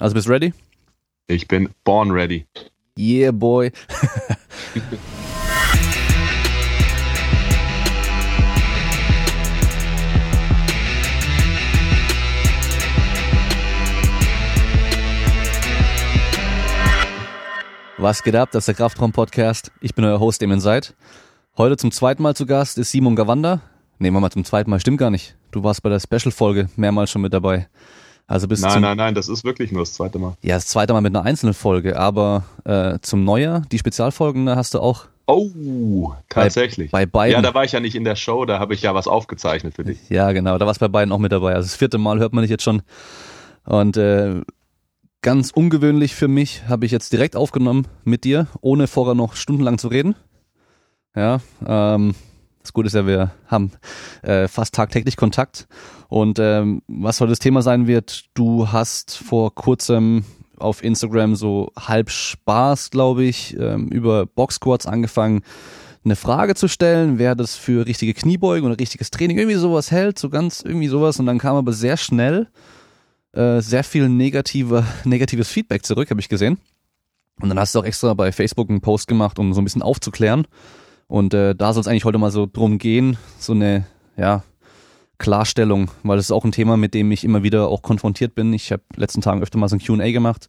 Also bist du ready? Ich bin born ready. Yeah, boy. Was geht ab? Das ist der Kraftraum-Podcast. Ich bin euer Host, Emin Seid. Heute zum zweiten Mal zu Gast ist Simon Gawanda. Nehmen wir mal zum zweiten Mal, stimmt gar nicht. Du warst bei der Special-Folge mehrmals schon mit dabei. Also bis nein, nein, nein, das ist wirklich nur das zweite Mal. Ja, das zweite Mal mit einer einzelnen Folge, aber äh, zum Neujahr, die Spezialfolgen, da hast du auch. Oh, tatsächlich. Bei, bei beiden. Ja, da war ich ja nicht in der Show, da habe ich ja was aufgezeichnet für dich. Ja, genau, da warst bei beiden auch mit dabei. Also das vierte Mal hört man dich jetzt schon. Und äh, ganz ungewöhnlich für mich habe ich jetzt direkt aufgenommen mit dir, ohne vorher noch stundenlang zu reden. Ja, ähm, das Gute ist ja, wir haben äh, fast tagtäglich Kontakt. Und ähm, was heute das Thema sein wird, du hast vor kurzem auf Instagram so halb Spaß, glaube ich, ähm, über Boxquads angefangen, eine Frage zu stellen, wer das für richtige Kniebeugen oder richtiges Training irgendwie sowas hält, so ganz irgendwie sowas. Und dann kam aber sehr schnell äh, sehr viel negative, negatives Feedback zurück, habe ich gesehen. Und dann hast du auch extra bei Facebook einen Post gemacht, um so ein bisschen aufzuklären. Und äh, da soll es eigentlich heute mal so drum gehen, so eine, ja, Klarstellung, weil das ist auch ein Thema, mit dem ich immer wieder auch konfrontiert bin. Ich habe letzten Tagen öfter mal so ein Q&A gemacht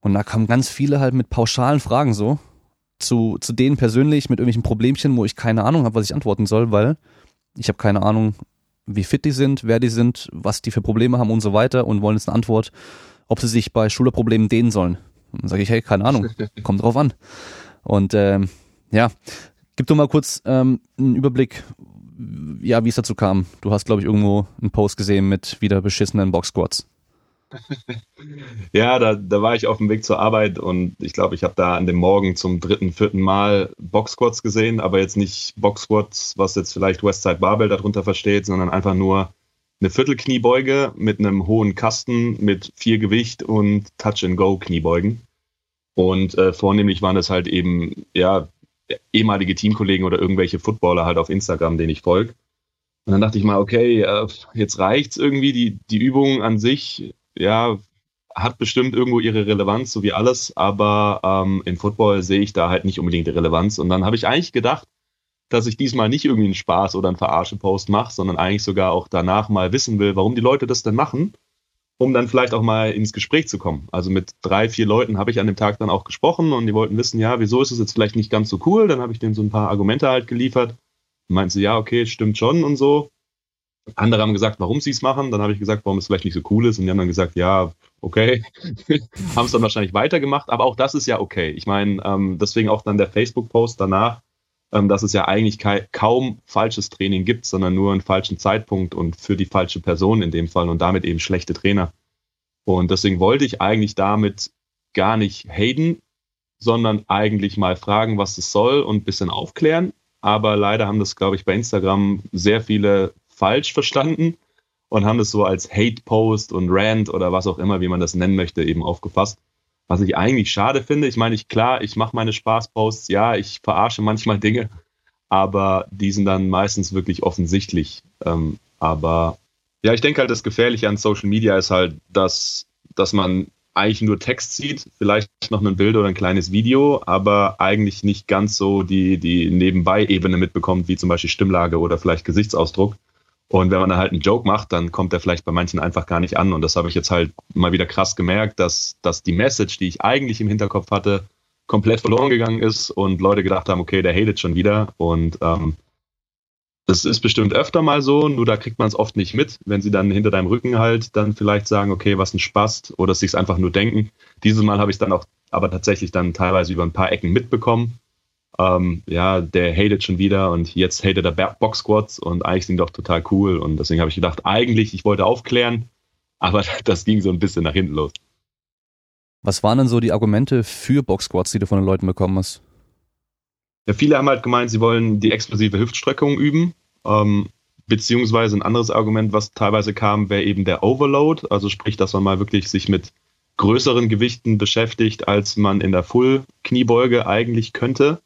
und da kamen ganz viele halt mit pauschalen Fragen so zu, zu denen persönlich mit irgendwelchen Problemchen, wo ich keine Ahnung habe, was ich antworten soll, weil ich habe keine Ahnung, wie fit die sind, wer die sind, was die für Probleme haben und so weiter und wollen jetzt eine Antwort, ob sie sich bei Schulterproblemen dehnen sollen. Dann sage ich, hey, keine Ahnung, kommt drauf an. Und ähm, ja, gib doch mal kurz ähm, einen Überblick, ja, wie es dazu kam. Du hast, glaube ich, irgendwo einen Post gesehen mit wieder beschissenen Box-Squats. ja, da, da war ich auf dem Weg zur Arbeit und ich glaube, ich habe da an dem Morgen zum dritten, vierten Mal Box-Squats gesehen, aber jetzt nicht Box-Squats, was jetzt vielleicht Westside Barbell darunter versteht, sondern einfach nur eine Viertelkniebeuge mit einem hohen Kasten mit viel Gewicht und Touch-and-Go-Kniebeugen. Und äh, vornehmlich waren das halt eben, ja, ehemalige Teamkollegen oder irgendwelche Footballer halt auf Instagram, denen ich folge. Und dann dachte ich mal, okay, äh, jetzt reicht's irgendwie. Die, die Übung an sich, ja, hat bestimmt irgendwo ihre Relevanz, so wie alles, aber ähm, im Football sehe ich da halt nicht unbedingt die Relevanz. Und dann habe ich eigentlich gedacht, dass ich diesmal nicht irgendwie einen Spaß oder einen Verarsche-Post mache, sondern eigentlich sogar auch danach mal wissen will, warum die Leute das denn machen um dann vielleicht auch mal ins Gespräch zu kommen. Also mit drei, vier Leuten habe ich an dem Tag dann auch gesprochen und die wollten wissen, ja, wieso ist es jetzt vielleicht nicht ganz so cool? Dann habe ich denen so ein paar Argumente halt geliefert. Meinten sie, ja, okay, stimmt schon und so. Andere haben gesagt, warum sie es machen. Dann habe ich gesagt, warum es vielleicht nicht so cool ist. Und die haben dann gesagt, ja, okay. haben es dann wahrscheinlich weitergemacht. Aber auch das ist ja okay. Ich meine, ähm, deswegen auch dann der Facebook-Post danach, dass es ja eigentlich kaum falsches Training gibt, sondern nur einen falschen Zeitpunkt und für die falsche Person in dem Fall und damit eben schlechte Trainer. Und deswegen wollte ich eigentlich damit gar nicht haten, sondern eigentlich mal fragen, was es soll und ein bisschen aufklären. Aber leider haben das, glaube ich, bei Instagram sehr viele falsch verstanden und haben das so als Hate-Post und Rant oder was auch immer, wie man das nennen möchte, eben aufgefasst. Was ich eigentlich schade finde. Ich meine, ich klar, ich mache meine Spaßposts, ja, ich verarsche manchmal Dinge, aber die sind dann meistens wirklich offensichtlich. Ähm, aber ja, ich denke halt, das Gefährliche an Social Media ist halt, dass, dass man eigentlich nur Text sieht, vielleicht noch ein Bild oder ein kleines Video, aber eigentlich nicht ganz so die, die Nebenbei-Ebene mitbekommt, wie zum Beispiel Stimmlage oder vielleicht Gesichtsausdruck. Und wenn man dann halt einen Joke macht, dann kommt der vielleicht bei manchen einfach gar nicht an. Und das habe ich jetzt halt mal wieder krass gemerkt, dass, dass die Message, die ich eigentlich im Hinterkopf hatte, komplett verloren gegangen ist und Leute gedacht haben, okay, der hatet schon wieder. Und ähm, das ist bestimmt öfter mal so, nur da kriegt man es oft nicht mit, wenn sie dann hinter deinem Rücken halt dann vielleicht sagen, okay, was ein Spaß oder sich einfach nur denken. Dieses Mal habe ich es dann auch aber tatsächlich dann teilweise über ein paar Ecken mitbekommen ähm, ja, der hatet schon wieder und jetzt hatet er Box Squats und eigentlich sind die doch total cool und deswegen habe ich gedacht, eigentlich, ich wollte aufklären, aber das ging so ein bisschen nach hinten los. Was waren denn so die Argumente für Box Squats, die du von den Leuten bekommen hast? Ja, viele haben halt gemeint, sie wollen die explosive Hüftstreckung üben. Ähm, beziehungsweise ein anderes Argument, was teilweise kam, wäre eben der Overload. Also sprich, dass man mal wirklich sich mit größeren Gewichten beschäftigt, als man in der Full-Kniebeuge eigentlich könnte.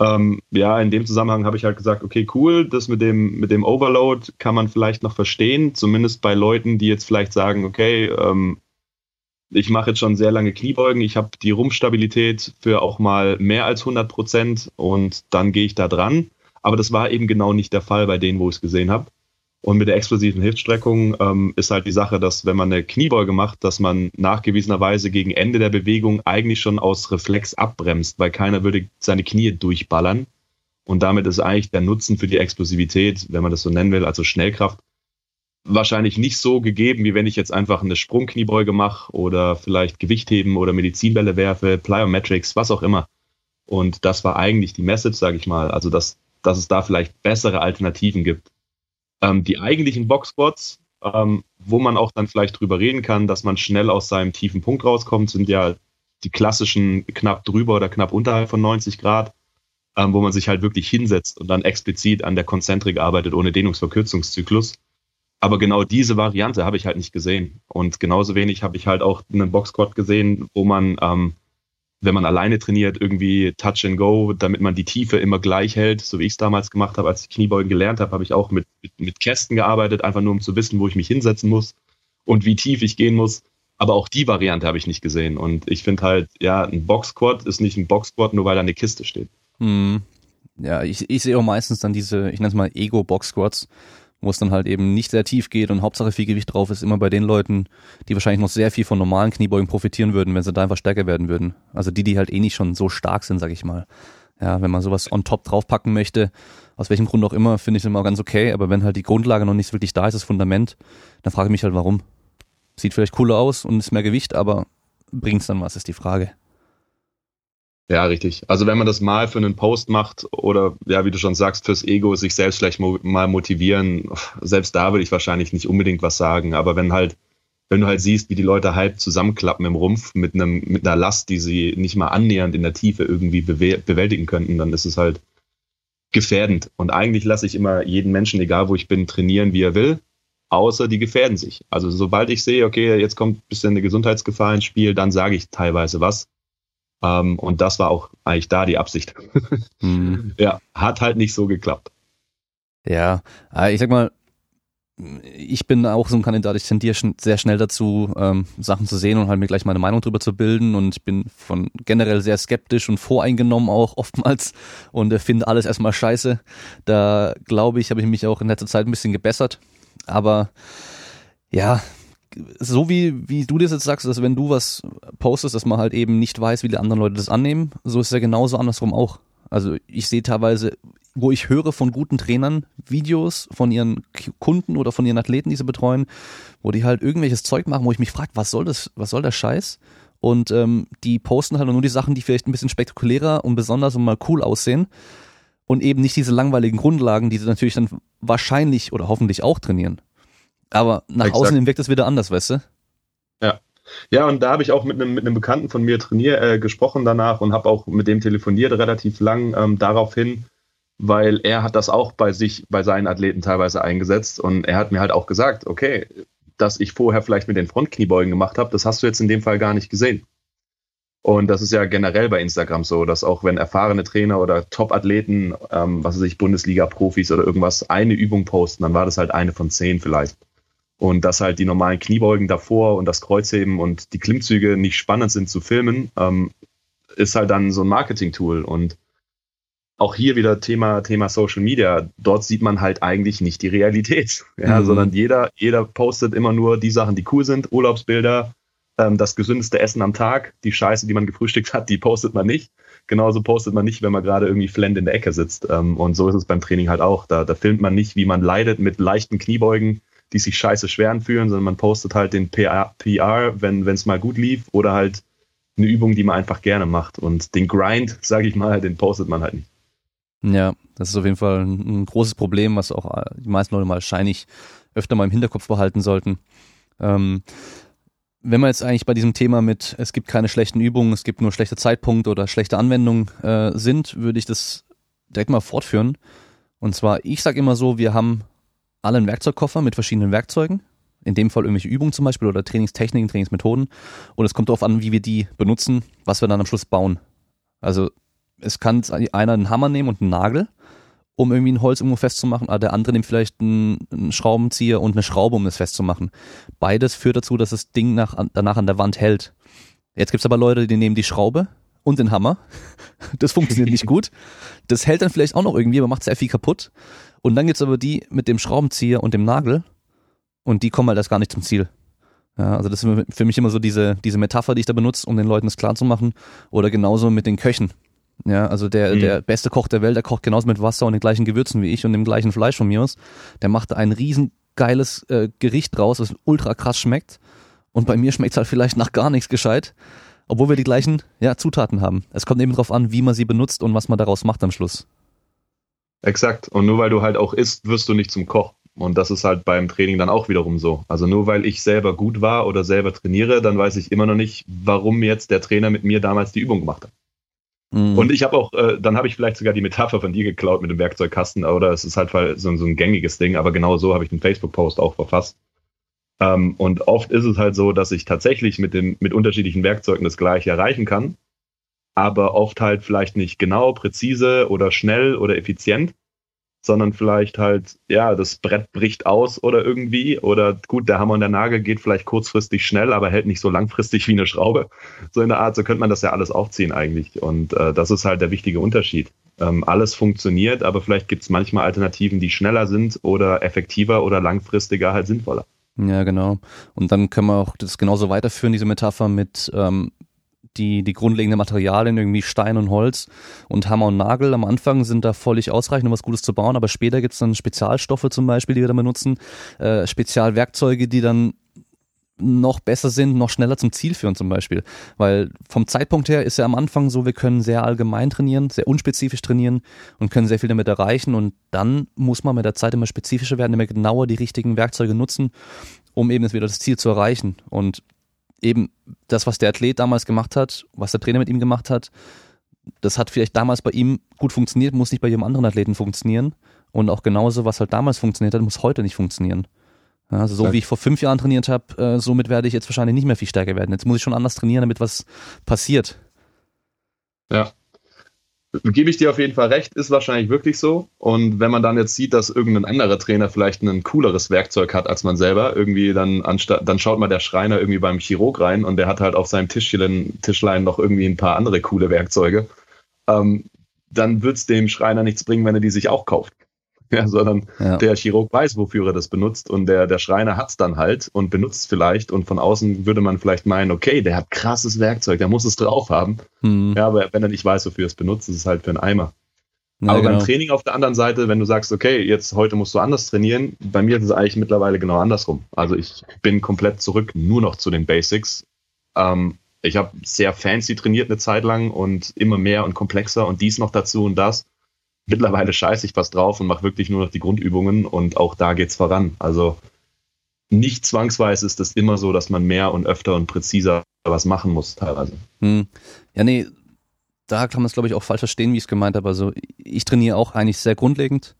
Ähm, ja, in dem Zusammenhang habe ich halt gesagt, okay, cool, das mit dem, mit dem Overload kann man vielleicht noch verstehen, zumindest bei Leuten, die jetzt vielleicht sagen, okay, ähm, ich mache jetzt schon sehr lange Kniebeugen. Ich habe die Rumpfstabilität für auch mal mehr als 100 Prozent und dann gehe ich da dran. Aber das war eben genau nicht der Fall bei denen, wo ich es gesehen habe. Und mit der explosiven Hilfsstreckung ähm, ist halt die Sache, dass wenn man eine Kniebeuge macht, dass man nachgewiesenerweise gegen Ende der Bewegung eigentlich schon aus Reflex abbremst, weil keiner würde seine Knie durchballern. Und damit ist eigentlich der Nutzen für die Explosivität, wenn man das so nennen will, also Schnellkraft, wahrscheinlich nicht so gegeben, wie wenn ich jetzt einfach eine Sprungkniebeuge mache oder vielleicht Gewichtheben oder Medizinbälle werfe, Plyometrics, was auch immer. Und das war eigentlich die Message, sage ich mal. Also, dass, dass es da vielleicht bessere Alternativen gibt. Ähm, die eigentlichen Boxsquats, ähm, wo man auch dann vielleicht drüber reden kann, dass man schnell aus seinem tiefen Punkt rauskommt, sind ja die klassischen knapp drüber oder knapp unterhalb von 90 Grad, ähm, wo man sich halt wirklich hinsetzt und dann explizit an der Konzentrik arbeitet ohne Dehnungsverkürzungszyklus. Aber genau diese Variante habe ich halt nicht gesehen. Und genauso wenig habe ich halt auch einen Boxsquat gesehen, wo man, ähm, wenn man alleine trainiert, irgendwie Touch and Go, damit man die Tiefe immer gleich hält, so wie ich es damals gemacht habe, als ich Kniebeugen gelernt habe, habe ich auch mit, mit, mit Kästen gearbeitet, einfach nur um zu wissen, wo ich mich hinsetzen muss und wie tief ich gehen muss. Aber auch die Variante habe ich nicht gesehen. Und ich finde halt, ja, ein Boxsquat ist nicht ein Boxsquat, nur weil da eine Kiste steht. Hm. Ja, ich, ich sehe auch meistens dann diese, ich nenne es mal Ego-Box-Squats, wo es dann halt eben nicht sehr tief geht und Hauptsache viel Gewicht drauf ist, immer bei den Leuten, die wahrscheinlich noch sehr viel von normalen Kniebeugen profitieren würden, wenn sie da einfach stärker werden würden. Also die, die halt eh nicht schon so stark sind, sag ich mal. Ja, wenn man sowas on top draufpacken möchte, aus welchem Grund auch immer, finde ich es immer ganz okay, aber wenn halt die Grundlage noch nicht wirklich da ist, das Fundament, dann frage ich mich halt, warum. Sieht vielleicht cooler aus und ist mehr Gewicht, aber bringt's dann was, ist die Frage. Ja, richtig. Also wenn man das mal für einen Post macht oder ja, wie du schon sagst, fürs Ego sich selbst vielleicht mal motivieren, selbst da würde ich wahrscheinlich nicht unbedingt was sagen. Aber wenn halt, wenn du halt siehst, wie die Leute halb zusammenklappen im Rumpf mit einem, mit einer Last, die sie nicht mal annähernd in der Tiefe irgendwie bewältigen könnten, dann ist es halt gefährdend. Und eigentlich lasse ich immer jeden Menschen, egal wo ich bin, trainieren, wie er will, außer die gefährden sich. Also sobald ich sehe, okay, jetzt kommt ein bisschen eine Gesundheitsgefahr ins Spiel, dann sage ich teilweise was ähm, und das war auch eigentlich da die Absicht. Mhm. Ja, hat halt nicht so geklappt. Ja, ich sag mal, ich bin auch so ein Kandidat, ich tendiere sehr schnell dazu, ähm, Sachen zu sehen und halt mir gleich meine Meinung drüber zu bilden und ich bin von generell sehr skeptisch und voreingenommen auch oftmals und äh, finde alles erstmal scheiße. Da glaube ich, habe ich mich auch in letzter Zeit ein bisschen gebessert. Aber ja, so wie, wie du das jetzt sagst, dass wenn du was postest, dass man halt eben nicht weiß, wie die anderen Leute das annehmen, so ist es ja genauso andersrum auch. Also ich sehe teilweise, wo ich höre von guten Trainern Videos von ihren Kunden oder von ihren Athleten, die sie betreuen, wo die halt irgendwelches Zeug machen, wo ich mich frage, was soll das, was soll der Scheiß? Und ähm, die posten halt nur die Sachen, die vielleicht ein bisschen spektakulärer und besonders und mal cool aussehen und eben nicht diese langweiligen Grundlagen, die sie natürlich dann wahrscheinlich oder hoffentlich auch trainieren. Aber nach Exakt. außen hin wirkt es wieder anders, weißt du? Ja. Ja, und da habe ich auch mit einem, mit einem Bekannten von mir trainiert, äh, gesprochen danach und habe auch mit dem telefoniert relativ lang ähm, daraufhin, weil er hat das auch bei sich, bei seinen Athleten teilweise eingesetzt und er hat mir halt auch gesagt, okay, dass ich vorher vielleicht mit den Frontkniebeugen gemacht habe, das hast du jetzt in dem Fall gar nicht gesehen. Und das ist ja generell bei Instagram so, dass auch wenn erfahrene Trainer oder Top-Athleten, ähm, was weiß ich, Bundesliga-Profis oder irgendwas, eine Übung posten, dann war das halt eine von zehn vielleicht. Und dass halt die normalen Kniebeugen davor und das Kreuzheben und die Klimmzüge nicht spannend sind zu filmen, ähm, ist halt dann so ein Marketing-Tool. Und auch hier wieder Thema, Thema Social Media. Dort sieht man halt eigentlich nicht die Realität, ja, mhm. sondern jeder, jeder postet immer nur die Sachen, die cool sind, Urlaubsbilder, ähm, das gesündeste Essen am Tag, die Scheiße, die man gefrühstückt hat, die postet man nicht. Genauso postet man nicht, wenn man gerade irgendwie flend in der Ecke sitzt. Ähm, und so ist es beim Training halt auch. Da, da filmt man nicht, wie man leidet mit leichten Kniebeugen, die sich scheiße schwer anfühlen, sondern man postet halt den PR, wenn es mal gut lief oder halt eine Übung, die man einfach gerne macht. Und den Grind, sage ich mal, den postet man halt nicht. Ja, das ist auf jeden Fall ein, großes Problem, was auch äh, die meisten Leute mal wahrscheinlich öfter mal im Hinterkopf behalten sollten. Ähm, wenn wir jetzt eigentlich bei diesem Thema mit, es gibt keine schlechten Übungen, es gibt nur schlechte Zeitpunkte oder schlechte Anwendungen äh, sind, würde ich das direkt mal fortführen. Und zwar, ich sage immer so, wir haben alle einen Werkzeugkoffer mit verschiedenen Werkzeugen. In dem Fall irgendwelche Übungen zum Beispiel oder Trainingstechniken, Trainingsmethoden. Und es kommt darauf an, wie wir die benutzen, was wir dann am Schluss bauen. Also es kann einer einen Hammer nehmen und einen Nagel um irgendwie ein Holz irgendwo festzumachen, aber der andere nimmt vielleicht einen, einen Schraubenzieher und eine Schraube, um das festzumachen. Beides führt dazu, dass das Ding nach, danach an der Wand hält. Jetzt gibt's aber Leute, die nehmen die Schraube und den Hammer. Das funktioniert nicht gut. Das hält dann vielleicht auch noch irgendwie, aber macht sehr viel kaputt. Und dann gibt's aber die mit dem Schraubenzieher und dem Nagel und die kommen halt erst gar nicht zum Ziel. Ja, also das ist für mich immer so diese, diese Metapher, die ich da benutze, um den Leuten das klar zu machen. Oder genauso mit den Köchen. Ja, also der, mhm. der beste Koch der Welt, der kocht genauso mit Wasser und den gleichen Gewürzen wie ich und dem gleichen Fleisch von mir aus. Der macht ein riesen geiles äh, Gericht draus, das ultra krass schmeckt. Und bei mir schmeckt es halt vielleicht nach gar nichts gescheit, obwohl wir die gleichen ja, Zutaten haben. Es kommt eben darauf an, wie man sie benutzt und was man daraus macht am Schluss. Exakt. Und nur weil du halt auch isst, wirst du nicht zum Koch. Und das ist halt beim Training dann auch wiederum so. Also nur weil ich selber gut war oder selber trainiere, dann weiß ich immer noch nicht, warum jetzt der Trainer mit mir damals die Übung gemacht hat. Mhm. Und ich habe auch, äh, dann habe ich vielleicht sogar die Metapher von dir geklaut mit dem Werkzeugkasten, oder es ist halt so, so ein gängiges Ding, aber genau so habe ich den Facebook-Post auch verfasst. Ähm, und oft ist es halt so, dass ich tatsächlich mit, den, mit unterschiedlichen Werkzeugen das gleiche erreichen kann, aber oft halt vielleicht nicht genau, präzise oder schnell oder effizient sondern vielleicht halt, ja, das Brett bricht aus oder irgendwie. Oder gut, der Hammer und der Nagel geht vielleicht kurzfristig schnell, aber hält nicht so langfristig wie eine Schraube. So in der Art, so könnte man das ja alles aufziehen eigentlich. Und äh, das ist halt der wichtige Unterschied. Ähm, alles funktioniert, aber vielleicht gibt es manchmal Alternativen, die schneller sind oder effektiver oder langfristiger halt sinnvoller. Ja, genau. Und dann können wir auch das genauso weiterführen, diese Metapher mit, ähm, die, die grundlegenden Materialien, irgendwie Stein und Holz und Hammer und Nagel am Anfang sind da völlig ausreichend, um was Gutes zu bauen, aber später gibt's dann Spezialstoffe zum Beispiel, die wir dann benutzen, äh, Spezialwerkzeuge, die dann noch besser sind, noch schneller zum Ziel führen zum Beispiel. Weil vom Zeitpunkt her ist ja am Anfang so, wir können sehr allgemein trainieren, sehr unspezifisch trainieren und können sehr viel damit erreichen und dann muss man mit der Zeit immer spezifischer werden, immer genauer die richtigen Werkzeuge nutzen, um eben wieder das Ziel zu erreichen. Und eben das, was der Athlet damals gemacht hat, was der Trainer mit ihm gemacht hat, das hat vielleicht damals bei ihm gut funktioniert, muss nicht bei jedem anderen Athleten funktionieren. Und auch genauso, was halt damals funktioniert hat, muss heute nicht funktionieren. Also so wie ich vor fünf Jahren trainiert habe, äh, somit werde ich jetzt wahrscheinlich nicht mehr viel stärker werden. Jetzt muss ich schon anders trainieren, damit was passiert. Ja, gebe ich dir auf jeden Fall recht, ist wahrscheinlich wirklich so. Und wenn man dann jetzt sieht, dass irgendein anderer Trainer vielleicht ein cooleres Werkzeug hat als man selber, irgendwie dann anstatt, dann schaut mal der Schreiner irgendwie beim Chirurg rein und der hat halt auf seinem Tischchen, Tischlein noch irgendwie ein paar andere coole Werkzeuge. Ähm, dann wird es dem Schreiner nichts bringen, wenn er die sich auch kauft ja, sondern ja. der Chirurg weiß, wofür er das benutzt und der, der Schreiner hat's dann halt und benutzt es vielleicht und von außen würde man vielleicht meinen, okay, der hat krasses Werkzeug, der muss es drauf haben. Mhm. Ja, aber wenn er nicht weiß, wofür er es benutzt, ist es halt für einen Eimer. Ja, aber genau. beim Training auf der anderen Seite, wenn du sagst, okay, jetzt heute musst du anders trainieren, bei mir ist es eigentlich mittlerweile genau andersrum. Also ich bin komplett zurück nur noch zu den Basics. Ähm, ich habe sehr fancy trainiert eine Zeit lang und immer mehr und komplexer und dies noch dazu und das mittlerweile scheiße ich fast drauf und mache wirklich nur noch die Grundübungen und auch da geht's voran. Also nicht zwangsweise ist es immer so, dass man mehr und öfter und präziser was machen muss teilweise. Hm. Ja, nee, da kann man es glaube ich auch falsch verstehen, wie ich es gemeint habe. Also ich trainiere auch eigentlich sehr grundlegend,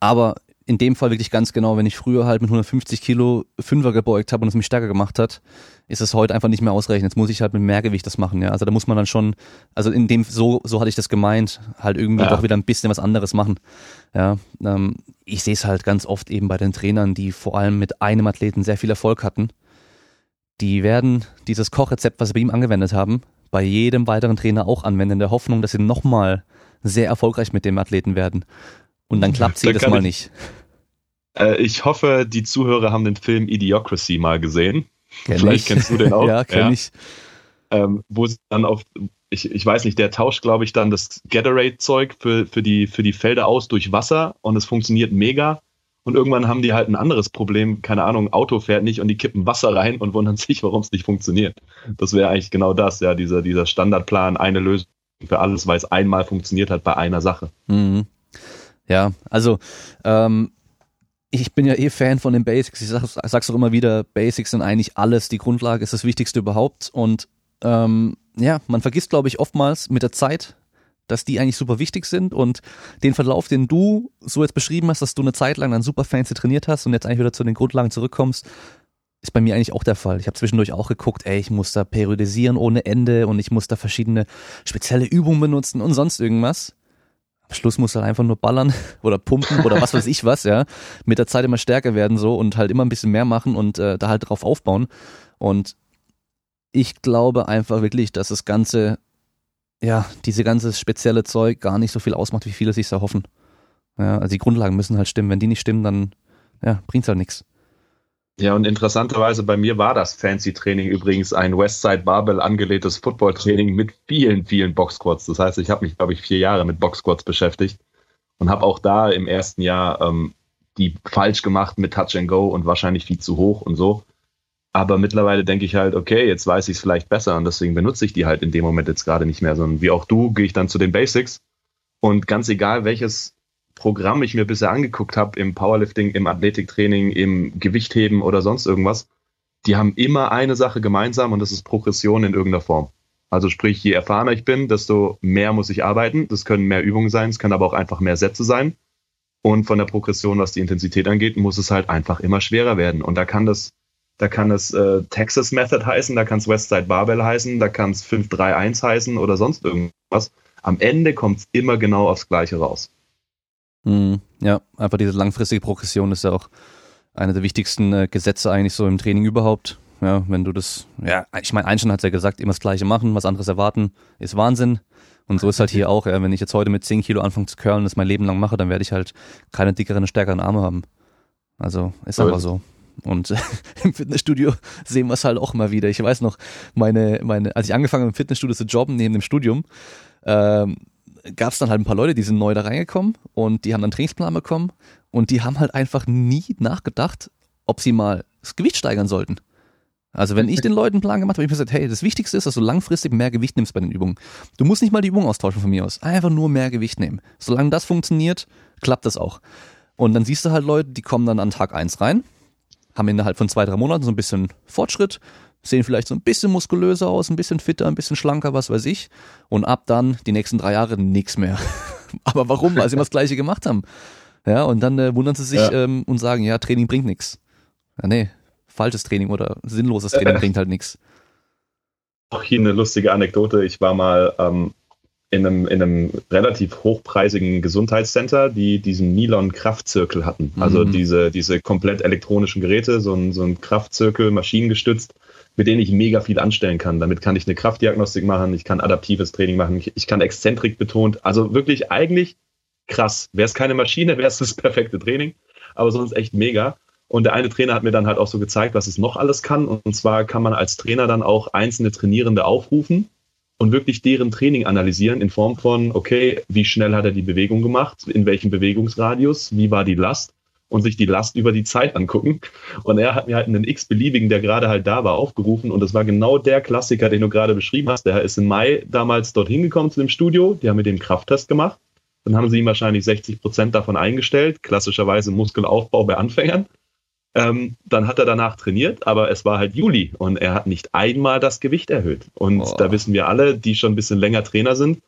aber in dem Fall wirklich ganz genau, wenn ich früher halt mit 150 Kilo Fünfer gebeugt habe und es mich stärker gemacht hat, ist es heute einfach nicht mehr ausreichend. Jetzt muss ich halt mit Mehrgewicht das machen, ja. Also da muss man dann schon, also in dem, so, so hatte ich das gemeint, halt irgendwie ja. doch wieder ein bisschen was anderes machen. Ja, ähm, ich sehe es halt ganz oft eben bei den Trainern, die vor allem mit einem Athleten sehr viel Erfolg hatten. Die werden dieses Kochrezept, was sie bei ihm angewendet haben, bei jedem weiteren Trainer auch anwenden, in der Hoffnung, dass sie nochmal sehr erfolgreich mit dem Athleten werden. Und dann klappt es jedes Mal nicht. Äh, ich hoffe, die Zuhörer haben den Film Idiocracy mal gesehen. Kenn Vielleicht ich. kennst du den auch. ja, kenn ja. ich. Ähm, wo sie dann auf, ich, ich weiß nicht, der tauscht, glaube ich, dann das Gatorade-Zeug für, für, die, für die Felder aus durch Wasser und es funktioniert mega. Und irgendwann haben die halt ein anderes Problem, keine Ahnung, Auto fährt nicht und die kippen Wasser rein und wundern sich, warum es nicht funktioniert. Das wäre eigentlich genau das, ja, dieser, dieser Standardplan, eine Lösung für alles, weil es einmal funktioniert hat bei einer Sache. Mhm. Ja, also ähm, ich bin ja eh Fan von den Basics. Ich sag, sag's auch immer wieder, Basics sind eigentlich alles. Die Grundlage ist das Wichtigste überhaupt. Und ähm, ja, man vergisst, glaube ich, oftmals mit der Zeit, dass die eigentlich super wichtig sind und den Verlauf, den du so jetzt beschrieben hast, dass du eine Zeit lang dann super fancy trainiert hast und jetzt eigentlich wieder zu den Grundlagen zurückkommst, ist bei mir eigentlich auch der Fall. Ich habe zwischendurch auch geguckt, ey, ich muss da periodisieren ohne Ende und ich muss da verschiedene spezielle Übungen benutzen und sonst irgendwas Schluss musst du halt einfach nur ballern oder pumpen oder was weiß ich was, ja. Mit der Zeit immer stärker werden so und halt immer ein bisschen mehr machen und äh, da halt drauf aufbauen. Und ich glaube einfach wirklich, dass das Ganze, ja, diese ganze spezielle Zeug gar nicht so viel ausmacht, wie viele sich erhoffen. Ja, also die Grundlagen müssen halt stimmen. Wenn die nicht stimmen, dann ja, bringt's halt nichts. Ja, und interessanterweise bei mir war das Fancy Training übrigens ein Westside Barbell angelegtes Football Training mit vielen, vielen Boxquads. Das heißt, ich habe mich, glaube ich, vier Jahre mit Boxquads beschäftigt und habe auch da im ersten Jahr ähm, die falsch gemacht mit Touch and Go und wahrscheinlich viel zu hoch und so. Aber mittlerweile denke ich halt, okay, jetzt weiß ich es vielleicht besser und deswegen benutze ich die halt in dem Moment jetzt gerade nicht mehr, sondern wie auch du, gehe ich dann zu den Basics und ganz egal, welches Programm ich mir bisher angeguckt habe, im Powerlifting, im Athletiktraining, im Gewichtheben oder sonst irgendwas, die haben immer eine Sache gemeinsam und das ist Progression in irgendeiner Form. Also sprich, je erfahrener ich bin, desto mehr muss ich arbeiten. Das können mehr Übungen sein, es können aber auch einfach mehr Sätze sein. Und von der Progression, was die Intensität angeht, muss es halt einfach immer schwerer werden. Und da kann das, da kann es äh, Texas Method heißen, da kann es Westside Barbell heißen, da kann es 531 heißen oder sonst irgendwas. Am Ende kommt es immer genau aufs Gleiche raus. Mhm, ja, einfach diese langfristige Progression ist ja auch eine der wichtigsten äh, Gesetze eigentlich so im Training überhaupt. Ja, wenn du das, ja, ich meine, Einstein hat ja gesagt, immer das Gleiche machen, was anderes erwarten, ist Wahnsinn. Und so ist halt hier auch, ja, wenn ich jetzt heute mit 10 Kilo anfange zu curlen und das mein Leben lang mache, dann werde ich halt keine dickeren, stärkeren Arme haben. Also ist aber so. Und im Fitnessstudio sehen wir es halt auch mal wieder. Ich weiß noch, meine, meine, als ich angefangen habe im Fitnessstudio zu jobben neben dem Studium, ähm, gab es dann halt ein paar Leute, die sind neu da reingekommen und die haben dann Trainingsplan bekommen und die haben halt einfach nie nachgedacht, ob sie mal das Gewicht steigern sollten. Also wenn ich den Leuten einen Plan gemacht habe, habe ich mir gesagt, hey, das Wichtigste ist, dass du langfristig mehr Gewicht nimmst bei den Übungen. Du musst nicht mal die Übung austauschen von mir aus. Einfach nur mehr Gewicht nehmen. Solange das funktioniert, klappt das auch. Und dann siehst du halt Leute, die kommen dann an Tag eins rein, haben innerhalb von zwei, drei Monaten so ein bisschen Fortschritt, sehen vielleicht so ein bisschen muskulöser aus, ein bisschen fitter, ein bisschen schlanker, was weiß ich. Und ab dann die nächsten drei Jahre nichts mehr. Aber warum? Weil sie immer das Gleiche gemacht haben. Ja, und dann äh, wundern sie sich ja. ähm, und sagen, ja, Training bringt nichts. Ja, nee, falsches Training oder sinnloses Training bringt halt nichts. Auch hier eine lustige Anekdote. Ich war mal ähm, in, einem, in einem relativ hochpreisigen Gesundheitscenter, die diesen Nylon Kraftzirkel hatten. Also mhm. diese, diese komplett elektronischen Geräte, so ein, so ein Kraftzirkel, maschinengestützt mit denen ich mega viel anstellen kann. Damit kann ich eine Kraftdiagnostik machen, ich kann adaptives Training machen, ich, kann Exzentrik betont. Also wirklich eigentlich krass. Wäre es keine Maschine, wäre es das perfekte Training, aber sonst echt mega. Und der eine Trainer hat mir dann halt auch so gezeigt, was es noch alles kann. Und zwar kann man als Trainer dann auch einzelne Trainierende aufrufen und wirklich deren Training analysieren in Form von, okay, wie schnell hat er die Bewegung gemacht, in welchem Bewegungsradius, wie war die Last und sich die Last über die Zeit angucken. Und er hat mir halt einen x-beliebigen, der gerade halt da war, aufgerufen. Und das war genau der Klassiker, den du gerade beschrieben hast. Der ist im Mai damals dorthin gekommen zu dem Studio. Die haben mit dem Krafttest gemacht. Dann haben sie ihm wahrscheinlich 60 Prozent davon eingestellt. Klassischerweise Muskelaufbau bei Anfängern. Ähm, dann hat er danach trainiert, aber es war halt Juli und er hat nicht einmal das Gewicht erhöht. Und oh. da wissen wir alle, die schon ein bisschen länger Trainer sind,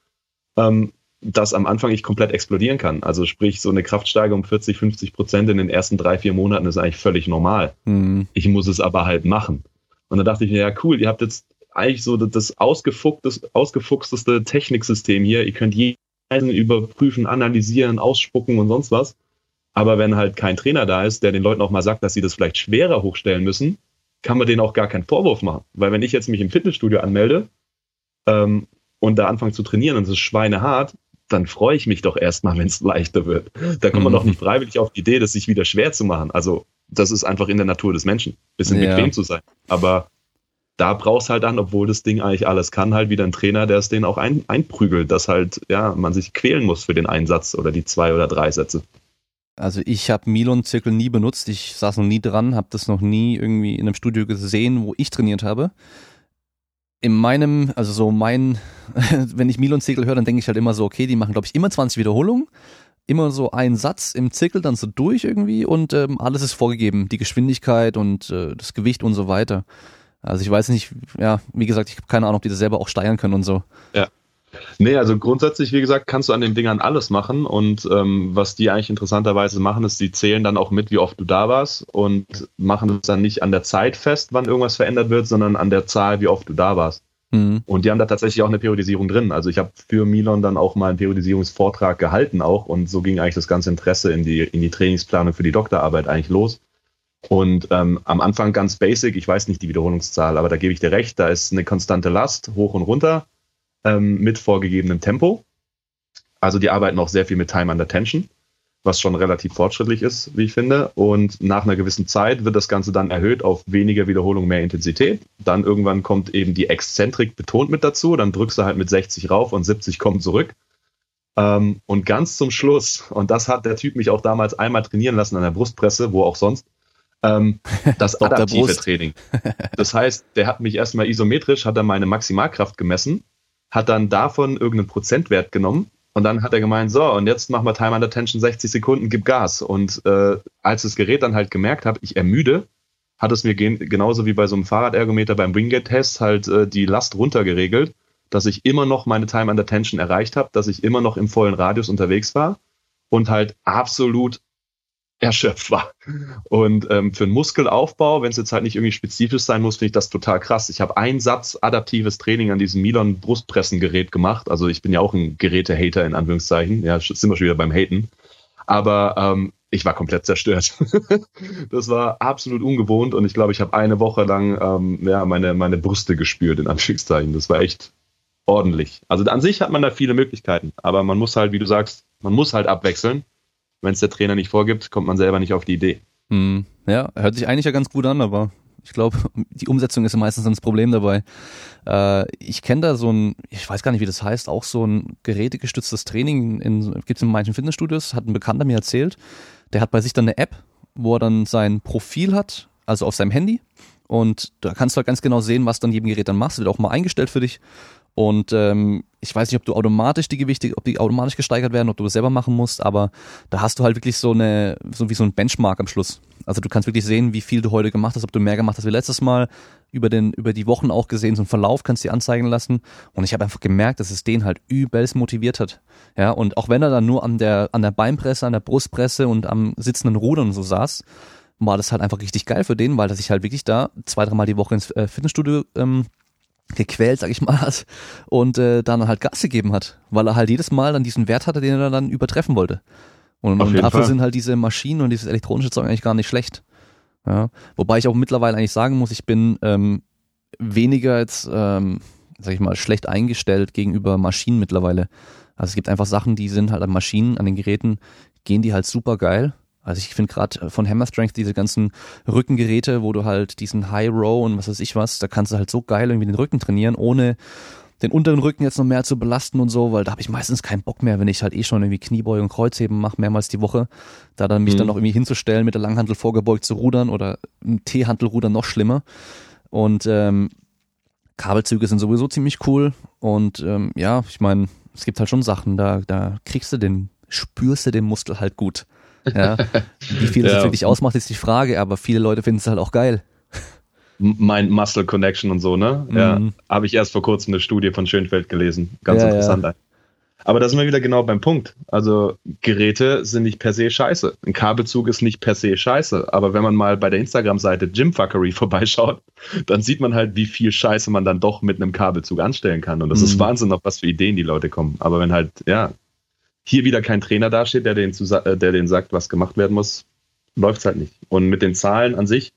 ähm, dass am Anfang ich komplett explodieren kann. Also sprich, so eine Kraftsteigerung um 40, 50 Prozent in den ersten drei, vier Monaten ist eigentlich völlig normal. Mhm. Ich muss es aber halt machen. Und da dachte ich mir, ja cool, ihr habt jetzt eigentlich so das ausgefuchsteste Techniksystem hier. Ihr könnt jeden überprüfen, analysieren, ausspucken und sonst was. Aber wenn halt kein Trainer da ist, der den Leuten auch mal sagt, dass sie das vielleicht schwerer hochstellen müssen, kann man denen auch gar keinen Vorwurf machen. Weil wenn ich jetzt mich im Fitnessstudio anmelde ähm, und da anfange zu trainieren und es ist schweinehart, dann freue ich mich doch erstmal, wenn es leichter wird. Da kommt man doch nicht freiwillig auf die Idee, das sich wieder schwer zu machen. Also, das ist einfach in der Natur des Menschen, bisschen ja. bequem zu sein. Aber da brauchst halt dann, obwohl das Ding eigentlich alles kann, halt wieder ein Trainer, der es denen auch ein, einprügelt, dass halt, ja, man sich quälen muss für den Einsatz oder die zwei oder drei Sätze. Also ich habe Milon-Zirkel nie benutzt, ich saß noch nie dran, habe das noch nie irgendwie in einem Studio gesehen, wo ich trainiert habe in meinem, also so mein, wenn ich Milon Zirkel höre, dann denke ich halt immer so, okay, die machen, glaube ich, immer 20 Wiederholungen, immer so einen Satz im Zirkel dann so durch irgendwie und ähm, alles ist vorgegeben, die Geschwindigkeit und äh, das Gewicht und so weiter. Also ich weiß nicht, ja, wie gesagt, ich habe keine Ahnung, ob die das selber auch steigern können und so. Ja. Nee, also grundsätzlich, wie gesagt, kannst du an den Dingern alles machen und ähm, was die eigentlich interessanterweise machen, ist, die zählen dann auch mit, wie oft du da warst und machen es dann nicht an der Zeit fest, wann irgendwas verändert wird, sondern an der Zahl, wie oft du da warst. Mhm. Und die haben da tatsächlich auch eine Periodisierung drin. Also ich habe für Milon dann auch mal einen Periodisierungsvortrag gehalten auch und so ging eigentlich das ganze Interesse in die, in die Trainingsplanung für die Doktorarbeit eigentlich los. Und ähm, am Anfang ganz basic, ich weiß nicht die Wiederholungszahl, aber da gebe ich dir recht, da ist eine konstante Last hoch und runter ähm, mit vorgegebenem Tempo. Also die arbeiten auch sehr viel mit Time under Tension was schon relativ fortschrittlich ist, wie ich finde. Und nach einer gewissen Zeit wird das Ganze dann erhöht auf weniger Wiederholung, mehr Intensität. Dann irgendwann kommt eben die Exzentrik betont mit dazu. Dann drückst du halt mit 60 rauf und 70 kommen zurück. Ähm, und ganz zum Schluss, und das hat der Typ mich auch damals einmal trainieren lassen an der Brustpresse, wo auch sonst, ähm, das adaptive Training. Das heißt, der hat mich erstmal isometrisch, hat er meine Maximalkraft gemessen, hat dann davon irgendeinen Prozentwert genommen und dann hat er gemeint, so, und jetzt machen wir Time under Tension 60 Sekunden, gib Gas. Und äh, als das Gerät dann halt gemerkt hat, ich ermüde, hat es mir genauso wie bei so einem Fahrradergometer beim Wingate-Test halt äh, die Last runtergeregelt, dass ich immer noch meine Time under Tension erreicht habe, dass ich immer noch im vollen Radius unterwegs war und halt absolut erschöpft war. Und ähm, für einen Muskelaufbau, wenn es jetzt halt nicht irgendwie spezifisch sein muss, finde ich das total krass. Ich habe einen Satz adaptives Training an diesem Milon Brustpressengerät gemacht. Also ich bin ja auch ein Gerätehater in Anführungszeichen. Ja, sind wir schon wieder beim Haten. Aber ähm, ich war komplett zerstört. das war absolut ungewohnt und ich glaube, ich habe eine Woche lang ähm, ja, meine, meine Brüste gespürt, in Anführungszeichen. Das war echt ordentlich. Also an sich hat man da viele Möglichkeiten, aber man muss halt, wie du sagst, man muss halt abwechseln wenn es der Trainer nicht vorgibt, kommt man selber nicht auf die Idee. Hm, ja, hört sich eigentlich ja ganz gut an, aber ich glaube, die Umsetzung ist ja meistens das Problem dabei. Äh, ich kenne da so ein, ich weiß gar nicht, wie das heißt, auch so ein gerätegestütztes Training in, gibt es in manchen Fitnessstudios, hat ein Bekannter mir erzählt. Der hat bei sich dann eine App, wo er dann sein Profil hat, also auf seinem Handy. Und da kannst du halt ganz genau sehen, was dann jedem Gerät dann machst. Wird auch mal eingestellt für dich. Und ähm, ich weiß nicht, ob du automatisch die Gewichte, ob die automatisch gesteigert werden, ob du das selber machen musst, aber da hast du halt wirklich so eine, so wie so ein Benchmark am Schluss. Also du kannst wirklich sehen, wie viel du heute gemacht hast, ob du mehr gemacht hast wie letztes Mal, über den, über die Wochen auch gesehen, so einen Verlauf kannst du dir anzeigen lassen. Und ich habe einfach gemerkt, dass es den halt übelst motiviert hat. Ja, und auch wenn er dann nur an der, an der Beinpresse, an der Brustpresse und am sitzenden Rudern und so saß, war das halt einfach richtig geil für den, weil er sich halt wirklich da zwei, dreimal die Woche ins äh, Fitnessstudio ähm, gequält, sag ich mal, und äh, dann halt Gas gegeben hat, weil er halt jedes Mal dann diesen Wert hatte, den er dann übertreffen wollte. Und, und dafür Fall. sind halt diese Maschinen und dieses elektronische Zeug eigentlich gar nicht schlecht. Ja, wobei ich auch mittlerweile eigentlich sagen muss, ich bin ähm, weniger jetzt, ähm, sag ich mal, schlecht eingestellt gegenüber Maschinen mittlerweile. Also es gibt einfach Sachen, die sind halt an Maschinen, an den Geräten, gehen die halt super geil. Also ich finde gerade von Hammer Strength diese ganzen Rückengeräte, wo du halt diesen High Row und was weiß ich was, da kannst du halt so geil irgendwie den Rücken trainieren, ohne den unteren Rücken jetzt noch mehr zu belasten und so, weil da habe ich meistens keinen Bock mehr, wenn ich halt eh schon irgendwie Kniebeuge und Kreuzheben mache, mehrmals die Woche, da dann mich mhm. dann noch irgendwie hinzustellen, mit der Langhantel vorgebeugt zu rudern oder ein T-Hantelrudern noch schlimmer. Und ähm, Kabelzüge sind sowieso ziemlich cool und ähm, ja, ich meine, es gibt halt schon Sachen, da, da kriegst du den, spürst du den Muskel halt gut. Ja. Wie viel das ja. wirklich ausmacht, ist die Frage, aber viele Leute finden es halt auch geil. Mind Muscle Connection und so, ne? Mhm. Ja. Habe ich erst vor kurzem eine Studie von Schönfeld gelesen. Ganz ja, interessant. Ja. Aber da sind wir wieder genau beim Punkt. Also Geräte sind nicht per se scheiße. Ein Kabelzug ist nicht per se scheiße. Aber wenn man mal bei der Instagram-Seite Gymfuckery vorbeischaut, dann sieht man halt, wie viel Scheiße man dann doch mit einem Kabelzug anstellen kann. Und das mhm. ist Wahnsinn, auf was für Ideen die Leute kommen. Aber wenn halt, ja, hier wieder kein Trainer dasteht, der den, äh, der den sagt, was gemacht werden muss, läuft es halt nicht. Und mit den Zahlen an sich,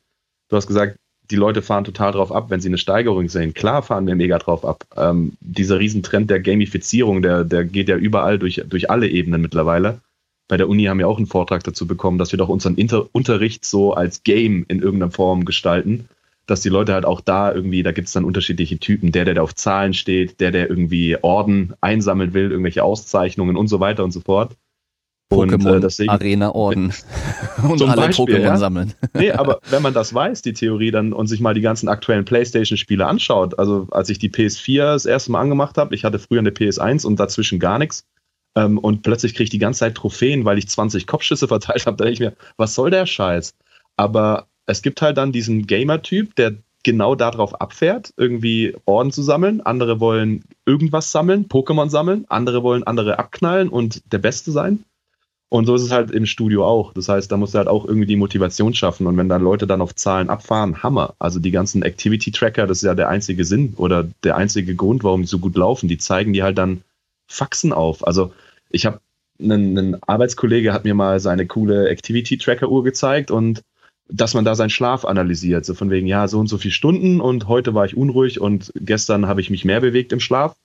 du hast gesagt, die Leute fahren total drauf ab, wenn sie eine Steigerung sehen. Klar fahren wir mega drauf ab. Ähm, dieser Riesentrend der Gamifizierung, der, der geht ja überall durch, durch alle Ebenen mittlerweile. Bei der Uni haben wir auch einen Vortrag dazu bekommen, dass wir doch unseren Inter Unterricht so als Game in irgendeiner Form gestalten dass die Leute halt auch da irgendwie, da gibt es dann unterschiedliche Typen, der, der da auf Zahlen steht, der, der irgendwie Orden einsammeln will, irgendwelche Auszeichnungen und so weiter und so fort. Pokémon äh, Arena Orden und alle Pokémon ja? sammeln. nee, aber wenn man das weiß, die Theorie dann und sich mal die ganzen aktuellen PlayStation Spiele anschaut, also als ich die PS4 das erste Mal angemacht habe, ich hatte früher eine PS1 und dazwischen gar nichts ähm, und plötzlich kriege ich die ganze Zeit Trophäen, weil ich 20 Kopfschüsse verteilt habe, da denke ich mir, was soll der Scheiß? Aber es gibt halt dann diesen Gamer-Typ, der genau darauf abfährt, irgendwie Orden zu sammeln. Andere wollen irgendwas sammeln, Pokémon sammeln. Andere wollen andere abknallen und der Beste sein. Und so ist es halt im Studio auch. Das heißt, da musst du halt auch irgendwie die Motivation schaffen. Und wenn dann Leute dann auf Zahlen abfahren, Hammer. Also die ganzen Activity-Tracker, das ist ja der einzige Sinn oder der einzige Grund, warum die so gut laufen. Die zeigen die halt dann Faxen auf. Also ich habe einen, einen Arbeitskollege hat mir mal seine coole Activity-Tracker-Uhr gezeigt und dass man da seinen Schlaf analysiert. So von wegen, ja, so und so viele Stunden und heute war ich unruhig und gestern habe ich mich mehr bewegt im Schlaf.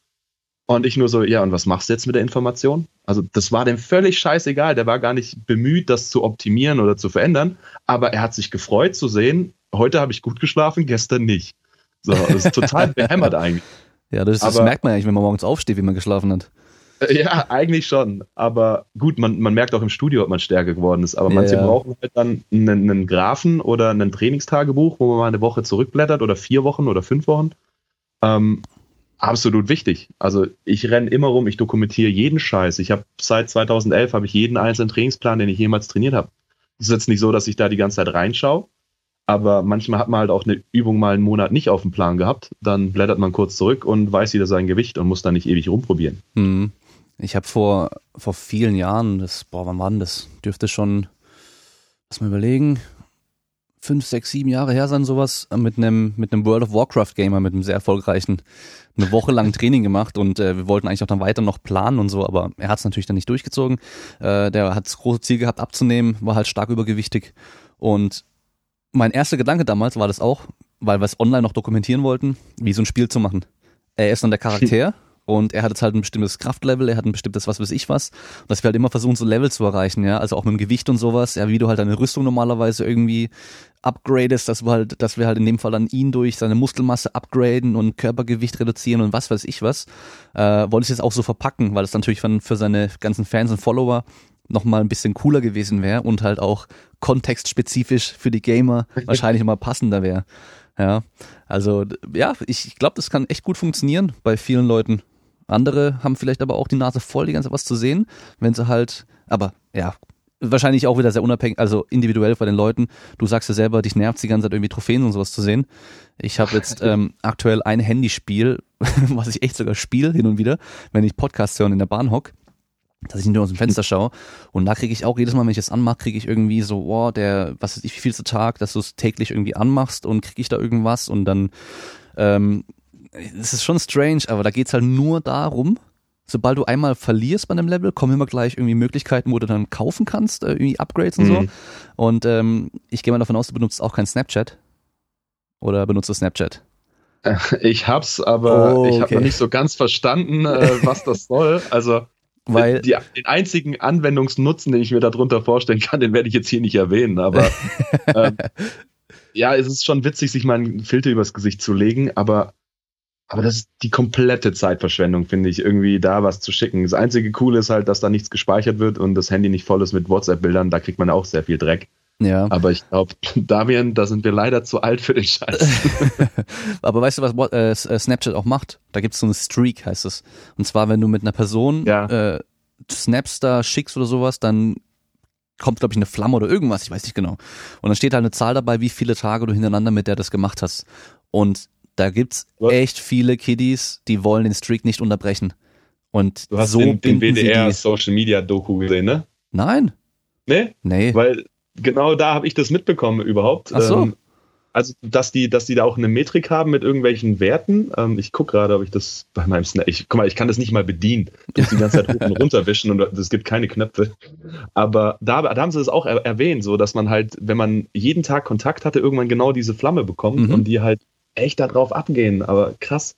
Und ich nur so, ja, und was machst du jetzt mit der Information? Also, das war dem völlig scheißegal. Der war gar nicht bemüht, das zu optimieren oder zu verändern. Aber er hat sich gefreut zu sehen, heute habe ich gut geschlafen, gestern nicht. So, das ist total behämmert eigentlich. Ja, das, das merkt man eigentlich, wenn man morgens aufsteht, wie man geschlafen hat. Ja, eigentlich schon. Aber gut, man, man merkt auch im Studio, ob man stärker geworden ist. Aber manche ja. brauchen halt dann einen, einen Graphen oder ein Trainingstagebuch, wo man mal eine Woche zurückblättert oder vier Wochen oder fünf Wochen. Ähm, absolut wichtig. Also ich renne immer rum, ich dokumentiere jeden Scheiß. Ich habe seit 2011 habe ich jeden einzelnen Trainingsplan, den ich jemals trainiert habe. Es ist jetzt nicht so, dass ich da die ganze Zeit reinschaue, aber manchmal hat man halt auch eine Übung mal einen Monat nicht auf dem Plan gehabt. Dann blättert man kurz zurück und weiß wieder sein Gewicht und muss dann nicht ewig rumprobieren. Mhm. Ich habe vor, vor vielen Jahren, das, boah, wann war denn das? Dürfte schon, lass mal überlegen, fünf, sechs, sieben Jahre her sein, sowas, mit einem, mit einem World of Warcraft Gamer, mit einem sehr erfolgreichen, eine Woche lang Training gemacht und äh, wir wollten eigentlich auch dann weiter noch planen und so, aber er hat es natürlich dann nicht durchgezogen. Äh, der hat das große Ziel gehabt abzunehmen, war halt stark übergewichtig und mein erster Gedanke damals war das auch, weil wir es online noch dokumentieren wollten, wie so ein Spiel zu machen. Er ist dann der Charakter und er hat jetzt halt ein bestimmtes Kraftlevel, er hat ein bestimmtes was weiß ich was, und dass wir halt immer versuchen, so Level zu erreichen, ja, also auch mit dem Gewicht und sowas, ja, wie du halt deine Rüstung normalerweise irgendwie upgradest, dass wir halt, dass wir halt in dem Fall dann ihn durch seine Muskelmasse upgraden und Körpergewicht reduzieren und was weiß ich was, äh, wollte ich jetzt auch so verpacken, weil es natürlich von, für seine ganzen Fans und Follower nochmal ein bisschen cooler gewesen wäre und halt auch kontextspezifisch für die Gamer wahrscheinlich mal passender wäre. Ja, also ja, ich glaube, das kann echt gut funktionieren bei vielen Leuten. Andere haben vielleicht aber auch die Nase voll, die ganze Zeit was zu sehen, wenn sie halt, aber ja, wahrscheinlich auch wieder sehr unabhängig, also individuell bei den Leuten. Du sagst ja selber, dich nervt die ganze Zeit irgendwie Trophäen und sowas zu sehen. Ich habe jetzt ähm, aktuell ein Handyspiel, was ich echt sogar spiele hin und wieder, wenn ich Podcasts höre und in der Bahn hock, dass ich nur aus dem Fenster schaue. Und da kriege ich auch jedes Mal, wenn ich das anmache, kriege ich irgendwie so, oh, der, was ist ich, wie vielste Tag, dass du es täglich irgendwie anmachst und kriege ich da irgendwas und dann ähm, es ist schon strange, aber da geht's halt nur darum, sobald du einmal verlierst bei einem Level, kommen immer gleich irgendwie Möglichkeiten, wo du dann kaufen kannst, äh, irgendwie Upgrades und mhm. so. Und ähm, ich gehe mal davon aus, du benutzt auch kein Snapchat. Oder benutzt du Snapchat? Ich hab's, aber oh, okay. ich habe noch nicht so ganz verstanden, äh, was das soll. Also weil die, den einzigen Anwendungsnutzen, den ich mir darunter vorstellen kann, den werde ich jetzt hier nicht erwähnen, aber ähm, ja, es ist schon witzig, sich mal einen Filter übers Gesicht zu legen, aber aber das ist die komplette Zeitverschwendung, finde ich, irgendwie da was zu schicken. Das einzige Coole ist halt, dass da nichts gespeichert wird und das Handy nicht voll ist mit WhatsApp-Bildern. Da kriegt man auch sehr viel Dreck. Ja. Aber ich glaube, Damian, da sind wir leider zu alt für den Scheiß. Aber weißt du, was äh, äh, Snapchat auch macht? Da gibt es so eine Streak, heißt es. Und zwar, wenn du mit einer Person ja. äh, Snaps da schickst oder sowas, dann kommt, glaube ich, eine Flamme oder irgendwas, ich weiß nicht genau. Und dann steht halt eine Zahl dabei, wie viele Tage du hintereinander mit der das gemacht hast. Und da gibt's Was? echt viele Kiddies, die wollen den Streak nicht unterbrechen. Und du hast so den, den WDR Social Media Doku gesehen, ne? Nein. Nee? Nee. Weil genau da habe ich das mitbekommen überhaupt. Ach so. Ähm, also, dass die, dass die da auch eine Metrik haben mit irgendwelchen Werten. Ähm, ich gucke gerade, ob ich das bei meinem Snap. Ich, guck mal, ich kann das nicht mal bedienen. Ich muss die ganze Zeit hoch und runter wischen und es gibt keine Knöpfe. Aber da, da haben sie es auch er, erwähnt, so dass man halt, wenn man jeden Tag Kontakt hatte, irgendwann genau diese Flamme bekommt mhm. und die halt echt darauf abgehen, aber krass.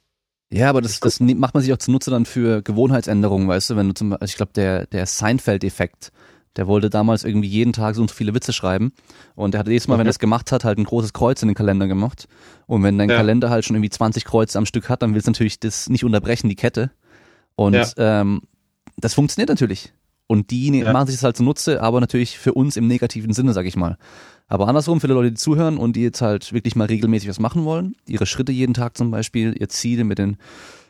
Ja, aber das, das macht man sich auch zunutze dann für Gewohnheitsänderungen, weißt du, wenn du zum also ich glaube, der, der Seinfeld-Effekt, der wollte damals irgendwie jeden Tag so und so viele Witze schreiben. Und er hat jedes Mal, okay. wenn er das gemacht hat, halt ein großes Kreuz in den Kalender gemacht. Und wenn dein ja. Kalender halt schon irgendwie 20 Kreuze am Stück hat, dann willst du natürlich das nicht unterbrechen, die Kette. Und ja. ähm, das funktioniert natürlich. Und die ja. machen sich das halt zunutze, aber natürlich für uns im negativen Sinne, sag ich mal. Aber andersrum, für die Leute, die zuhören und die jetzt halt wirklich mal regelmäßig was machen wollen, ihre Schritte jeden Tag zum Beispiel, ihr Ziele mit den,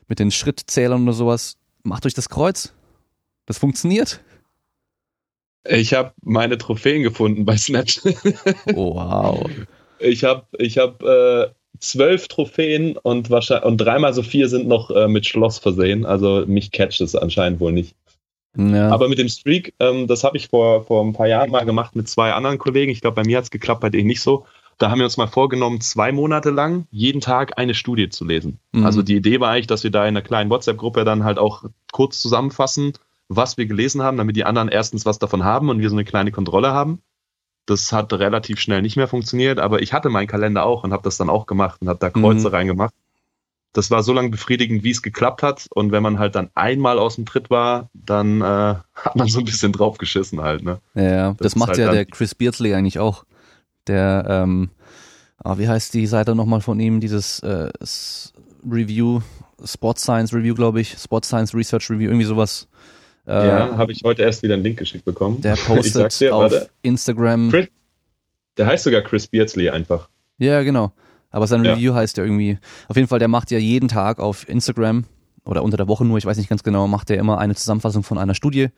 mit den Schrittzählern oder sowas, macht euch das Kreuz. Das funktioniert. Ich habe meine Trophäen gefunden bei Snapchat. Oh, wow. Ich habe ich hab, äh, zwölf Trophäen und wahrscheinlich und dreimal so vier sind noch äh, mit Schloss versehen. Also mich catcht es anscheinend wohl nicht. Ja. Aber mit dem Streak, ähm, das habe ich vor, vor ein paar Jahren mal gemacht mit zwei anderen Kollegen. Ich glaube, bei mir hat es geklappt, bei denen nicht so. Da haben wir uns mal vorgenommen, zwei Monate lang jeden Tag eine Studie zu lesen. Mhm. Also die Idee war eigentlich, dass wir da in einer kleinen WhatsApp-Gruppe dann halt auch kurz zusammenfassen, was wir gelesen haben, damit die anderen erstens was davon haben und wir so eine kleine Kontrolle haben. Das hat relativ schnell nicht mehr funktioniert, aber ich hatte meinen Kalender auch und habe das dann auch gemacht und habe da Kreuze mhm. reingemacht. Das war so lange befriedigend, wie es geklappt hat. Und wenn man halt dann einmal aus dem Tritt war, dann äh, hat man so ein bisschen draufgeschissen halt. Ne? Ja, das, das macht halt ja der Chris Beardsley eigentlich auch. Der, ähm, oh, wie heißt die Seite nochmal von ihm? Dieses äh, Review, Sport Science Review, glaube ich. Sport Science Research Review, irgendwie sowas. Äh, ja, habe ich heute erst wieder einen Link geschickt bekommen. Der postet dir, auf warte. Instagram. Chris, der heißt sogar Chris Beardsley einfach. Ja, genau. Aber sein ja. Review heißt ja irgendwie, auf jeden Fall, der macht ja jeden Tag auf Instagram oder unter der Woche nur, ich weiß nicht ganz genau, macht er immer eine Zusammenfassung von einer Studie.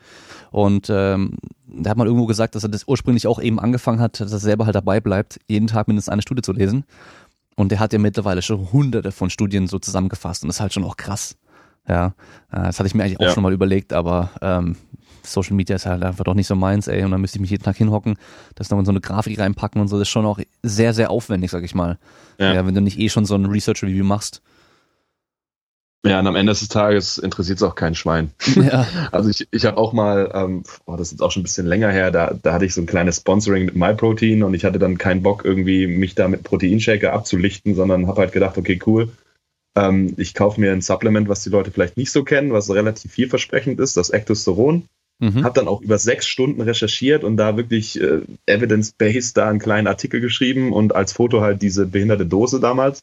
Und ähm, da hat man irgendwo gesagt, dass er das ursprünglich auch eben angefangen hat, dass er selber halt dabei bleibt, jeden Tag mindestens eine Studie zu lesen. Und der hat ja mittlerweile schon hunderte von Studien so zusammengefasst und das ist halt schon auch krass. Ja, äh, das hatte ich mir eigentlich auch ja. schon mal überlegt, aber ähm, Social Media ist halt einfach doch nicht so meins, ey. Und dann müsste ich mich jeden Tag hinhocken, das noch in so eine Grafik reinpacken und so. Das ist schon auch sehr, sehr aufwendig, sag ich mal. Ja. ja wenn du nicht eh schon so ein Research Review machst. Ja, und am Ende des Tages interessiert es auch kein Schwein. Ja. Also ich, ich habe auch mal, ähm, oh, das ist auch schon ein bisschen länger her, da, da hatte ich so ein kleines Sponsoring mit MyProtein und ich hatte dann keinen Bock, irgendwie mich da mit Proteinshaker abzulichten, sondern habe halt gedacht, okay, cool, ähm, ich kaufe mir ein Supplement, was die Leute vielleicht nicht so kennen, was relativ vielversprechend ist, das Ectosteron. Mhm. Habe dann auch über sechs Stunden recherchiert und da wirklich äh, evidence-based da einen kleinen Artikel geschrieben und als Foto halt diese behinderte Dose damals.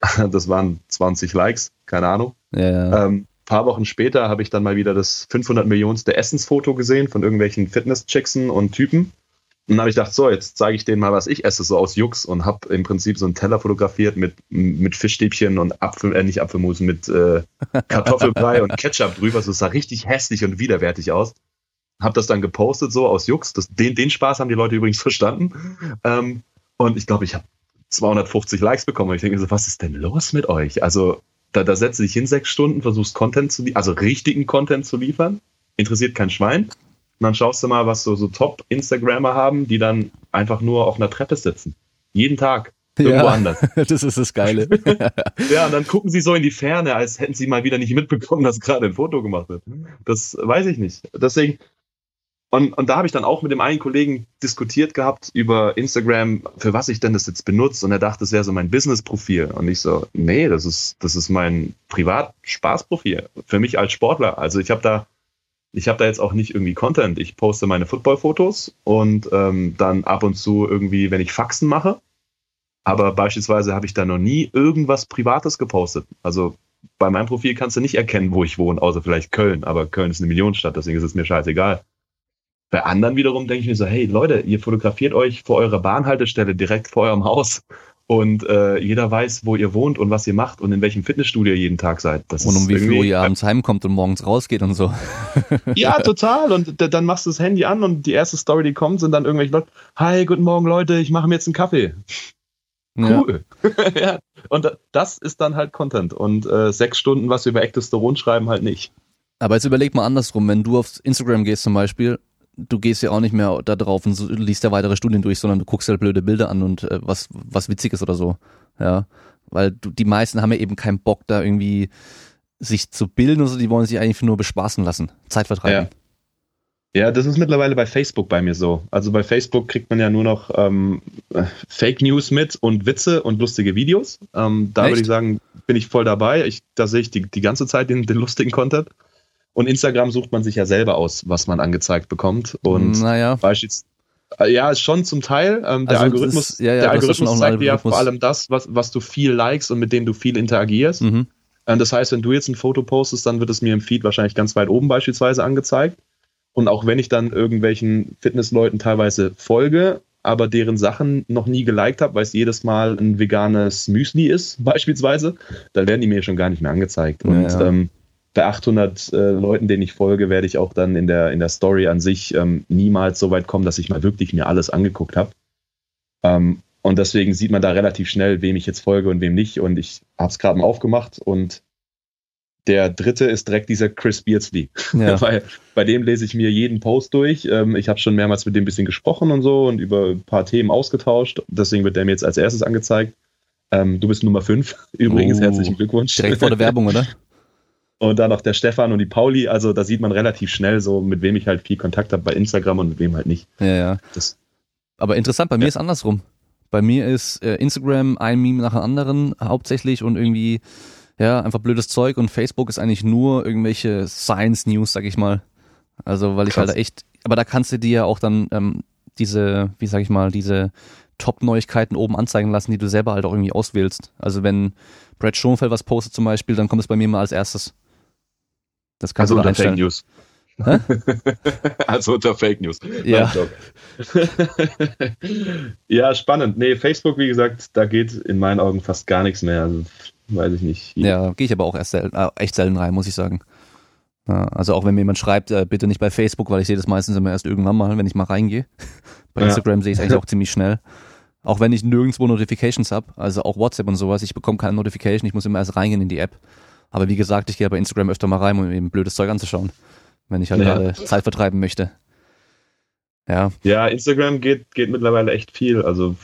Das waren 20 Likes, keine Ahnung. Ja. Ähm, paar Wochen später habe ich dann mal wieder das 500 Millionste Essensfoto gesehen von irgendwelchen Fitness-Chicksen und Typen. Und dann habe ich gedacht, so, jetzt zeige ich denen mal, was ich esse, so aus Jux und habe im Prinzip so einen Teller fotografiert mit, mit Fischstäbchen und Apfel, äh, nicht Apfelmus, mit äh, Kartoffelbrei und Ketchup drüber. So, es sah richtig hässlich und widerwärtig aus. Habe das dann gepostet, so aus Jux. Das, den, den Spaß haben die Leute übrigens verstanden. Ähm, und ich glaube, ich habe 250 Likes bekommen. Und ich denke so, was ist denn los mit euch? Also, da, da setzt du dich hin sechs Stunden, versuchst Content zu, also richtigen Content zu liefern. Interessiert kein Schwein. Und dann schaust du mal, was so, so Top-Instagrammer haben, die dann einfach nur auf einer Treppe sitzen. Jeden Tag. Irgendwo ja, anders. Das ist das Geile. ja, und dann gucken sie so in die Ferne, als hätten sie mal wieder nicht mitbekommen, dass gerade ein Foto gemacht wird. Das weiß ich nicht. Deswegen, und, und da habe ich dann auch mit dem einen Kollegen diskutiert gehabt über Instagram, für was ich denn das jetzt benutze. Und er dachte, das wäre so mein Business-Profil. Und ich so, nee, das ist, das ist mein Privat-Spaß-Profil. Für mich als Sportler. Also ich habe da ich habe da jetzt auch nicht irgendwie Content. Ich poste meine Football-Fotos und ähm, dann ab und zu irgendwie, wenn ich Faxen mache. Aber beispielsweise habe ich da noch nie irgendwas Privates gepostet. Also bei meinem Profil kannst du nicht erkennen, wo ich wohne, außer vielleicht Köln. Aber Köln ist eine Millionenstadt, deswegen ist es mir scheißegal. Bei anderen wiederum denke ich mir so, hey Leute, ihr fotografiert euch vor eurer Bahnhaltestelle direkt vor eurem Haus und äh, jeder weiß, wo ihr wohnt und was ihr macht und in welchem Fitnessstudio ihr jeden Tag seid. Das und um wie viel Uhr ihr abends heimkommt und morgens rausgeht und so. ja, total. Und dann machst du das Handy an und die erste Story, die kommt, sind dann irgendwelche Leute, hi, guten Morgen Leute, ich mache mir jetzt einen Kaffee. Cool. Ja. ja. Und das ist dann halt Content. Und äh, sechs Stunden was über Ektosteron schreiben halt nicht. Aber jetzt überleg mal andersrum, wenn du auf Instagram gehst zum Beispiel du gehst ja auch nicht mehr da drauf und liest ja weitere Studien durch, sondern du guckst halt blöde Bilder an und äh, was, was Witziges oder so. Ja. Weil du, die meisten haben ja eben keinen Bock, da irgendwie sich zu bilden oder so, die wollen sich eigentlich nur bespaßen lassen, Zeit vertreiben. Ja. Ja, das ist mittlerweile bei Facebook bei mir so. Also bei Facebook kriegt man ja nur noch ähm, Fake News mit und Witze und lustige Videos. Ähm, da würde ich sagen, bin ich voll dabei. Ich, da sehe ich die, die ganze Zeit den, den lustigen Content. Und Instagram sucht man sich ja selber aus, was man angezeigt bekommt. Und naja. beispielsweise äh, ja, ist schon zum Teil. Ähm, der also Algorithmus, ist, ja, ja, der Algorithmus zeigt dir ja vor allem das, was, was du viel likes und mit dem du viel interagierst. Mhm. Ähm, das heißt, wenn du jetzt ein Foto postest, dann wird es mir im Feed wahrscheinlich ganz weit oben beispielsweise angezeigt. Und auch wenn ich dann irgendwelchen Fitnessleuten teilweise folge, aber deren Sachen noch nie geliked habe, weil es jedes Mal ein veganes Müsli ist, beispielsweise, dann werden die mir schon gar nicht mehr angezeigt. Und ja, ähm, bei 800 äh, Leuten, denen ich folge, werde ich auch dann in der, in der Story an sich ähm, niemals so weit kommen, dass ich mal wirklich mir alles angeguckt habe. Ähm, und deswegen sieht man da relativ schnell, wem ich jetzt folge und wem nicht. Und ich habe es gerade mal aufgemacht und Der dritte ist direkt dieser Chris Beardsley. Ja. Weil bei dem lese ich mir jeden Post durch. Ähm, ich habe schon mehrmals mit dem ein bisschen gesprochen und so und über ein paar Themen ausgetauscht. Deswegen wird der mir jetzt als erstes angezeigt. Ähm, du bist Nummer 5. Übrigens, oh, herzlichen Glückwunsch. Direkt vor der Werbung, oder? Und dann noch der Stefan und die Pauli. Also da sieht man relativ schnell so, mit wem ich halt viel Kontakt habe bei Instagram und mit wem halt nicht. Ja, ja. Das, Aber interessant, bei mir ja. ist andersrum. Bei mir ist äh, Instagram ein Meme nach dem anderen hauptsächlich und irgendwie, ja, einfach blödes Zeug und Facebook ist eigentlich nur irgendwelche Science News, sag ich mal. Also, weil ich Krass. halt echt, aber da kannst du dir ja auch dann ähm, diese, wie sag ich mal, diese Top-Neuigkeiten oben anzeigen lassen, die du selber halt auch irgendwie auswählst. Also wenn Brad Schoenfeld was postet zum Beispiel, dann kommt es bei mir mal als erstes. Das kannst also du unter Fake News. also unter Fake News. Ja. ja, spannend. Nee, Facebook, wie gesagt, da geht in meinen Augen fast gar nichts mehr. Also, weiß ich nicht. Ja, gehe ich aber auch erst selten, äh, echt selten rein, muss ich sagen. Ja, also auch wenn mir jemand schreibt, äh, bitte nicht bei Facebook, weil ich sehe das meistens immer erst irgendwann mal, wenn ich mal reingehe. Bei Instagram ja. sehe ich es eigentlich auch ziemlich schnell. Auch wenn ich nirgendwo Notifications habe, also auch WhatsApp und sowas, ich bekomme keine Notification, ich muss immer erst reingehen in die App. Aber wie gesagt, ich gehe bei Instagram öfter mal rein, um eben blödes Zeug anzuschauen, wenn ich halt ja. gerade Zeit vertreiben möchte. Ja. Ja, Instagram geht, geht mittlerweile echt viel. Also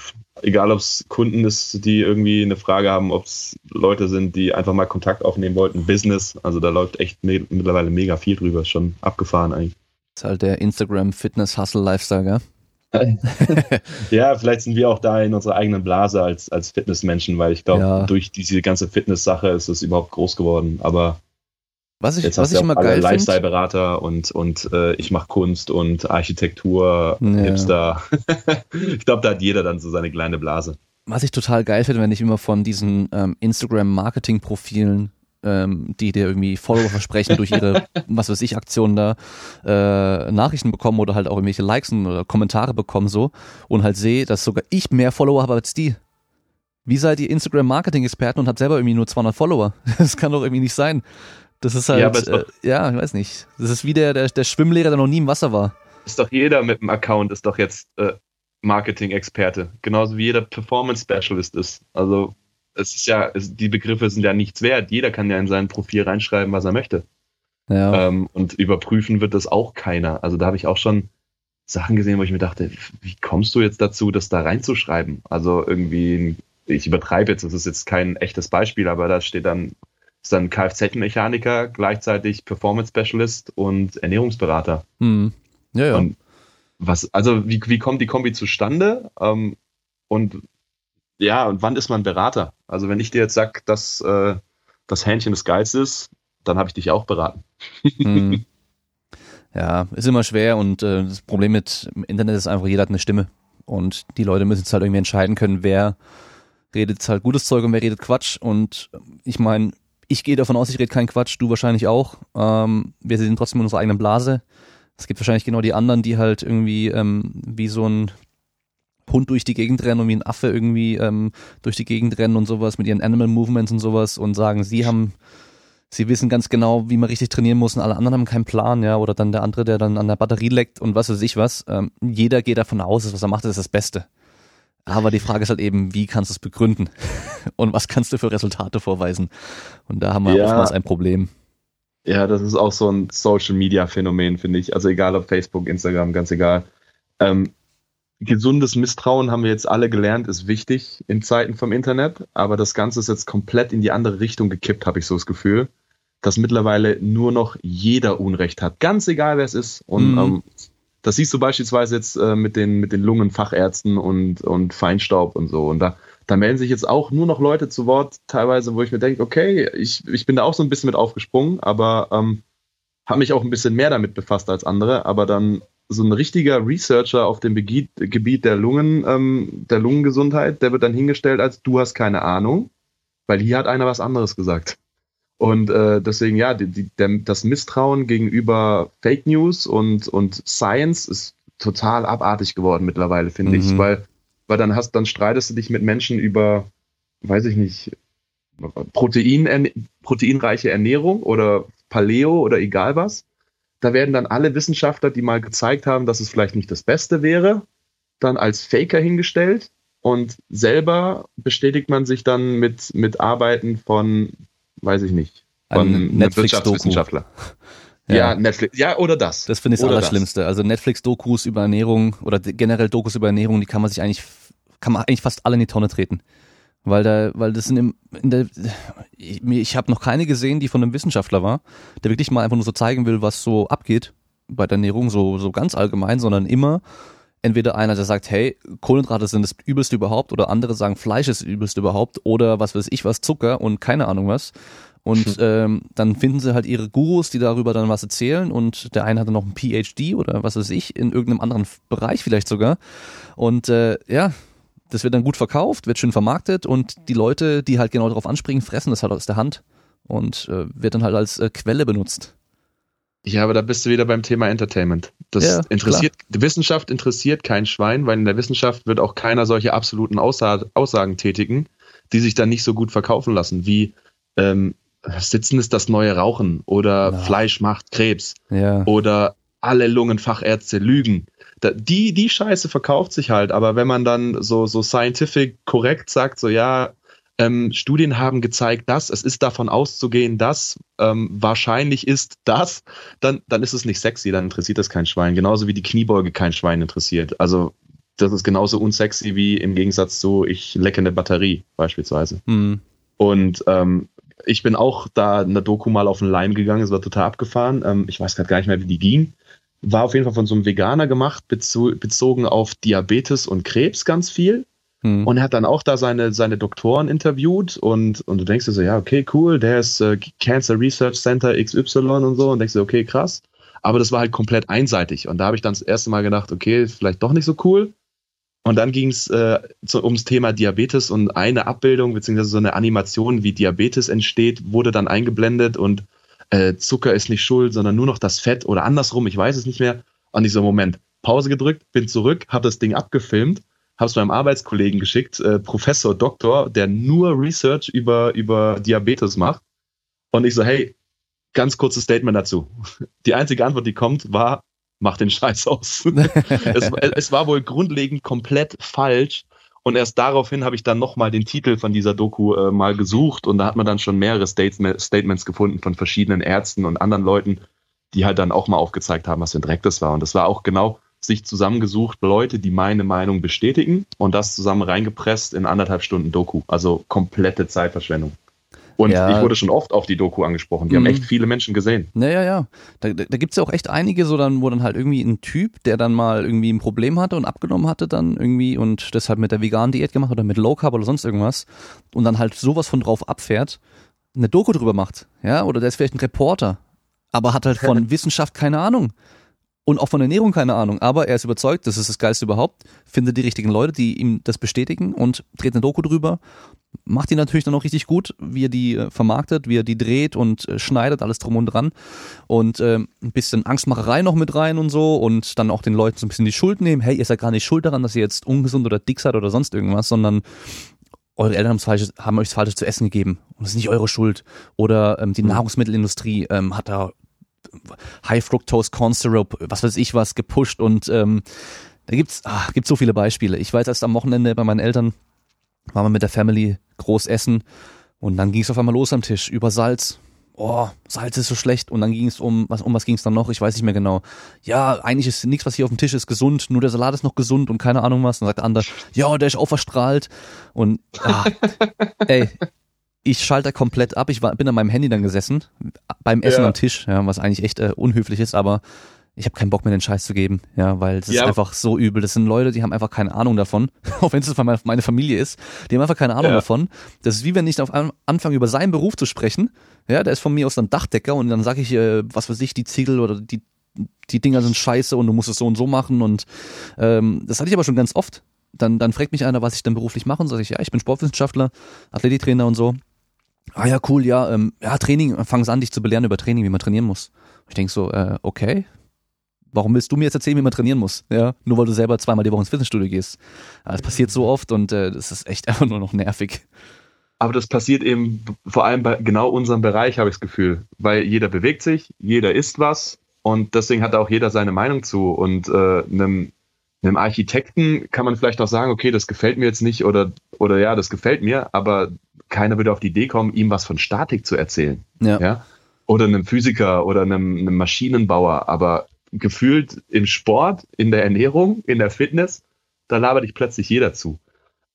egal, ob es Kunden ist, die irgendwie eine Frage haben, ob es Leute sind, die einfach mal Kontakt aufnehmen wollten, Business. Also da läuft echt me mittlerweile mega viel drüber, schon abgefahren eigentlich. Das ist halt der Instagram Fitness Hustle Lifestyle, gell? ja, vielleicht sind wir auch da in unserer eigenen Blase als, als Fitnessmenschen, weil ich glaube, ja. durch diese ganze Fitness-Sache ist es überhaupt groß geworden. Aber was ich, jetzt was ich immer geil Lifestyle-Berater und, und äh, ich mache Kunst und Architektur, ja. Hipster. ich glaube, da hat jeder dann so seine kleine Blase. Was ich total geil finde, wenn ich immer von diesen ähm, Instagram-Marketing-Profilen ähm, die dir irgendwie Follower versprechen durch ihre, was weiß ich, Aktionen da, äh, Nachrichten bekommen oder halt auch irgendwelche Likes oder Kommentare bekommen so und halt sehe, dass sogar ich mehr Follower habe als die. Wie seid ihr Instagram-Marketing-Experten und habt selber irgendwie nur 200 Follower? Das kann doch irgendwie nicht sein. Das ist halt, ja, äh, ja, ich weiß nicht. Das ist wie der, der, der Schwimmlehrer, der noch nie im Wasser war. Ist doch jeder mit einem Account, ist doch jetzt äh, Marketing-Experte. Genauso wie jeder Performance-Specialist ist. Also es ist ja, es, die Begriffe sind ja nichts wert. Jeder kann ja in sein Profil reinschreiben, was er möchte. Ja. Ähm, und überprüfen wird das auch keiner. Also da habe ich auch schon Sachen gesehen, wo ich mir dachte, wie kommst du jetzt dazu, das da reinzuschreiben? Also irgendwie, ich übertreibe jetzt, das ist jetzt kein echtes Beispiel, aber da steht dann, ist dann Kfz-Mechaniker, gleichzeitig Performance Specialist und Ernährungsberater. Hm. Ja, ja. Und was, also wie, wie kommt die Kombi zustande? Ähm, und ja, und wann ist man Berater? Also wenn ich dir jetzt sag, dass äh, das Hähnchen des Geistes ist, dann habe ich dich auch beraten. Hm. Ja, ist immer schwer und äh, das Problem mit Internet ist einfach, jeder hat eine Stimme. Und die Leute müssen jetzt halt irgendwie entscheiden können, wer redet halt gutes Zeug und wer redet Quatsch. Und ich meine, ich gehe davon aus, ich rede keinen Quatsch, du wahrscheinlich auch. Ähm, wir sind trotzdem in unserer eigenen Blase. Es gibt wahrscheinlich genau die anderen, die halt irgendwie ähm, wie so ein Hund durch die Gegend rennen und wie ein Affe irgendwie ähm, durch die Gegend rennen und sowas mit ihren Animal Movements und sowas und sagen, sie haben, sie wissen ganz genau, wie man richtig trainieren muss und alle anderen haben keinen Plan, ja, oder dann der andere, der dann an der Batterie leckt und was weiß ich was. Ähm, jeder geht davon aus, dass was er macht, ist das Beste. Aber die Frage ist halt eben, wie kannst du es begründen? und was kannst du für Resultate vorweisen? Und da haben wir ja. oftmals ein Problem. Ja, das ist auch so ein Social Media Phänomen, finde ich. Also egal ob Facebook, Instagram, ganz egal. Ähm, gesundes Misstrauen haben wir jetzt alle gelernt, ist wichtig in Zeiten vom Internet, aber das Ganze ist jetzt komplett in die andere Richtung gekippt, habe ich so das Gefühl, dass mittlerweile nur noch jeder Unrecht hat, ganz egal wer es ist. Und mhm. ähm, das siehst du beispielsweise jetzt äh, mit den mit den Lungenfachärzten und und Feinstaub und so. Und da da melden sich jetzt auch nur noch Leute zu Wort, teilweise, wo ich mir denke, okay, ich ich bin da auch so ein bisschen mit aufgesprungen, aber ähm, habe mich auch ein bisschen mehr damit befasst als andere, aber dann so ein richtiger Researcher auf dem Gebiet, Gebiet der Lungen, ähm, der Lungengesundheit, der wird dann hingestellt als du hast keine Ahnung, weil hier hat einer was anderes gesagt. Und äh, deswegen, ja, die, die, der, das Misstrauen gegenüber Fake News und, und Science ist total abartig geworden mittlerweile, finde mhm. ich. Weil, weil dann hast, dann streitest du dich mit Menschen über, weiß ich nicht, Protein, proteinreiche Ernährung oder Paleo oder egal was. Da werden dann alle Wissenschaftler, die mal gezeigt haben, dass es vielleicht nicht das Beste wäre, dann als Faker hingestellt und selber bestätigt man sich dann mit, mit Arbeiten von, weiß ich nicht, Von einem Wirtschaftswissenschaftler. Ja. Ja, Netflix. Ja, oder das. Das finde ich das Allerschlimmste. Also Netflix-Dokus über Ernährung oder generell Dokus über Ernährung, die kann man sich eigentlich, kann man eigentlich fast alle in die Tonne treten. Weil da, weil das sind im, in der, ich, ich habe noch keine gesehen, die von einem Wissenschaftler war, der wirklich mal einfach nur so zeigen will, was so abgeht bei der Ernährung, so, so ganz allgemein, sondern immer entweder einer, der sagt, hey, Kohlenhydrate sind das Übelste überhaupt, oder andere sagen, Fleisch ist das Übelste überhaupt, oder was weiß ich was, Zucker und keine Ahnung was. Und ähm, dann finden sie halt ihre Gurus, die darüber dann was erzählen und der eine hat dann noch ein PhD oder was weiß ich, in irgendeinem anderen Bereich vielleicht sogar. Und äh, ja, das wird dann gut verkauft, wird schön vermarktet und die Leute, die halt genau darauf anspringen, fressen das halt aus der Hand und äh, wird dann halt als äh, Quelle benutzt. Ja, aber da bist du wieder beim Thema Entertainment. Das Ja, interessiert, die Wissenschaft interessiert kein Schwein, weil in der Wissenschaft wird auch keiner solche absoluten Aussa Aussagen tätigen, die sich dann nicht so gut verkaufen lassen, wie ähm, Sitzen ist das neue Rauchen oder Ja. Fleisch macht Krebs Ja. oder alle Lungenfachärzte lügen. Da, die, die Scheiße verkauft sich halt, aber wenn man dann so, so scientific korrekt sagt, so ja, ähm, Studien haben gezeigt, dass es ist davon auszugehen, dass ähm, wahrscheinlich ist das, dann, dann ist es nicht sexy, dann interessiert das kein Schwein. Genauso wie die Kniebeuge kein Schwein interessiert. Also das ist genauso unsexy wie im Gegensatz zu ich lecke eine Batterie beispielsweise. Hm. Und ähm, ich bin auch da in der Doku mal auf den Leim gegangen, es war total abgefahren. Ähm, ich weiß gerade gar nicht mehr, wie die ging. War auf jeden Fall von so einem Veganer gemacht, bezo bezogen auf Diabetes und Krebs ganz viel. Hm. Und er hat dann auch da seine, seine Doktoren interviewt und, und du denkst dir so, ja, okay, cool, der ist äh, Cancer Research Center XY und so und denkst dir, okay, krass. Aber das war halt komplett einseitig. Und da habe ich dann das erste Mal gedacht, okay, vielleicht doch nicht so cool. Und dann ging es äh, zu, ums Thema Diabetes und eine Abbildung beziehungsweise so eine Animation, wie Diabetes entsteht, wurde dann eingeblendet und äh, Zucker ist nicht schuld, sondern nur noch das Fett oder andersrum, ich weiß es nicht mehr. Und ich so, Moment, Pause gedrückt, bin zurück, habe das Ding abgefilmt, habe es meinem Arbeitskollegen geschickt, äh, Professor, Doktor, der nur Research über, über Diabetes macht. Und ich so, hey, ganz kurzes Statement dazu. Die einzige Antwort, die kommt, war, mach den Scheiß aus. es, es war wohl grundlegend komplett falsch. Und erst daraufhin habe ich dann nochmal den Titel von dieser Doku äh, mal gesucht und da hat man dann schon mehrere Statement, Statements gefunden von verschiedenen Ärzten und anderen Leuten, die halt dann auch mal aufgezeigt haben, was für ein Dreck das war. Und das war auch genau sich zusammengesucht, Leute, die meine Meinung bestätigen und das zusammen reingepresst in anderthalb Stunden Doku. Also komplette Zeitverschwendung. Und Ja. ich wurde schon oft auf die Doku angesprochen. Die Mhm. haben echt viele Menschen gesehen. Ja, ja, ja. Da, da, da gibt's ja auch echt einige, so dann, wo dann halt irgendwie ein Typ, der dann mal irgendwie ein Problem hatte und abgenommen hatte dann irgendwie und deshalb mit der veganen Diät gemacht oder mit Low Carb oder sonst irgendwas und dann halt sowas von drauf abfährt, eine Doku drüber macht, ja, oder der ist vielleicht ein Reporter, aber hat halt von Wissenschaft keine Ahnung. Und auch von Ernährung keine Ahnung, aber er ist überzeugt, das ist das Geilste überhaupt, findet die richtigen Leute, die ihm das bestätigen und dreht eine Doku drüber, macht die natürlich dann auch richtig gut, wie er die äh, vermarktet, wie er die dreht und äh, schneidet, alles drum und dran. Und ähm, ein bisschen Angstmacherei noch mit rein und so und dann auch den Leuten so ein bisschen die Schuld nehmen, hey, ihr seid gar nicht schuld daran, dass ihr jetzt ungesund oder dick seid oder sonst irgendwas, sondern eure Eltern falsches, haben euch das Falsches zu essen gegeben. Und das ist nicht eure Schuld. Oder ähm, die Nahrungsmittelindustrie ähm, hat da High Fructose Corn Syrup, was weiß ich was, gepusht und ähm, da gibt's, ah, gibt's so viele Beispiele. Ich weiß erst am Wochenende bei meinen Eltern, waren wir mit der Family groß essen und dann ging's auf einmal los am Tisch über Salz. Oh, Salz ist so schlecht. Und dann ging's um, was, um was ging's dann noch? Ich weiß nicht mehr genau. Ja, eigentlich ist nichts, was hier auf dem Tisch ist, gesund. Nur der Salat ist noch gesund und keine Ahnung was. Und dann sagt der andere, ja, der ist auch verstrahlt. Und, ah, ey, ich schalte komplett ab. Ich war, bin an meinem Handy dann gesessen, beim Essen Ja. am Tisch, ja, was eigentlich echt äh, unhöflich ist, aber ich habe keinen Bock mehr den Scheiß zu geben, ja, weil es ist Ja. einfach so übel. Das sind Leute, die haben einfach keine Ahnung davon, auch wenn es meine Familie ist, die haben einfach keine Ahnung Ja. davon. Das ist wie wenn ich auf einmal anfange über seinen Beruf zu sprechen, ja, der ist von mir aus dann Dachdecker und dann sage ich, äh, was weiß ich, die Ziegel oder die die Dinger sind scheiße und du musst es so und so machen und ähm, das hatte ich aber schon ganz oft. Dann, dann fragt mich einer, was ich denn beruflich mache und sage ich, ja, ich bin Sportwissenschaftler, Athletiktrainer und so. Ah ja, cool, ja, ähm, ja, Training, fangen an, dich zu belehren über Training, wie man trainieren muss. Ich denk so, äh, okay, warum willst du mir jetzt erzählen, wie man trainieren muss? Ja, nur weil du selber zweimal die Woche ins Fitnessstudio gehst. Das passiert so oft und äh, das ist echt einfach nur noch nervig. Aber das passiert eben vor allem bei genau unserem Bereich, habe ich das Gefühl. Weil jeder bewegt sich, jeder isst was und deswegen hat auch jeder seine Meinung zu. Und äh, einem Einem Architekten kann man vielleicht auch sagen, okay, das gefällt mir jetzt nicht oder, oder ja, das gefällt mir, aber keiner würde auf die Idee kommen, ihm was von Statik zu erzählen. Ja. ja? Oder einem Physiker oder einem, einem Maschinenbauer. Aber gefühlt im Sport, in der Ernährung, in der Fitness, da labert dich plötzlich jeder zu.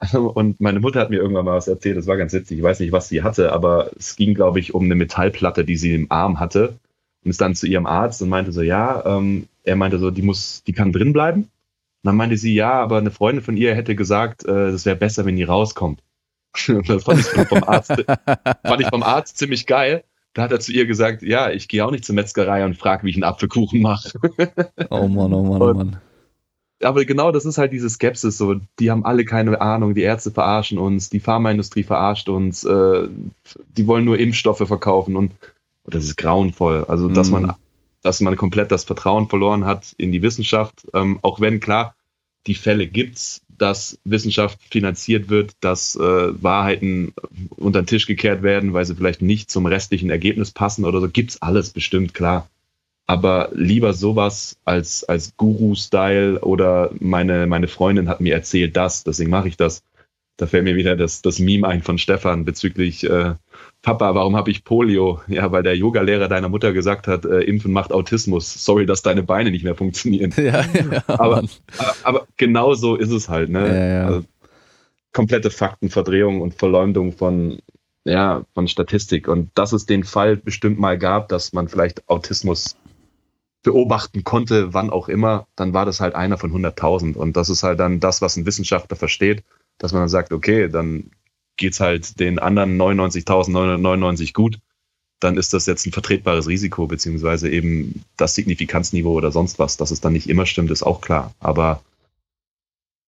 Und meine Mutter hat mir irgendwann mal was erzählt, das war ganz witzig, ich weiß nicht, was sie hatte, aber es ging, glaube ich, um eine Metallplatte, die sie im Arm hatte. Und ist dann zu ihrem Arzt und meinte so, ja, ähm, er meinte so, die muss, die kann drin bleiben. Und dann meinte sie, ja, aber eine Freundin von ihr hätte gesagt, äh, das wäre besser, wenn die rauskommt. Das fand ich vom Arzt, fand ich vom Arzt ziemlich geil. Da hat er zu ihr gesagt, ja, ich gehe auch nicht zur Metzgerei und frage, wie ich einen Apfelkuchen mache. Oh Mann, oh Mann, oh Mann aber genau das ist halt diese Skepsis so. Die haben alle keine Ahnung, die Ärzte verarschen uns, die Pharmaindustrie verarscht uns, äh, die wollen nur Impfstoffe verkaufen und, und das ist grauenvoll. Also, dass mhm. man, dass man komplett das Vertrauen verloren hat in die Wissenschaft, ähm, auch wenn klar, die Fälle gibt's, dass Wissenschaft finanziert wird, dass äh, Wahrheiten unter den Tisch gekehrt werden, weil sie vielleicht nicht zum restlichen Ergebnis passen oder so, gibt's alles bestimmt, klar. Aber lieber sowas als, als Guru-Style oder meine, meine Freundin hat mir erzählt das, deswegen mache ich das. Da fällt mir wieder das, das Meme ein von Stefan bezüglich äh, Papa, warum habe ich Polio? Ja, weil der Yogalehrer deiner Mutter gesagt hat, äh, Impfen macht Autismus. Sorry, dass deine Beine nicht mehr funktionieren. Ja, ja, aber, aber genau so ist es halt. Ne? Ja, ja. Also, komplette Faktenverdrehung und Verleumdung von, ja, von Statistik. Und dass es den Fall bestimmt mal gab, dass man vielleicht Autismus beobachten konnte, wann auch immer, dann war das halt einer von 100.000. Und das ist halt dann das, was ein Wissenschaftler versteht, dass man dann sagt, okay, dann geht's halt den anderen 99.999 gut. Dann ist das jetzt ein vertretbares Risiko, beziehungsweise eben das Signifikanzniveau oder sonst was. Dass es dann nicht immer stimmt, ist auch klar. Aber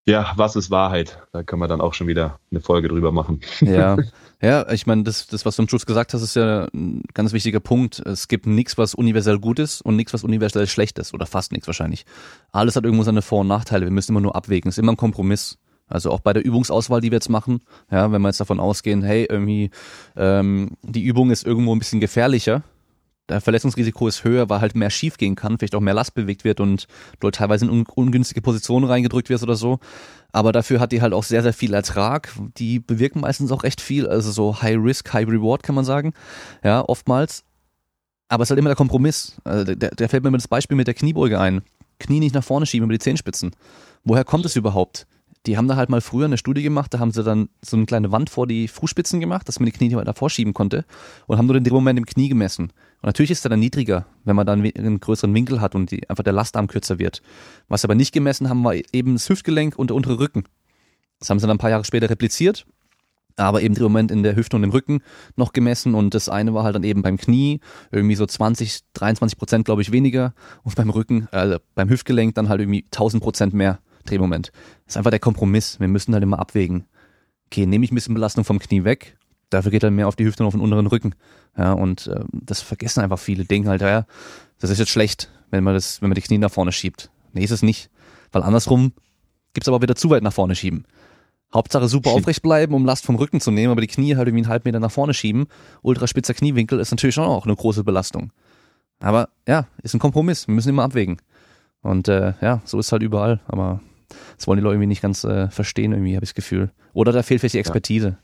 ja, was ist Wahrheit? Da können wir dann auch schon wieder eine Folge drüber machen. Ja, ja, ich meine, das, das, was du am Schluss gesagt hast, ist ja ein ganz wichtiger Punkt. Es gibt nichts, was universell gut ist und nichts, was universell schlecht ist oder fast nichts wahrscheinlich. Alles hat irgendwo seine Vor- und Nachteile. Wir müssen immer nur abwägen. Es ist immer ein Kompromiss. Also auch bei der Übungsauswahl, die wir jetzt machen, ja, wenn wir jetzt davon ausgehen, hey, irgendwie ähm, die Übung ist irgendwo ein bisschen gefährlicher, der Verletzungsrisiko ist höher, weil halt mehr schief gehen kann, vielleicht auch mehr Last bewegt wird und du halt teilweise in un ungünstige Positionen reingedrückt wirst oder so. Aber dafür hat die halt auch sehr, sehr viel Ertrag. Die bewirken meistens auch recht viel, also so High Risk, High Reward kann man sagen. Ja, oftmals. Aber es ist halt immer der Kompromiss. Also der, der fällt mir das Beispiel mit der Kniebeuge ein. Knie nicht nach vorne schieben über die Zehenspitzen. Woher kommt es überhaupt? Die haben da halt mal früher eine Studie gemacht, da haben sie dann so eine kleine Wand vor die Fußspitzen gemacht, dass man die Knie nicht weiter vorschieben konnte und haben nur den Drehmoment im Knie gemessen. Und natürlich ist er dann niedriger, wenn man dann einen größeren Winkel hat und die, einfach der Lastarm kürzer wird. Was sie aber nicht gemessen haben, war eben das Hüftgelenk und der untere Rücken. Das haben sie dann ein paar Jahre später repliziert, aber eben Drehmoment in der Hüfte und im Rücken noch gemessen und das eine war halt dann eben beim Knie irgendwie so 20, 23 Prozent glaube ich weniger und beim Rücken, also beim Hüftgelenk dann halt irgendwie 1000 Prozent mehr. Drehmoment. Das ist einfach der Kompromiss. Wir müssen halt immer abwägen. Okay, nehme ich ein bisschen Belastung vom Knie weg, dafür geht dann mehr auf die Hüfte und auf den unteren Rücken. Ja, und äh, das vergessen einfach viele. Denken halt, ja, das ist jetzt schlecht, wenn man das, wenn man die Knie nach vorne schiebt. Nee, ist es nicht. Weil andersrum gibt's aber wieder zu weit nach vorne schieben. Hauptsache super aufrecht bleiben, um Last vom Rücken zu nehmen, aber die Knie halt irgendwie einen halben Meter nach vorne schieben. Ultraspitzer Kniewinkel ist natürlich schon auch eine große Belastung. Aber ja, ist ein Kompromiss. Wir müssen immer abwägen. Und äh, ja, so ist halt überall. Aber das wollen die Leute irgendwie nicht ganz äh, verstehen, irgendwie, habe ich das Gefühl. Oder da fehlt vielleicht die Expertise.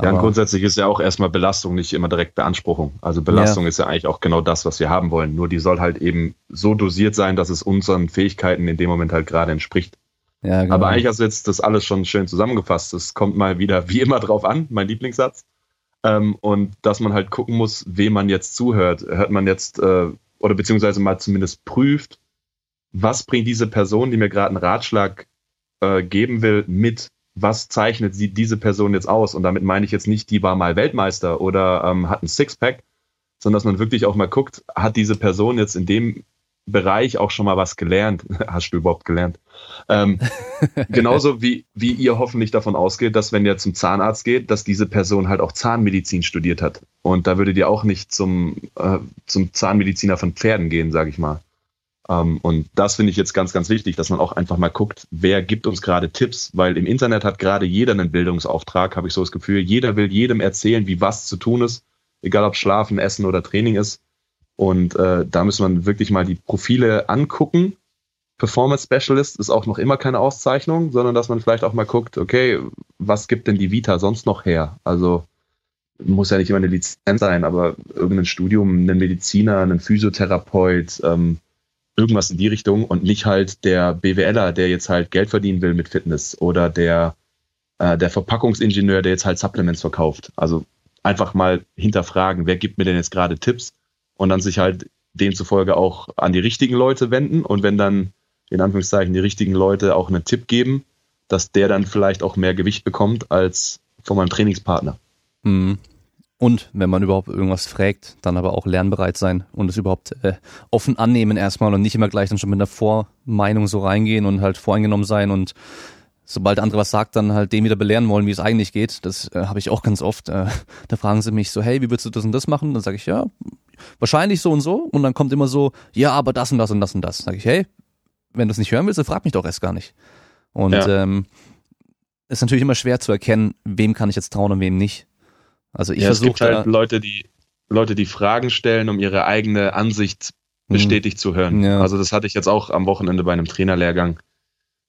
Ja, und grundsätzlich ist ja auch erstmal Belastung nicht immer direkt Beanspruchung. Also Belastung ja. ist ja eigentlich auch genau das, was wir haben wollen. Nur die soll halt eben so dosiert sein, dass es unseren Fähigkeiten in dem Moment halt gerade entspricht. Ja, genau. Aber eigentlich hast du jetzt das alles schon schön zusammengefasst. Es kommt mal wieder wie immer drauf an, mein Lieblingssatz. Ähm, und dass man halt gucken muss, wem man jetzt zuhört. Hört man jetzt, äh, oder beziehungsweise mal zumindest prüft, was bringt diese Person, die mir gerade einen Ratschlag äh, geben will, mit? Was zeichnet sie diese Person jetzt aus? Und damit meine ich jetzt nicht, die war mal Weltmeister oder ähm, hat ein Sixpack, sondern dass man wirklich auch mal guckt, hat diese Person jetzt in dem Bereich auch schon mal was gelernt? Hast du überhaupt gelernt? Ähm, genauso wie, wie ihr hoffentlich davon ausgeht, dass wenn ihr zum Zahnarzt geht, dass diese Person halt auch Zahnmedizin studiert hat. Und da würdet ihr auch nicht zum, äh, zum Zahnmediziner von Pferden gehen, sage ich mal. Um, ähm, und das finde ich jetzt ganz, ganz wichtig, dass man auch einfach mal guckt, wer gibt uns gerade Tipps, weil im Internet hat gerade jeder einen Bildungsauftrag, habe ich so das Gefühl. Jeder will jedem erzählen, wie was zu tun ist, egal ob Schlafen, Essen oder Training ist. Und äh, da muss man wirklich mal die Profile angucken Performance Specialist ist auch noch immer keine Auszeichnung, sondern dass man vielleicht auch mal guckt, okay, was gibt denn die Vita sonst noch her? Also muss ja nicht immer eine Lizenz sein, aber irgendein Studium, ein Mediziner, ein Physiotherapeut, ähm, irgendwas in die Richtung und nicht halt der BWLer, der jetzt halt Geld verdienen will mit Fitness oder der, äh, der Verpackungsingenieur, der jetzt halt Supplements verkauft. Also einfach mal hinterfragen, wer gibt mir denn jetzt gerade Tipps und dann sich halt demzufolge auch an die richtigen Leute wenden und wenn dann in Anführungszeichen die richtigen Leute auch einen Tipp geben, dass der dann vielleicht auch mehr Gewicht bekommt als von meinem Trainingspartner. Mhm. Und wenn man überhaupt irgendwas fragt, dann aber auch lernbereit sein und es überhaupt äh, offen annehmen erstmal und nicht immer gleich dann schon mit einer Vormeinung so reingehen und halt voreingenommen sein und sobald der andere was sagt, dann halt dem wieder belehren wollen, wie es eigentlich geht. Das äh, habe ich auch ganz oft. Äh, da fragen sie mich so, hey, wie würdest du das und das machen? Dann sage ich, ja, wahrscheinlich so und so. Und dann kommt immer so, ja, aber das und das und das und das. Sage ich, hey, wenn du es nicht hören willst, dann frag mich doch erst gar nicht. Und ja. ähm, ist natürlich immer schwer zu erkennen, wem kann ich jetzt trauen und wem nicht. Also ich ja, versuche halt Leute, die Leute, die Fragen stellen, um ihre eigene Ansicht mhm. bestätigt mhm. zu hören. Ja. Also das hatte ich jetzt auch am Wochenende bei einem Trainerlehrgang.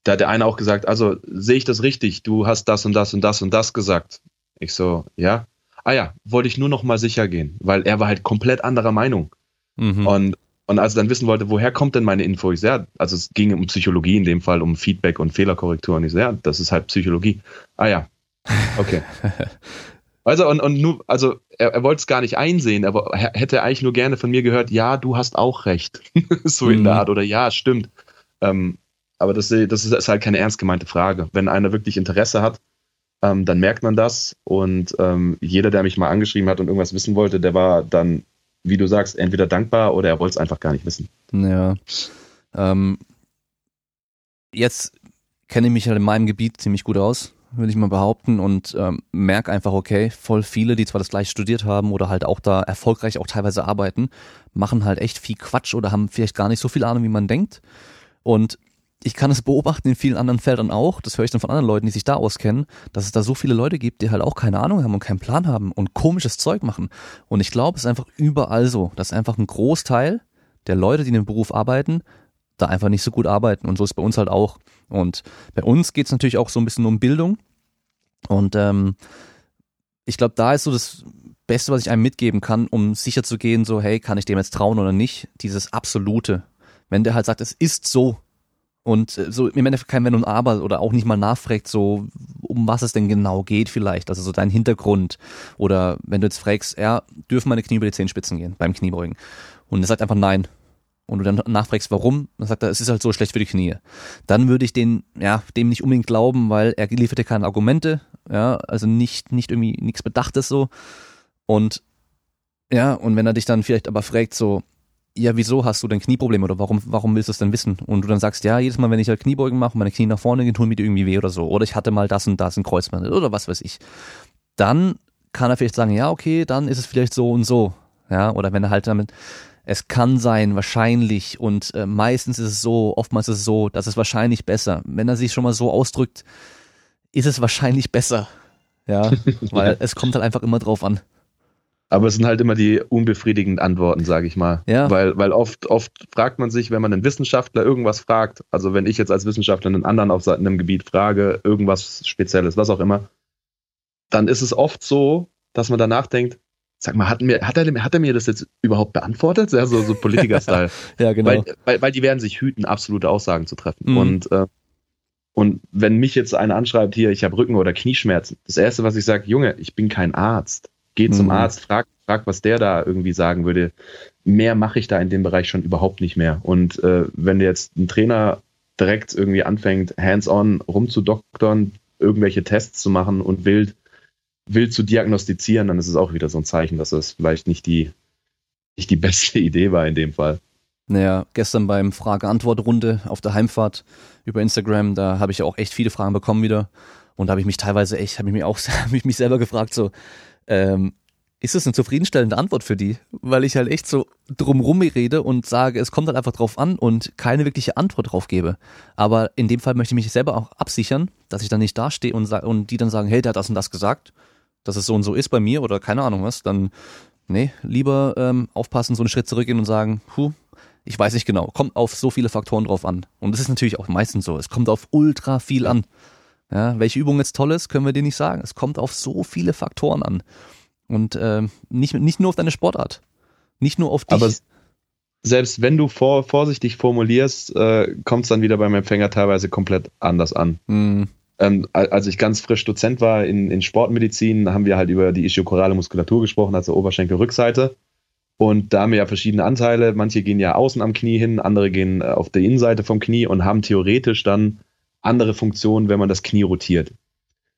Da hat der eine auch gesagt, also sehe ich das richtig? Du hast das und das und das und das gesagt. Ich so, ja. Ah ja, wollte ich nur noch mal sicher gehen, weil er war halt komplett anderer Meinung. Mhm. Und und als er dann wissen wollte, woher kommt denn meine Info? Ich so, ja, also es ging um Psychologie in dem Fall, um Feedback und Fehlerkorrektur. Und ich so, ja, das ist halt Psychologie. Ah ja, okay. also, und, und nur, also er, er wollte es gar nicht einsehen, aber er hätte eigentlich nur gerne von mir gehört, ja, du hast auch recht. so in der mhm. Art. Oder ja, stimmt. Ähm, aber das, das ist halt keine ernst gemeinte Frage. Wenn einer wirklich Interesse hat, ähm, dann merkt man das. Und ähm, jeder, der mich mal angeschrieben hat und irgendwas wissen wollte, der war dann wie du sagst, entweder dankbar oder er wollte es einfach gar nicht wissen. Ja. Ähm, jetzt kenne ich mich halt in meinem Gebiet ziemlich gut aus, würde ich mal behaupten, und ähm, merke einfach, okay, voll viele, die zwar das gleiche studiert haben oder halt auch da erfolgreich auch teilweise arbeiten, machen halt echt viel Quatsch oder haben vielleicht gar nicht so viel Ahnung, wie man denkt. Und ich kann es beobachten in vielen anderen Feldern auch, das höre ich dann von anderen Leuten, die sich da auskennen, dass es da so viele Leute gibt, die halt auch keine Ahnung haben und keinen Plan haben und komisches Zeug machen. Und ich glaube, es ist einfach überall so, dass einfach ein Großteil der Leute, die in dem Beruf arbeiten, da einfach nicht so gut arbeiten. Und so ist bei uns halt auch. Und bei uns geht es natürlich auch so ein bisschen um Bildung. Und ähm, ich glaube, da ist so das Beste, was ich einem mitgeben kann, um sicher zu gehen, so, hey, kann ich dem jetzt trauen oder nicht, dieses Absolute. Wenn der halt sagt, es ist so, und äh, so im Endeffekt kein Wenn und Aber oder auch nicht mal nachfragt, so um was es denn genau geht vielleicht, also so dein Hintergrund. Oder wenn du jetzt fragst, ja, dürfen meine Knie über die Zehenspitzen gehen beim Kniebeugen? Und er sagt einfach nein und du dann nachfragst, warum, dann sagt er, es ist halt so schlecht für die Knie. Dann würde ich den, ja, dem nicht unbedingt glauben, weil er liefert dir keine Argumente, ja, also nicht, nicht irgendwie nichts Bedachtes so und ja, und wenn er dich dann vielleicht aber fragt, so, ja, wieso hast du denn Knieprobleme oder warum, warum willst du es denn wissen? Und du dann sagst, ja, jedes Mal, wenn ich halt Kniebeugen mache, meine Knie nach vorne gehen, tun mir die irgendwie weh oder so. Oder ich hatte mal das und das, ein Kreuzband oder was weiß ich. Dann kann er vielleicht sagen, ja, okay, dann ist es vielleicht so und so. Ja, oder wenn er halt damit, es kann sein, wahrscheinlich und äh, meistens ist es so, oftmals ist es so, dass es wahrscheinlich besser. Wenn er sich schon mal so ausdrückt, ist es wahrscheinlich besser. Ja, weil es kommt halt einfach immer drauf an. Aber es sind halt immer die unbefriedigenden Antworten, sage ich mal. Ja. Weil, weil oft, oft fragt man sich, wenn man einen Wissenschaftler irgendwas fragt, also wenn ich jetzt als Wissenschaftler einen anderen auf einem Gebiet frage, irgendwas Spezielles, was auch immer, dann ist es oft so, dass man danach denkt, sag mal, hat, mir, hat, er, hat er mir das jetzt überhaupt beantwortet? Ja, so, so Politiker-Style. ja, genau. Weil, weil, weil, die werden sich hüten, absolute Aussagen zu treffen. Mhm. Und, äh, und wenn mich jetzt einer anschreibt, hier, ich habe Rücken- oder Knieschmerzen, das Erste, was ich sage, Junge, ich bin kein Arzt Geh zum mhm. Arzt, frag, frag, was der da irgendwie sagen würde. Mehr mache ich da in dem Bereich schon überhaupt nicht mehr. Und äh, wenn jetzt ein Trainer direkt irgendwie anfängt, hands-on rumzudoktern, irgendwelche Tests zu machen und wild, wild zu diagnostizieren, dann ist es auch wieder so ein Zeichen, dass es vielleicht nicht die, nicht die beste Idee war in dem Fall. Naja, gestern beim Frage-Antwort-Runde auf der Heimfahrt über Instagram, da habe ich ja auch echt viele Fragen bekommen wieder. Und da habe ich mich teilweise echt, habe ich mich auch ich mich selber gefragt, so, ähm, ist das eine zufriedenstellende Antwort für die? Weil ich halt echt so drumrum rede und sage, es kommt halt einfach drauf an und keine wirkliche Antwort drauf gebe. Aber in dem Fall möchte ich mich selber auch absichern, dass ich dann nicht dastehe und, und die dann sagen, hey, der hat das und das gesagt, dass es so und so ist bei mir oder keine Ahnung was, dann nee, lieber ähm, aufpassen, so einen Schritt zurückgehen und sagen, puh, Ich weiß nicht genau. Kommt auf so viele Faktoren drauf an. Und das ist natürlich auch meistens so. Es kommt auf ultra viel an. Ja, welche Übung jetzt toll ist, können wir dir nicht sagen. Es kommt auf so viele Faktoren an. Und äh, nicht, nicht nur auf deine Sportart. Nicht nur auf dich. Aber selbst wenn du vor, vorsichtig formulierst, äh, kommt es dann wieder beim Empfänger teilweise komplett anders an. Mhm. Ähm, als ich ganz frisch Dozent war in, in Sportmedizin, haben wir halt über die ischiokorale Muskulatur gesprochen, also Oberschenkelrückseite. Und da haben wir ja verschiedene Anteile. Manche gehen ja außen am Knie hin, andere gehen äh, auf der Innenseite vom Knie und haben theoretisch dann andere Funktionen, wenn man das Knie rotiert.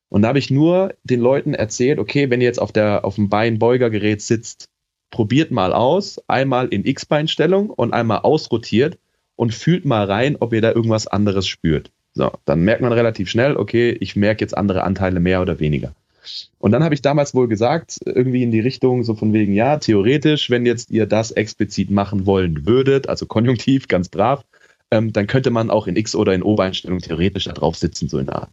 Und da habe ich nur den Leuten erzählt, okay, wenn ihr jetzt auf, der, auf dem Beinbeugergerät sitzt, probiert mal aus, einmal in X-Beinstellung und einmal ausrotiert und fühlt mal rein, ob ihr da irgendwas anderes spürt. So, dann merkt man relativ schnell, okay, ich merke jetzt andere Anteile mehr oder weniger. Und dann habe ich damals wohl gesagt, irgendwie in die Richtung so von wegen, ja, theoretisch, wenn jetzt ihr das explizit machen wollen würdet, also konjunktiv, ganz brav, ähm, dann könnte man auch in X- oder in O-Beinstellung theoretisch da drauf sitzen, so in der Art.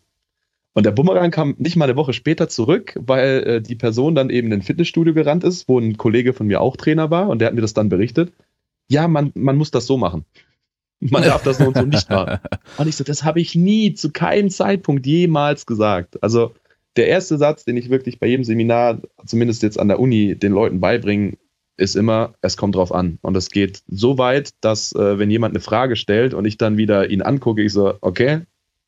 Und der Bumerang kam nicht mal eine Woche später zurück, weil äh, die Person dann eben in ein Fitnessstudio gerannt ist, wo ein Kollege von mir auch Trainer war und der hat mir das dann berichtet. Ja, man, man muss das so machen. Man darf das so und so nicht machen. Und ich so, das habe ich nie zu keinem Zeitpunkt jemals gesagt. Also der erste Satz, den ich wirklich bei jedem Seminar, zumindest jetzt an der Uni, den Leuten beibringe, ist immer, es kommt drauf an. Und es geht so weit, dass äh, wenn jemand eine Frage stellt und ich dann wieder ihn angucke, ich so, okay,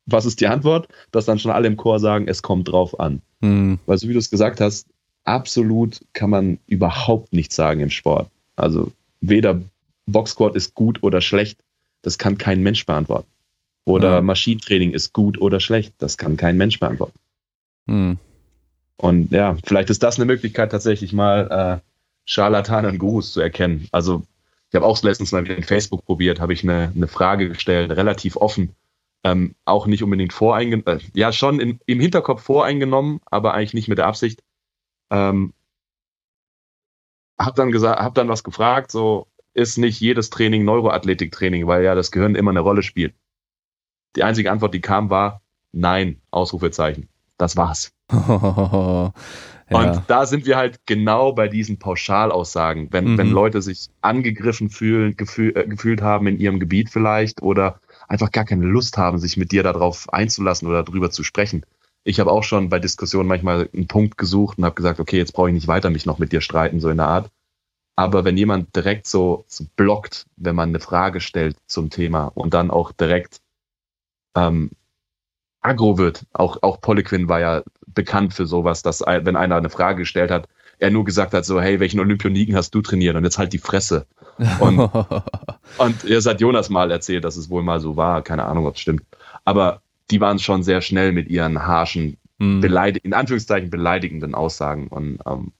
was ist die Antwort? Dass dann schon alle im Chor sagen, es kommt drauf an. Hm. Weil so wie du es gesagt hast, absolut kann man überhaupt nichts sagen im Sport. Also weder Boxsquat ist gut oder schlecht, das kann kein Mensch beantworten. Oder ja. Maschinentraining ist gut oder schlecht, das kann kein Mensch beantworten. Hm. Und ja, vielleicht ist das eine Möglichkeit, tatsächlich mal äh, Scharlatane und Gurus zu erkennen. Also ich habe auch letztens mal wieder in Facebook probiert, habe ich eine, eine Frage gestellt, relativ offen. Ähm, auch nicht unbedingt voreingenommen, äh, ja schon in, im Hinterkopf voreingenommen, aber eigentlich nicht mit der Absicht. Ähm, hab dann gesagt, hab dann was gefragt, so ist nicht jedes Training Neuroathletiktraining, weil ja das Gehirn immer eine Rolle spielt. Die einzige Antwort, die kam, war Nein, Ausrufezeichen. Das war's. ja. Und da sind wir halt genau bei diesen Pauschalaussagen. Wenn, mhm. wenn Leute sich angegriffen fühlen, gefühl, äh, gefühlt haben in ihrem Gebiet vielleicht oder einfach gar keine Lust haben, sich mit dir darauf einzulassen oder darüber zu sprechen. Ich habe auch schon bei Diskussionen manchmal einen Punkt gesucht und habe gesagt, okay, jetzt brauche ich nicht weiter mich noch mit dir streiten, so in der Art. Aber wenn jemand direkt so, so blockt, wenn man eine Frage stellt zum Thema und dann auch direkt ähm, aggro wird. Auch, auch Poliquin war ja bekannt für sowas, dass wenn einer eine Frage gestellt hat, er nur gesagt hat, so, hey, welchen Olympioniken hast du trainiert? Und jetzt halt die Fresse. Und, und es hat Jonas mal erzählt, dass es wohl mal so war. Keine Ahnung, ob es stimmt. Aber die waren schon sehr schnell mit ihren harschen, mhm. in Anführungszeichen beleidigenden Aussagen und ähm,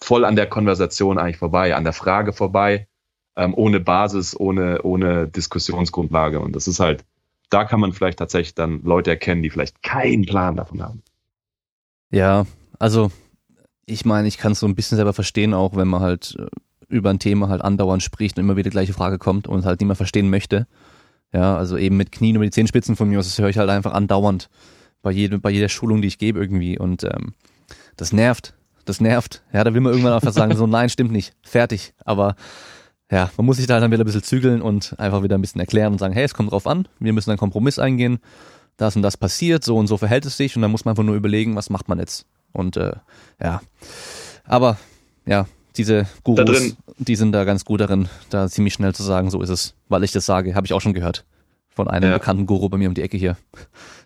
voll an der Konversation eigentlich vorbei, an der Frage vorbei, ähm, ohne Basis, ohne, ohne Diskussionsgrundlage. Und das ist halt, da kann man vielleicht tatsächlich dann Leute erkennen, die vielleicht keinen Plan davon haben. Ja, also ich meine, ich kann es so ein bisschen selber verstehen, auch wenn man halt äh, über ein Thema halt andauernd spricht und immer wieder die gleiche Frage kommt und halt mehr verstehen möchte. Ja, also eben mit Knien über die Zehenspitzen von mir aus, das höre ich halt einfach andauernd bei, jedem, bei jeder Schulung, die ich gebe irgendwie und ähm, das nervt, das nervt. Ja, da will man irgendwann einfach sagen, so nein, stimmt nicht, fertig. Aber ja, man muss sich da halt dann wieder ein bisschen zügeln und einfach wieder ein bisschen erklären und sagen, hey, es kommt drauf an, wir müssen einen Kompromiss eingehen, das und das passiert, so und so verhält es sich. Und dann muss man einfach nur überlegen, was macht man jetzt. Und äh, ja, aber ja, diese Gurus, die sind da ganz gut darin, da ziemlich schnell zu sagen, so ist es, weil ich das sage, habe ich auch schon gehört von einem ja. bekannten Guru bei mir um die Ecke hier.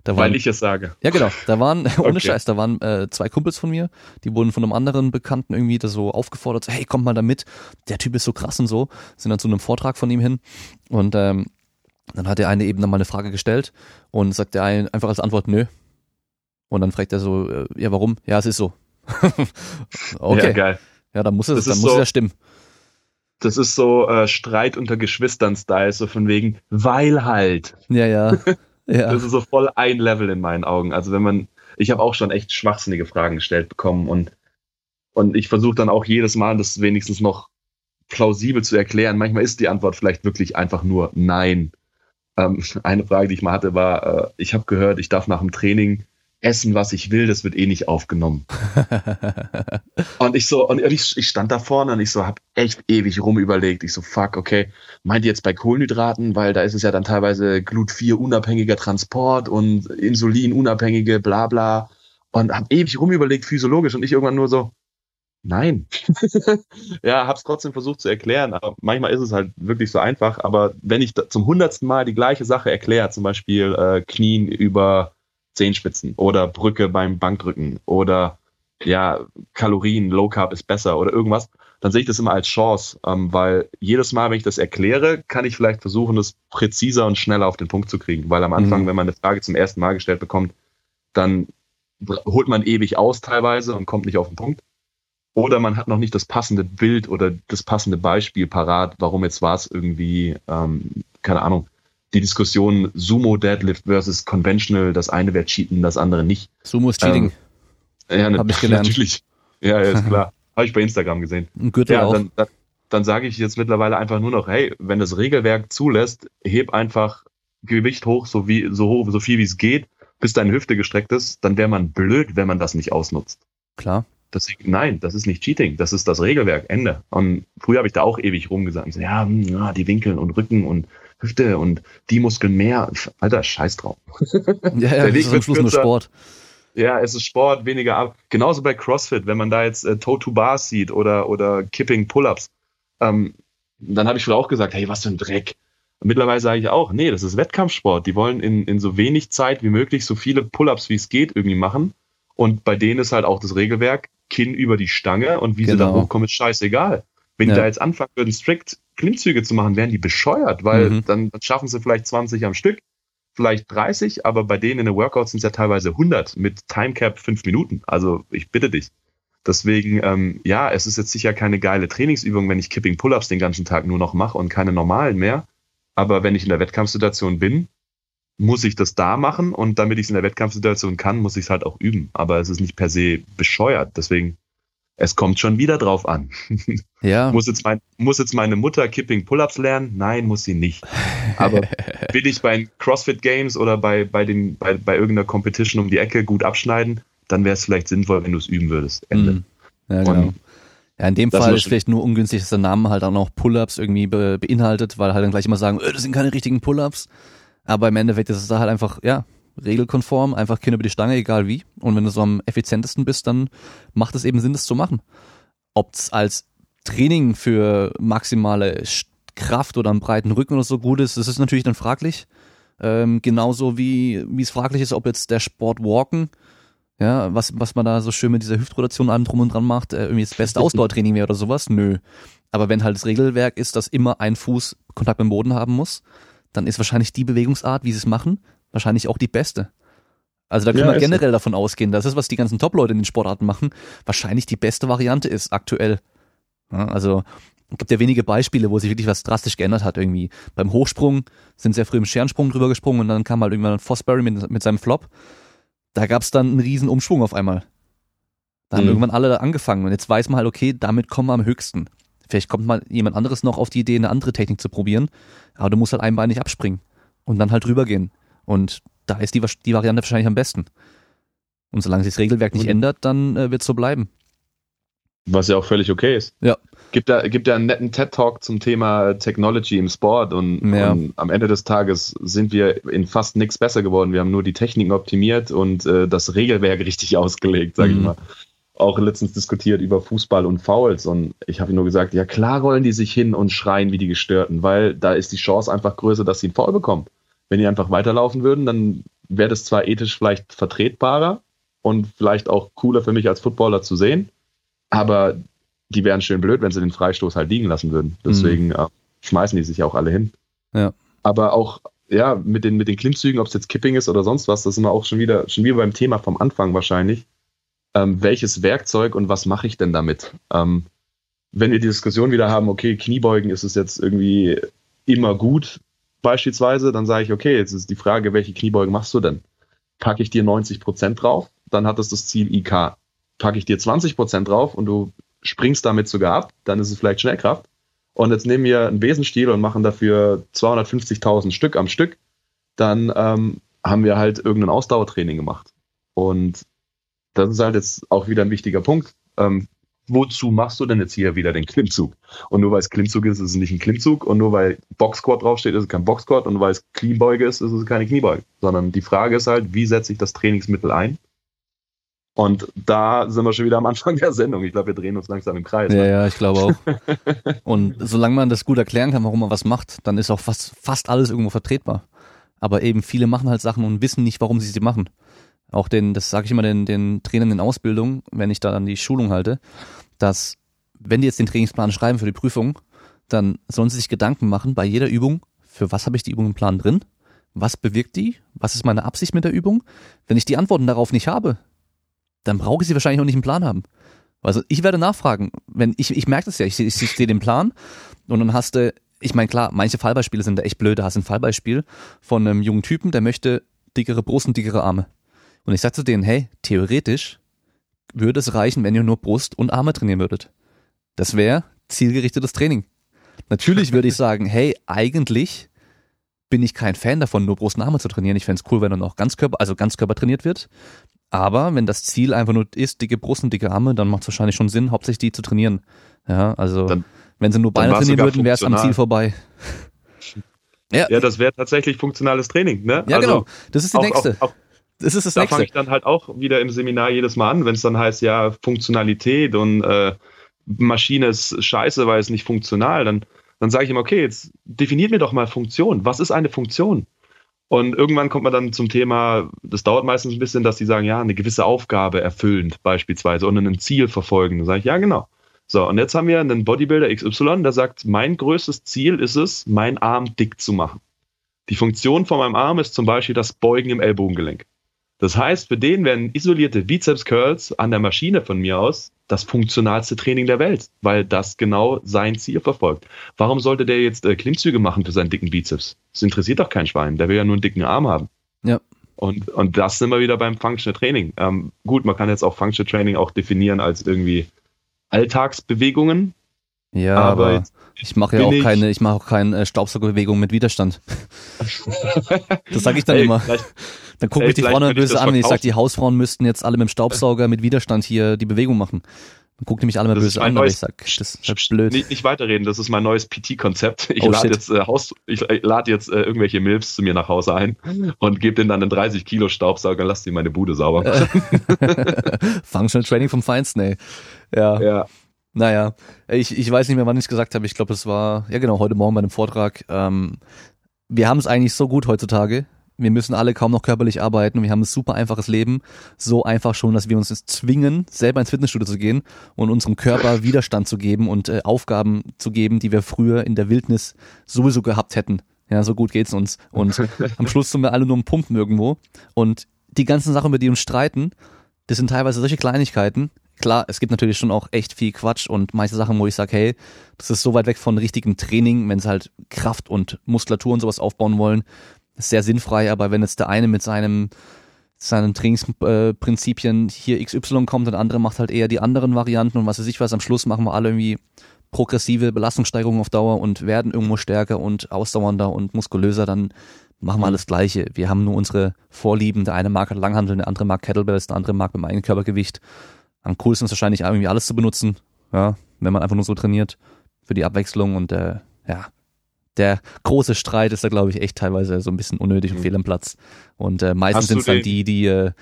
Da waren, Weil ich es sage. Ja, genau. Da waren, ohne okay. Scheiß, da waren äh, zwei Kumpels von mir, die wurden von einem anderen Bekannten irgendwie da so aufgefordert, so, hey, kommt mal da mit, der Typ ist so krass und so, sind dann zu einem Vortrag von ihm hin und ähm, dann hat der eine eben dann mal eine Frage gestellt und sagt der eine einfach als Antwort, nö. Und dann fragt er so, äh, ja, warum? Ja, es ist so. okay. Ja, geil. Ja, dann muss es, dann muss so, es ja stimmen das ist so äh, Streit unter Geschwistern-Style, so von wegen, weil halt. Ja, ja. ja. Das ist so voll ein Level in meinen Augen. Also wenn man, ich habe auch schon echt schwachsinnige Fragen gestellt bekommen und, und ich versuche dann auch jedes Mal, das wenigstens noch plausibel zu erklären. Manchmal ist die Antwort vielleicht wirklich einfach nur Nein. Ähm, eine Frage, die ich mal hatte, war, äh, ich habe gehört, ich darf nach dem Training essen, was ich will, das wird eh nicht aufgenommen. und ich so, und ich, ich stand da vorne und ich so, hab echt ewig rumüberlegt. Ich so, fuck, okay, meint ihr jetzt bei Kohlenhydraten, weil da ist es ja dann teilweise Glut-4 unabhängiger Transport und Insulin unabhängige, bla bla. Und hab ewig rumüberlegt, physiologisch, und ich irgendwann nur so, nein. ja, hab's trotzdem versucht zu erklären, aber manchmal ist es halt wirklich so einfach. Aber wenn ich zum hundertsten Mal die gleiche Sache erkläre, zum Beispiel äh, Knien über Zehenspitzen oder Brücke beim Bankdrücken oder ja, Kalorien, Low Carb ist besser oder irgendwas, dann sehe ich das immer als Chance, ähm, weil jedes Mal, wenn ich das erkläre, kann ich vielleicht versuchen, das präziser und schneller auf den Punkt zu kriegen. Weil am Anfang, mhm. wenn man eine Frage zum ersten Mal gestellt bekommt, dann holt man ewig aus teilweise und kommt nicht auf den Punkt. Oder man hat noch nicht das passende Bild oder das passende Beispiel parat, warum jetzt war es irgendwie, ähm, keine Ahnung, die Diskussion Sumo Deadlift versus Conventional, das eine wäre Cheaten, das andere nicht. Sumo ist Cheating. Ähm, ja, Hab ich gelernt. natürlich. Ja, ja ist klar. Habe ich bei Instagram gesehen. Ein Gürtel ja, auch. Dann, dann, dann sage ich jetzt mittlerweile einfach nur noch, hey, wenn das Regelwerk zulässt, heb einfach Gewicht hoch, so wie so hoch, so viel wie es geht, bis deine Hüfte gestreckt ist, dann wäre man blöd, wenn man das nicht ausnutzt. Klar. Deswegen, nein, das ist nicht Cheating, das ist das Regelwerk, Ende. Und früher habe ich da auch ewig rumgesagt. So, ja, hm, ja, die Winkel und Rücken und Hüfte und die Muskeln mehr. Alter, scheiß drauf. Ja, ja, das ist am Schluss nur Sport. Ja, es ist Sport, weniger ab. Genauso bei CrossFit, wenn man da jetzt äh, Toe-to-Bars sieht oder, oder Kipping Pull-Ups, ähm, dann habe ich früher auch gesagt, hey, was für ein Dreck. Und mittlerweile sage ich auch, nee, das ist Wettkampfsport. Die wollen in, in so wenig Zeit wie möglich so viele Pull-Ups wie es geht irgendwie machen. Und bei denen ist halt auch das Regelwerk, Kinn über die Stange und wie genau. sie da genau. hochkommen, ist scheißegal. Wenn ja. die da jetzt anfangen würden, strikt Klimmzüge zu machen, wären die bescheuert, weil mhm. dann, dann schaffen sie vielleicht 20 am Stück, vielleicht 30, aber bei denen in den Workouts sind es ja teilweise 100 mit Timecap 5 Minuten. Also ich bitte dich. Deswegen, ähm, ja, es ist jetzt sicher keine geile Trainingsübung, wenn ich Kipping Pull-Ups den ganzen Tag nur noch mache und keine normalen mehr. Aber wenn ich in der Wettkampfsituation bin, muss ich das da machen und damit ich es in der Wettkampfsituation kann, muss ich es halt auch üben. Aber es ist nicht per se bescheuert. Deswegen, es kommt schon wieder drauf an. Ja. muss, jetzt mein, muss jetzt meine Mutter Kipping Pull-Ups lernen? Nein, muss sie nicht. Aber will ich bei CrossFit Games oder bei, bei, den, bei, bei irgendeiner Competition um die Ecke gut abschneiden, dann wäre es vielleicht sinnvoll, wenn du es üben würdest. Ende. Mhm. Ja, genau. ja, in dem Fall ist vielleicht nur ungünstig, dass der Name halt auch noch Pull-Ups irgendwie be beinhaltet, weil halt dann gleich immer sagen, öh, das sind keine richtigen Pull-Ups. Aber im Endeffekt ist es da halt einfach, ja, regelkonform, einfach Kinn über die Stange, egal wie. Und wenn du so am effizientesten bist, dann macht es eben Sinn, das zu machen. Ob es als Training für maximale Kraft oder einen breiten Rücken oder so gut ist, das ist natürlich dann fraglich. Ähm, genauso wie, wie es fraglich ist, ob jetzt der Sport Walken, ja, was, was man da so schön mit dieser Hüftrotation allem drum und dran macht, äh, irgendwie das beste Ausdauertraining wäre oder sowas, nö. Aber wenn halt das Regelwerk ist, dass immer ein Fuß Kontakt mit dem Boden haben muss, dann ist wahrscheinlich die Bewegungsart, wie sie es machen, wahrscheinlich auch die beste. Also da kann ja, man generell so. davon ausgehen, dass das, was die ganzen Top-Leute in den Sportarten machen, wahrscheinlich die beste Variante ist aktuell. Ja, also es gibt ja wenige Beispiele, wo sich wirklich was drastisch geändert hat irgendwie. Beim Hochsprung sind sehr früh im Scherensprung drüber gesprungen und dann kam halt irgendwann Fosbury mit, mit seinem Flop. Da gab es dann einen riesen Umschwung auf einmal. Da haben mhm. irgendwann alle angefangen und jetzt weiß man halt, okay, damit kommen wir am höchsten. Vielleicht kommt mal jemand anderes noch auf die Idee, eine andere Technik zu probieren, aber du musst halt einbeinig abspringen und dann halt rübergehen. Und da ist die, die Variante wahrscheinlich am besten. Und solange sich das Regelwerk nicht und ändert, dann äh, wird es so bleiben. Was ja auch völlig okay ist. Ja. Gibt da, gibt ja einen netten TED-Talk zum Thema Technology im Sport und, ja. und, am Ende des Tages sind wir in fast nichts besser geworden. Wir haben nur die Techniken optimiert und äh, das Regelwerk richtig ausgelegt, sage mhm. ich mal auch letztens diskutiert über Fußball und Fouls und ich habe nur gesagt, ja klar rollen die sich hin und schreien wie die Gestörten, weil da ist die Chance einfach größer, dass sie einen Foul bekommen. Wenn die einfach weiterlaufen würden, dann wäre das zwar ethisch vielleicht vertretbarer und vielleicht auch cooler für mich als Footballer zu sehen, aber die wären schön blöd, wenn sie den Freistoß halt liegen lassen würden. Deswegen mhm. schmeißen die sich auch alle hin. Ja. Aber auch ja, mit den, mit den Klimmzügen, ob es jetzt Kipping ist oder sonst was, das sind wir auch schon wieder, schon wieder beim Thema vom Anfang wahrscheinlich ähm, welches Werkzeug und was mache ich denn damit? Ähm, wenn wir die Diskussion wieder haben, okay, Kniebeugen ist es jetzt irgendwie immer gut, beispielsweise, dann sage ich, okay, jetzt ist die Frage, welche Kniebeugen machst du denn? Packe ich dir 90 Prozent drauf, dann hat es das Ziel IK. Packe ich dir 20 Prozent drauf und du springst damit sogar ab, dann ist es vielleicht Schnellkraft. Und jetzt nehmen wir einen Besenstiel und machen dafür 250.000 Stück am Stück, dann ähm, haben wir halt irgendein Ausdauertraining gemacht. Und das ist halt jetzt auch wieder ein wichtiger Punkt. Ähm, wozu machst du denn jetzt hier wieder den Klimmzug? Und nur weil es Klimmzug ist, ist es nicht ein Klimmzug. Und nur weil Boxsquat draufsteht, ist es kein Boxsquat. Und nur weil es Kniebeuge ist, ist es keine Kniebeuge. Sondern die Frage ist halt, wie setze ich das Trainingsmittel ein? Und da sind wir schon wieder am Anfang der Sendung. Ich glaube, wir drehen uns langsam im Kreis. Ja, ne? ja, ich glaube auch. Und solange man das gut erklären kann, warum man was macht, dann ist auch fast, fast alles irgendwo vertretbar. Aber eben viele machen halt Sachen und wissen nicht, warum sie sie machen. Auch den, das sage ich immer den, den Trainern in Ausbildung, wenn ich da dann die Schulung halte, dass wenn die jetzt den Trainingsplan schreiben für die Prüfung, dann sollen sie sich Gedanken machen bei jeder Übung, für was habe ich die Übung im Plan drin? Was bewirkt die? Was ist meine Absicht mit der Übung? Wenn ich die Antworten darauf nicht habe, dann brauche ich sie wahrscheinlich auch nicht im Plan haben. Also ich werde nachfragen, wenn ich, ich merke das ja, ich, ich, ich sehe den Plan und dann hast du, ich meine klar, manche Fallbeispiele sind da echt blöd, da hast du ein Fallbeispiel von einem jungen Typen, der möchte dickere Brust und dickere Arme. Und ich sag zu denen, hey, theoretisch würde es reichen, wenn ihr nur Brust und Arme trainieren würdet. Das wäre zielgerichtetes Training. Natürlich würde ich sagen, hey, eigentlich bin ich kein Fan davon, nur Brust und Arme zu trainieren. Ich fände es cool, wenn dann auch Ganzkörper, also Ganzkörper trainiert wird. Aber wenn das Ziel einfach nur ist, dicke Brust und dicke Arme, dann macht es wahrscheinlich schon Sinn, hauptsächlich die zu trainieren. Ja, also dann, wenn sie nur Beine trainieren würden, wäre es am Ziel vorbei. ja. ja, das wäre tatsächlich funktionales Training, ne? Ja, also genau. Das ist die auch, nächste. Auch, auch, das ist das da fange ich dann halt auch wieder im Seminar jedes Mal an, wenn es dann heißt, ja, Funktionalität und äh, Maschine ist scheiße, weil es nicht funktional, dann, dann sage ich immer, okay, jetzt definiert mir doch mal Funktion. Was ist eine Funktion? Und irgendwann kommt man dann zum Thema, das dauert meistens ein bisschen, dass die sagen, ja, eine gewisse Aufgabe erfüllend beispielsweise und ein Ziel verfolgen. Dann sage ich, ja, genau. So, und jetzt haben wir einen Bodybuilder XY, der sagt, mein größtes Ziel ist es, meinen Arm dick zu machen. Die Funktion von meinem Arm ist zum Beispiel das Beugen im Ellbogengelenk. Das heißt, für den werden isolierte Bizeps Curls an der Maschine von mir aus das funktionalste Training der Welt, weil das genau sein Ziel verfolgt. Warum sollte der jetzt äh, Klimmzüge machen für seinen dicken Bizeps? Das interessiert doch kein Schwein. Der will ja nur einen dicken Arm haben. Ja. Und, und das sind wir wieder beim Functional Training. Ähm, gut, man kann jetzt auch Functional Training auch definieren als irgendwie Alltagsbewegungen. Ja, aber, aber ich mache ja auch ich keine, ich mache auch keine äh, Staubsaugerbewegung mit Widerstand. das sage ich dann Ey, immer. Dann gucke ich die Frauen böse an und ich sage, die Hausfrauen müssten jetzt alle mit dem Staubsauger mit Widerstand hier die Bewegung machen. Dann guckt die mich alle mal böse an, neues, ich sag, das ist halt blöd. Nicht, nicht weiterreden, das ist mein neues PT-Konzept. Ich oh, lade jetzt, äh, Haus, ich äh, lade jetzt äh, irgendwelche Milfs zu mir nach Hause ein und gebe denen dann einen 30 Kilo Staubsauger und lass die meine Bude sauber machen. Functional Training vom Feinsten, ey. Ja. ja. Naja, ich, ich weiß nicht mehr, wann ich es gesagt habe. Ich glaube, es war, ja genau, heute Morgen bei einem Vortrag. Ähm, wir haben es eigentlich so gut heutzutage. Wir müssen alle kaum noch körperlich arbeiten und wir haben ein super einfaches Leben. So einfach schon, dass wir uns jetzt zwingen, selber ins Fitnessstudio zu gehen und unserem Körper Widerstand zu geben und äh, Aufgaben zu geben, die wir früher in der Wildnis sowieso gehabt hätten. Ja, so gut geht's uns. Und am Schluss sind wir alle nur im Pumpen irgendwo. Und die ganzen Sachen, über die wir uns streiten, das sind teilweise solche Kleinigkeiten, klar, es gibt natürlich schon auch echt viel Quatsch und manche Sachen, wo ich sage, hey, das ist so weit weg von richtigem Training, wenn sie halt Kraft und Muskulatur und sowas aufbauen wollen, ist sehr sinnfrei, aber wenn jetzt der eine mit seinem seinen Trainingsprinzipien hier XY kommt und der andere macht halt eher die anderen Varianten und was weiß ich was, am Schluss machen wir alle irgendwie progressive Belastungssteigerungen auf Dauer und werden irgendwo stärker und ausdauernder und muskulöser, dann machen wir alles Gleiche. Wir haben nur unsere Vorlieben. Der eine mag halt Langhandel, der andere mag Kettlebells, der andere mag mit dem eigenen Körpergewicht. Am coolsten ist wahrscheinlich irgendwie alles zu benutzen, ja, wenn man einfach nur so trainiert für die Abwechslung und äh, ja, der große Streit ist da, glaube ich, echt teilweise so ein bisschen unnötig und mhm. fehl am Platz. Und äh, meistens sind es dann die, die äh,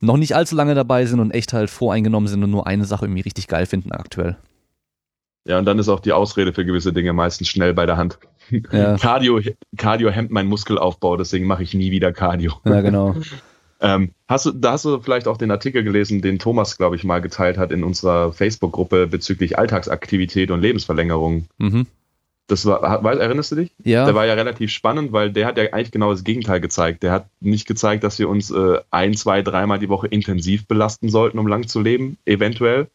noch nicht allzu lange dabei sind und echt halt voreingenommen sind und nur eine Sache irgendwie richtig geil finden aktuell. Ja, und dann ist auch die Ausrede für gewisse Dinge meistens schnell bei der Hand. Ja. Cardio, Cardio hemmt meinen Muskelaufbau, deswegen mache ich nie wieder Cardio. Ja, genau. Ähm, hast du, da hast du vielleicht auch den Artikel gelesen, den Thomas, glaube ich, mal geteilt hat in unserer Facebook-Gruppe bezüglich Alltagsaktivität und Lebensverlängerung. Mhm. Das war, erinnerst du dich? Ja. Der war ja relativ spannend, weil der hat ja eigentlich genau das Gegenteil gezeigt. Der hat nicht gezeigt, dass wir uns äh, ein, zwei, dreimal die Woche intensiv belasten sollten, um lang zu leben, eventuell,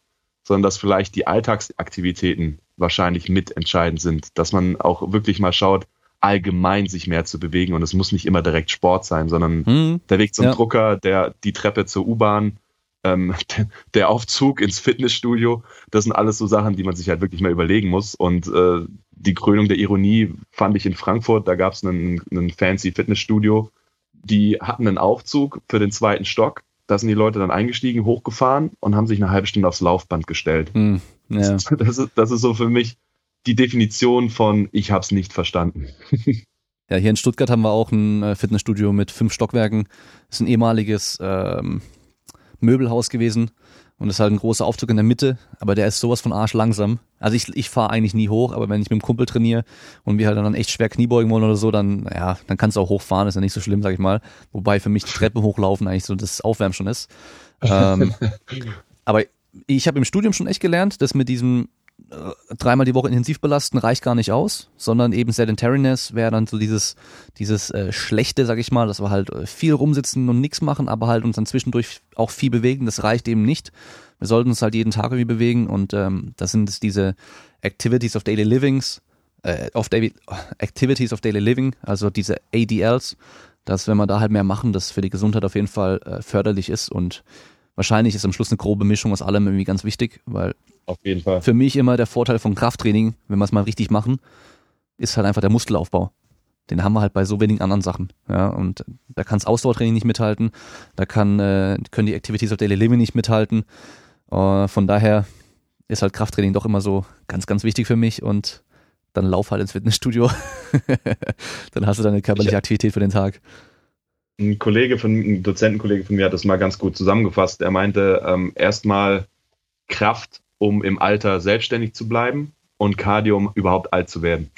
sondern dass vielleicht die Alltagsaktivitäten wahrscheinlich mitentscheidend sind. Dass man auch wirklich mal schaut, allgemein sich mehr zu bewegen und es muss nicht immer direkt Sport sein, sondern hm, der Weg zum ja. Drucker, der die Treppe zur U-Bahn, ähm, der Aufzug ins Fitnessstudio, das sind alles so Sachen, die man sich halt wirklich mal überlegen muss. Und äh, die Krönung der Ironie fand ich in Frankfurt, da gab es einen, einen fancy Fitnessstudio, die hatten einen Aufzug für den zweiten Stock da sind die Leute dann eingestiegen, hochgefahren und haben sich eine halbe Stunde aufs Laufband gestellt. Hm, ja. das, ist, das ist so für mich die Definition von ich habe es nicht verstanden. Ja, hier in Stuttgart haben wir auch ein äh, Fitnessstudio mit fünf Stockwerken. Das ist ein ehemaliges ähm, Möbelhaus gewesen und ist halt ein großer Aufzug in der Mitte, aber der ist sowas von arsch langsam. Also ich, ich fahre eigentlich nie hoch, aber wenn ich mit dem Kumpel trainiere und wir halt dann echt schwer Kniebeugen wollen oder so, dann ja, dann kannst du auch hochfahren, ist ja nicht so schlimm, sag ich mal. Wobei für mich die Treppe hochlaufen eigentlich so das Aufwärmen schon ist. Ähm, aber ich habe im Studium schon echt gelernt, dass mit diesem dreimal die Woche intensiv belasten reicht gar nicht aus, sondern eben Sedentariness wäre dann so dieses, dieses äh, Schlechte, sag ich mal, dass wir halt äh, viel rumsitzen und nichts machen, aber halt uns dann zwischendurch auch viel bewegen, das reicht eben nicht. Wir sollten uns halt jeden Tag irgendwie bewegen und ähm, das sind es diese Activities of Daily Livings, äh, of Daily, Activities of Daily Living, also diese ADLs, dass wenn wir da halt mehr machen, das für die Gesundheit auf jeden Fall äh, förderlich ist und wahrscheinlich ist am Schluss eine grobe Mischung aus allem irgendwie ganz wichtig, weil auf jeden Fall. Für mich immer der Vorteil von Krafttraining, wenn wir es mal richtig machen, ist halt einfach der Muskelaufbau. Den haben wir halt bei so wenigen anderen Sachen. Ja, und da kann das Ausdauertraining nicht mithalten, da kann, äh, können die Activities of Daily Living nicht mithalten. Uh, von daher ist halt Krafttraining doch immer so ganz, ganz wichtig für mich und dann lauf halt ins Fitnessstudio. dann hast du deine körperliche Aktivität für den Tag. Ein Kollege von, ein Dozentenkollege von mir hat das mal ganz gut zusammengefasst. Er meinte, ähm, erstmal Kraft um im Alter selbstständig zu bleiben und Cardio, um überhaupt alt zu werden.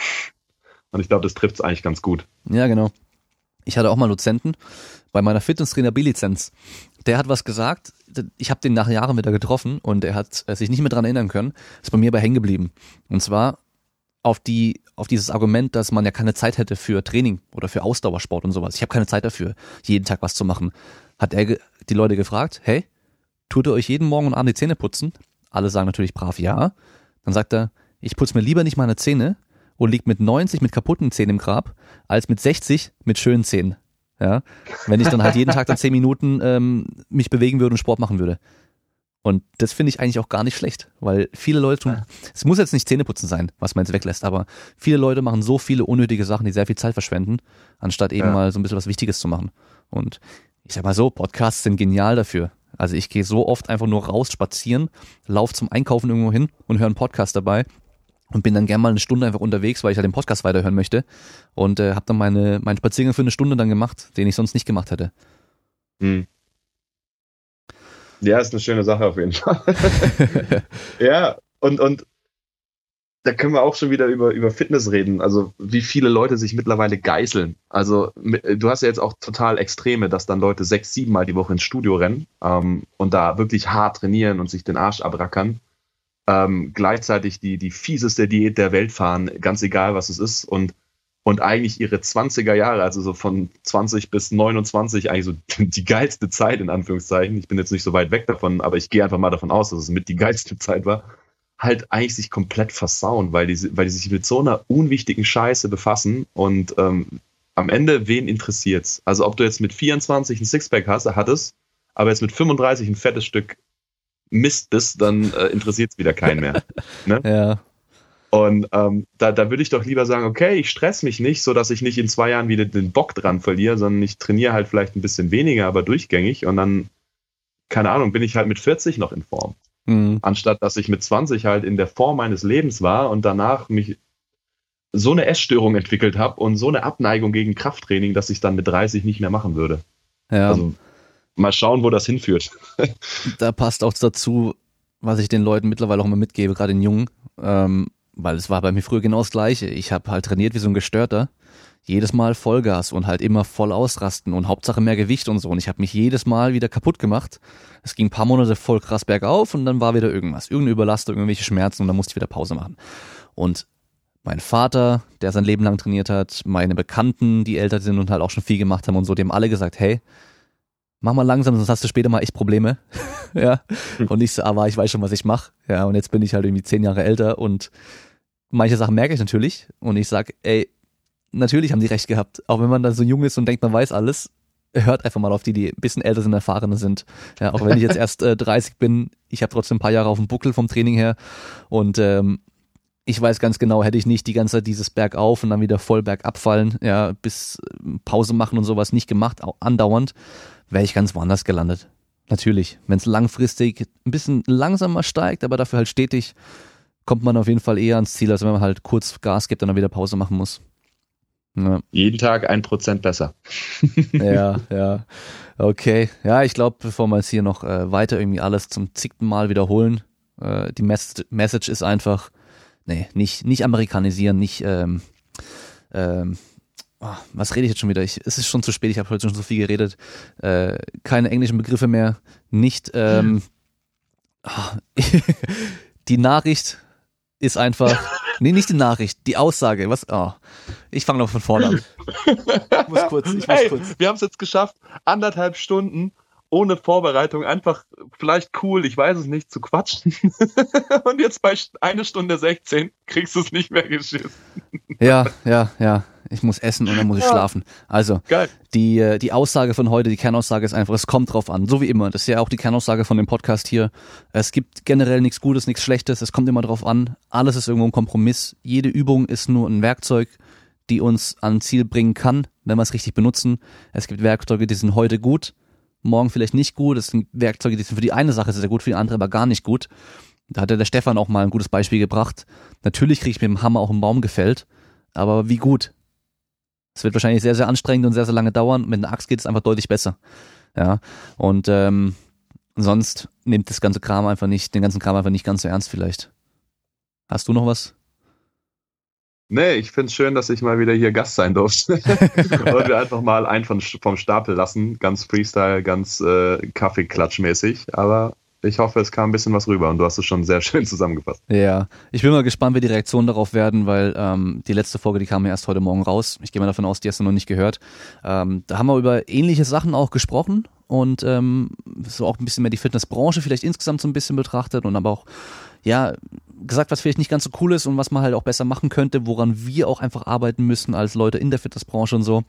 Und ich glaube, das trifft es eigentlich ganz gut. Ja, genau. Ich hatte auch mal Dozenten bei meiner Fitnesstrainer B-Lizenz. Der hat was gesagt, ich habe den nach Jahren wieder getroffen und er hat sich nicht mehr dran erinnern können, ist bei mir bei hängen geblieben. Und zwar auf die auf dieses Argument, dass man ja keine Zeit hätte für Training oder für Ausdauersport und sowas. Ich habe keine Zeit dafür, jeden Tag was zu machen. Hat er die Leute gefragt, hey, tut ihr euch jeden Morgen und Abend die Zähne putzen? Alle sagen natürlich brav ja. Dann sagt er, ich putze mir lieber nicht meine Zähne und lieg mit 90 mit kaputten Zähnen im Grab, als mit 60 mit schönen Zähnen. Ja, wenn ich dann halt jeden Tag dann 10 Minuten ähm, mich bewegen würde und Sport machen würde. Und das finde ich eigentlich auch gar nicht schlecht, weil viele Leute tun, es muss jetzt nicht Zähneputzen sein, was man jetzt weglässt, aber viele Leute machen so viele unnötige Sachen, die sehr viel Zeit verschwenden, anstatt eben ja. mal so ein bisschen was Wichtiges zu machen. Und ich sag mal so, Podcasts sind genial dafür. Also ich gehe so oft einfach nur raus, spazieren, laufe zum Einkaufen irgendwo hin und höre einen Podcast dabei und bin dann gerne mal eine Stunde einfach unterwegs, weil ich halt den Podcast weiterhören möchte und äh, habe dann meine meinen Spaziergang für eine Stunde dann gemacht, den ich sonst nicht gemacht hätte. Hm. Ja, ist eine schöne Sache auf jeden Fall. ja, und, und da können wir auch schon wieder über, über Fitness reden. Also wie viele Leute sich mittlerweile geißeln. Also du hast ja jetzt auch total Extreme, dass dann Leute sechs, sieben Mal die Woche ins Studio rennen ähm, und da wirklich hart trainieren und sich den Arsch abrackern. Ähm, gleichzeitig die, die fieseste Diät der Welt fahren, ganz egal was es ist. Und, und eigentlich ihre 20er Jahre, also so von 20 bis 29, eigentlich so die geilste Zeit in Anführungszeichen. Ich bin jetzt nicht so weit weg davon, aber ich gehe einfach mal davon aus, dass es mit die geilste Zeit war halt eigentlich sich komplett versauen, weil die, weil die sich mit so einer unwichtigen Scheiße befassen und ähm, am Ende, wen interessiert's? Also ob du jetzt mit 24 ein Sixpack hast, hattest, aber jetzt mit 35 ein fettes Stück Mist bist, dann äh, interessiert's wieder keinen mehr. Ne? Ja. Und ähm, da, da würde ich doch lieber sagen, okay, ich stress mich nicht, so dass ich nicht in zwei Jahren wieder den Bock dran verliere, sondern ich trainiere halt vielleicht ein bisschen weniger, aber durchgängig und dann, keine Ahnung, bin ich halt mit 40 noch in Form. Mhm. Anstatt dass ich mit 20 halt in der Form meines Lebens war und danach mich so eine Essstörung entwickelt habe und so eine Abneigung gegen Krafttraining, dass ich dann mit 30 nicht mehr machen würde. Ja. Also mal schauen, wo das hinführt. da passt auch dazu, was ich den Leuten mittlerweile auch immer mitgebe, gerade den Jungen, ähm, weil es war bei mir früher genau das Gleiche. Ich habe halt trainiert wie so ein Gestörter jedes Mal Vollgas und halt immer voll ausrasten und Hauptsache mehr Gewicht und so. Und ich habe mich jedes Mal wieder kaputt gemacht. Es ging ein paar Monate voll krass bergauf und dann war wieder irgendwas. Irgendeine Überlastung, irgendwelche Schmerzen und dann musste ich wieder Pause machen. Und mein Vater, der sein Leben lang trainiert hat, meine Bekannten, die älter sind und halt auch schon viel gemacht haben und so, die haben alle gesagt, hey, mach mal langsam, sonst hast du später mal echt Probleme. ja. Und ich so, aber ich weiß schon, was ich mache. Ja, und jetzt bin ich halt irgendwie zehn Jahre älter und manche Sachen merke ich natürlich. Und ich sag, ey, natürlich haben die recht gehabt. Auch wenn man da so jung ist und denkt, man weiß alles, hört einfach mal auf die, die ein bisschen älter sind, erfahrener sind. Ja, auch wenn ich jetzt erst äh, 30 bin, ich habe trotzdem ein paar Jahre auf dem Buckel vom Training her und ähm, ich weiß ganz genau, hätte ich nicht die ganze Zeit dieses Bergauf und dann wieder voll bergab fallen, ja, bis äh, Pause machen und sowas nicht gemacht, auch andauernd, wäre ich ganz woanders gelandet. Natürlich, wenn es langfristig ein bisschen langsamer steigt, aber dafür halt stetig, kommt man auf jeden Fall eher ans Ziel, als wenn man halt kurz Gas gibt und dann wieder Pause machen muss. Ja. Jeden Tag ein Prozent besser. ja, ja. Okay. Ja, ich glaube, bevor wir jetzt hier noch äh, weiter irgendwie alles zum zigten Mal wiederholen, äh, die Mess Message ist einfach, nee, nicht, nicht amerikanisieren, nicht, ähm, ähm, oh, was rede ich jetzt schon wieder? Ich, es ist schon zu spät, ich habe heute schon so viel geredet. Äh, keine englischen Begriffe mehr, nicht, ähm, oh, die Nachricht ist einfach, nee, nicht die Nachricht, die Aussage, was, oh, ich fange noch von vorne an. Ich muss kurz, ich muss hey, kurz. Wir haben es jetzt geschafft, anderthalb Stunden ohne Vorbereitung, einfach vielleicht cool, ich weiß es nicht, zu quatschen. Und jetzt bei eine Stunde 16 kriegst du es nicht mehr geschissen. Ja, ja, ja. Ich muss essen und dann muss ich ja. schlafen. Also, Geil. Die, äh, die Aussage von heute, die Kernaussage ist einfach, es kommt drauf an. So wie immer. Das ist ja auch die Kernaussage von dem Podcast hier. Es gibt generell nichts Gutes, nichts Schlechtes. Es kommt immer drauf an. Alles ist irgendwo ein Kompromiss. Jede Übung ist nur ein Werkzeug die uns an Ziel bringen kann, wenn wir es richtig benutzen. Es gibt Werkzeuge, die sind heute gut, morgen vielleicht nicht gut. Es sind Werkzeuge, die sind für die eine Sache sehr gut, für die andere aber gar nicht gut. Da hat der Stefan auch mal ein gutes Beispiel gebracht. Natürlich kriege ich mit dem Hammer auch einen Baum gefällt, aber wie gut? Es wird wahrscheinlich sehr, sehr anstrengend und sehr, sehr lange dauern. Mit einer Axt geht es einfach deutlich besser. Ja, und ähm, sonst nimmt das ganze Kram einfach nicht, den ganzen Kram einfach nicht ganz so ernst vielleicht. Hast du noch was? Nee, ich finde es schön, dass ich mal wieder hier Gast sein durfte. und wir einfach mal einen vom Stapel lassen. Ganz Freestyle, ganz äh, Kaffeeklatschmäßig. Aber ich hoffe, es kam ein bisschen was rüber und du hast es schon sehr schön zusammengefasst. Ja, ich bin mal gespannt, wie die Reaktionen darauf werden, weil ähm, die letzte Folge, die kam ja erst heute Morgen raus. Ich gehe mal davon aus, die hast du noch nicht gehört. Ähm, da haben wir über ähnliche Sachen auch gesprochen und ähm, so auch ein bisschen mehr die Fitnessbranche vielleicht insgesamt so ein bisschen betrachtet und aber auch ja, gesagt, was vielleicht nicht ganz so cool ist und was man halt auch besser machen könnte, woran wir auch einfach arbeiten müssen als Leute in der Fitnessbranche und so.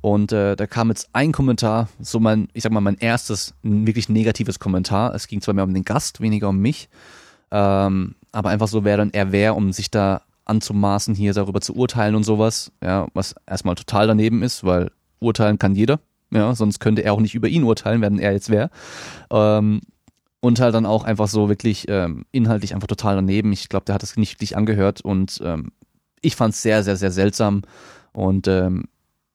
Und äh, da kam jetzt ein Kommentar, so mein, ich sag mal, mein erstes wirklich negatives Kommentar. Es ging zwar mehr um den Gast, weniger um mich, ähm, aber einfach so, wer dann er wäre, um sich da anzumaßen, hier darüber zu urteilen und sowas. Ja, was erstmal total daneben ist, weil urteilen kann jeder. Ja, sonst könnte er auch nicht über ihn urteilen, wenn er jetzt wäre. Ähm, und halt dann auch einfach so wirklich ähm, inhaltlich einfach total daneben. Ich glaube, der hat es nicht wirklich angehört und ähm, ich fand es sehr, sehr, sehr seltsam. Und ähm,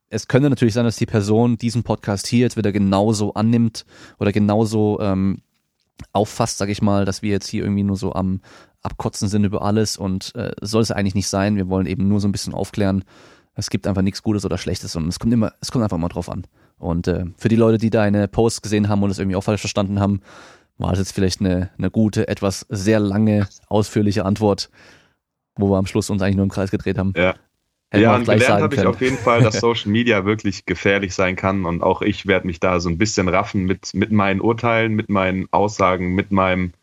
es könnte natürlich sein, dass die Person diesen Podcast hier jetzt wieder genauso annimmt oder genauso ähm, auffasst, sag ich mal, dass wir jetzt hier irgendwie nur so am Abkotzen sind über alles und äh, soll es eigentlich nicht sein. Wir wollen eben nur so ein bisschen aufklären. Es gibt einfach nichts Gutes oder Schlechtes, sondern es kommt immer, es kommt einfach mal drauf an. Und äh, für die Leute, die deine Posts gesehen haben und es irgendwie auch falsch verstanden haben, war das jetzt vielleicht eine, eine gute, etwas sehr lange, ausführliche Antwort, wo wir am Schluss uns eigentlich nur im Kreis gedreht haben. Ja. Hätten ja, und gelernt habe ich auf jeden Fall, dass Social Media wirklich gefährlich sein kann und auch ich werde mich da so ein bisschen raffen mit, mit meinen Urteilen, mit meinen Aussagen, mit meinem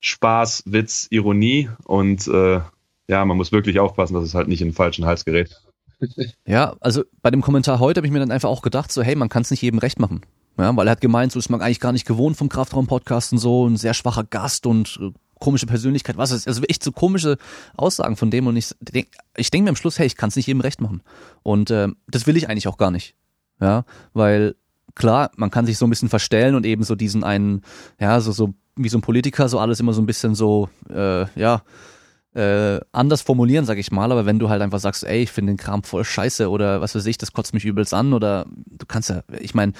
Spaß, Witz, Ironie und äh, ja, man muss wirklich aufpassen, dass es halt nicht in den falschen Hals gerät. Ja, also bei dem Kommentar heute habe ich mir dann einfach auch gedacht, so hey, man kann es nicht jedem recht machen. Ja, weil er hat gemeint, so ist man eigentlich gar nicht gewohnt vom Kraftraum-Podcast und so, ein sehr schwacher Gast und äh, komische Persönlichkeit, was ist, also echt so komische Aussagen von dem und ich denke ich denk mir am Schluss, hey, ich kann es nicht jedem recht machen. Und äh, das will ich eigentlich auch gar nicht. Ja, weil klar, man kann sich so ein bisschen verstellen und eben so diesen einen, ja, so, so wie so ein Politiker, so alles immer so ein bisschen so, äh, ja, äh, anders formulieren, sag ich mal, aber wenn du halt einfach sagst, ey, ich finde den Kram voll scheiße oder was weiß ich, das kotzt mich übelst an oder du kannst ja, ich meine,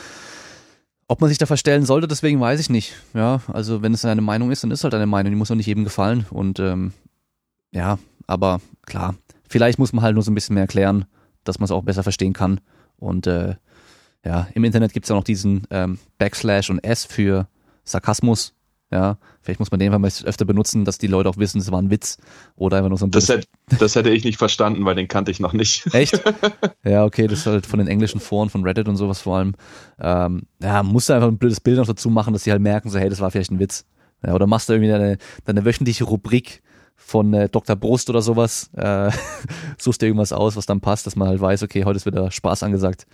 ob man sich da verstellen sollte, deswegen weiß ich nicht. Ja, also wenn es eine Meinung ist, dann ist halt eine Meinung, die muss auch nicht jedem gefallen. Und ähm, ja, aber klar, vielleicht muss man halt nur so ein bisschen mehr erklären, dass man es auch besser verstehen kann. Und äh, ja, im Internet gibt es ja noch diesen ähm, Backslash und S für Sarkasmus. Ja, vielleicht muss man den einfach mal öfter benutzen, dass die Leute auch wissen, es war ein Witz oder einfach nur so ein das, hätte, das hätte ich nicht verstanden, weil den kannte ich noch nicht. Echt? Ja, okay, das ist halt von den englischen Foren, von Reddit und sowas vor allem. Ähm, ja, musst du einfach ein blödes Bild noch dazu machen, dass sie halt merken, so, hey, das war vielleicht ein Witz. Ja, oder machst du irgendwie deine, deine wöchentliche Rubrik von äh, Dr. Brust oder sowas, äh, suchst dir irgendwas aus, was dann passt, dass man halt weiß, okay, heute ist wieder Spaß angesagt.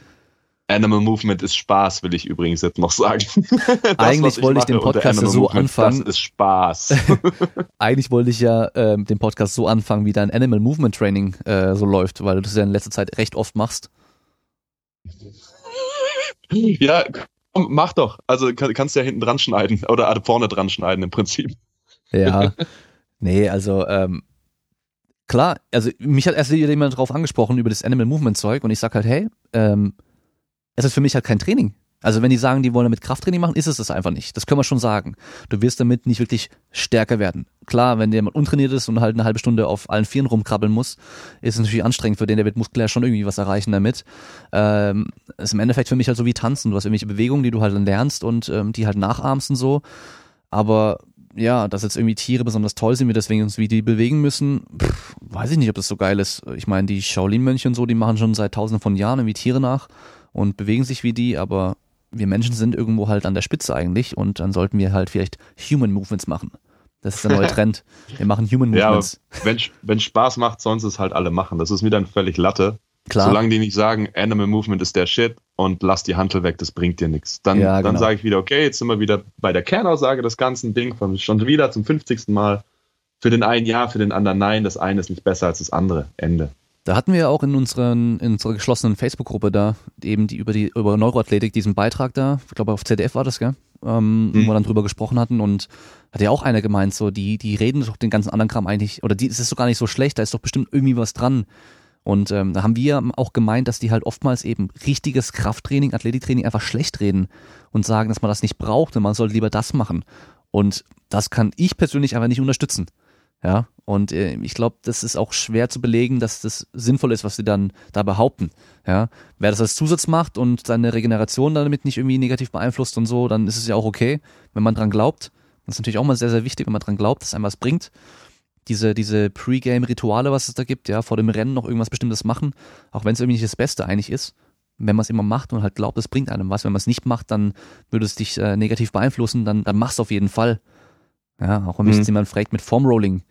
Animal Movement ist Spaß, will ich übrigens jetzt noch sagen. das, Eigentlich wollte ich den Podcast so Movement, anfangen. Das ist Spaß. Eigentlich wollte ich ja äh, den Podcast so anfangen, wie dein Animal Movement Training äh, so läuft, weil du das ja in letzter Zeit recht oft machst. Ja, Mach doch. Also kannst du ja hinten dran schneiden oder vorne dran schneiden im Prinzip. Ja. Nee, also ähm, klar, also mich hat erst jemand drauf angesprochen über das Animal Movement Zeug und ich sag halt, hey, ähm, es ist für mich halt kein Training. Also wenn die sagen, die wollen damit Krafttraining machen, ist es das einfach nicht. Das können wir schon sagen. Du wirst damit nicht wirklich stärker werden. Klar, wenn jemand untrainiert ist und halt eine halbe Stunde auf allen Vieren rumkrabbeln muss, ist es natürlich anstrengend für den, der wird muskulär schon irgendwie was erreichen damit. Ähm, ist im Endeffekt für mich halt so wie Tanzen. Du hast irgendwelche Bewegungen, die du halt dann lernst und ähm, die halt nachahmst und so. Aber ja, dass jetzt irgendwie Tiere besonders toll sind, wir deswegen uns wie die bewegen müssen, pff, weiß ich nicht, ob das so geil ist. Ich meine, die Shaolin-Mönche und so, die machen schon seit tausenden von Jahren irgendwie Tiere nach und bewegen sich wie die, aber wir Menschen sind irgendwo halt an der Spitze eigentlich und dann sollten wir halt vielleicht Human Movements machen. Das ist der neue Trend. Wir machen Human Movements. Ja, wenn, wenn Spaß macht, sonst es halt alle machen. Das ist mir dann völlig Latte. Klar. Solange die nicht sagen, Animal Movement ist der Shit und lass die Hantel weg, das bringt dir nichts. Dann, ja, genau. dann sage ich wieder, okay, jetzt sind wir wieder bei der Kernaussage des ganzen Ding, von schon wieder zum 50. Mal. Für den einen ja, für den anderen nein. Das eine ist nicht besser als das andere. Ende. Da hatten wir auch in, unseren, in unserer geschlossenen Facebook-Gruppe da eben die über die über Neuroathletik diesen Beitrag da, ich glaube auf ZDF war das, gell? Ähm, mhm. wo wir dann drüber gesprochen hatten und hat ja auch einer gemeint, so die die reden doch den ganzen anderen Kram eigentlich oder die es ist doch gar nicht so schlecht, da ist doch bestimmt irgendwie was dran. Und ähm, da haben wir auch gemeint, dass die halt oftmals eben richtiges Krafttraining, Athletiktraining einfach schlecht reden und sagen, dass man das nicht braucht und man soll lieber das machen. Und das kann ich persönlich einfach nicht unterstützen. Ja, und äh, ich glaube, das ist auch schwer zu belegen, dass das sinnvoll ist, was sie dann da behaupten. Ja, wer das als Zusatz macht und seine Regeneration damit nicht irgendwie negativ beeinflusst und so, dann ist es ja auch okay, wenn man dran glaubt. Das ist natürlich auch mal sehr, sehr wichtig, wenn man dran glaubt, dass einem was bringt. Diese, diese Pre-Game-Rituale, was es da gibt, ja, vor dem Rennen noch irgendwas Bestimmtes machen, auch wenn es irgendwie nicht das Beste eigentlich ist. Wenn man es immer macht und halt glaubt, es bringt einem was. Wenn man es nicht macht, dann würde es dich äh, negativ beeinflussen, dann, dann mach's auf jeden Fall. Ja, auch wenn mich mhm. jetzt jemand fragt mit Formrolling,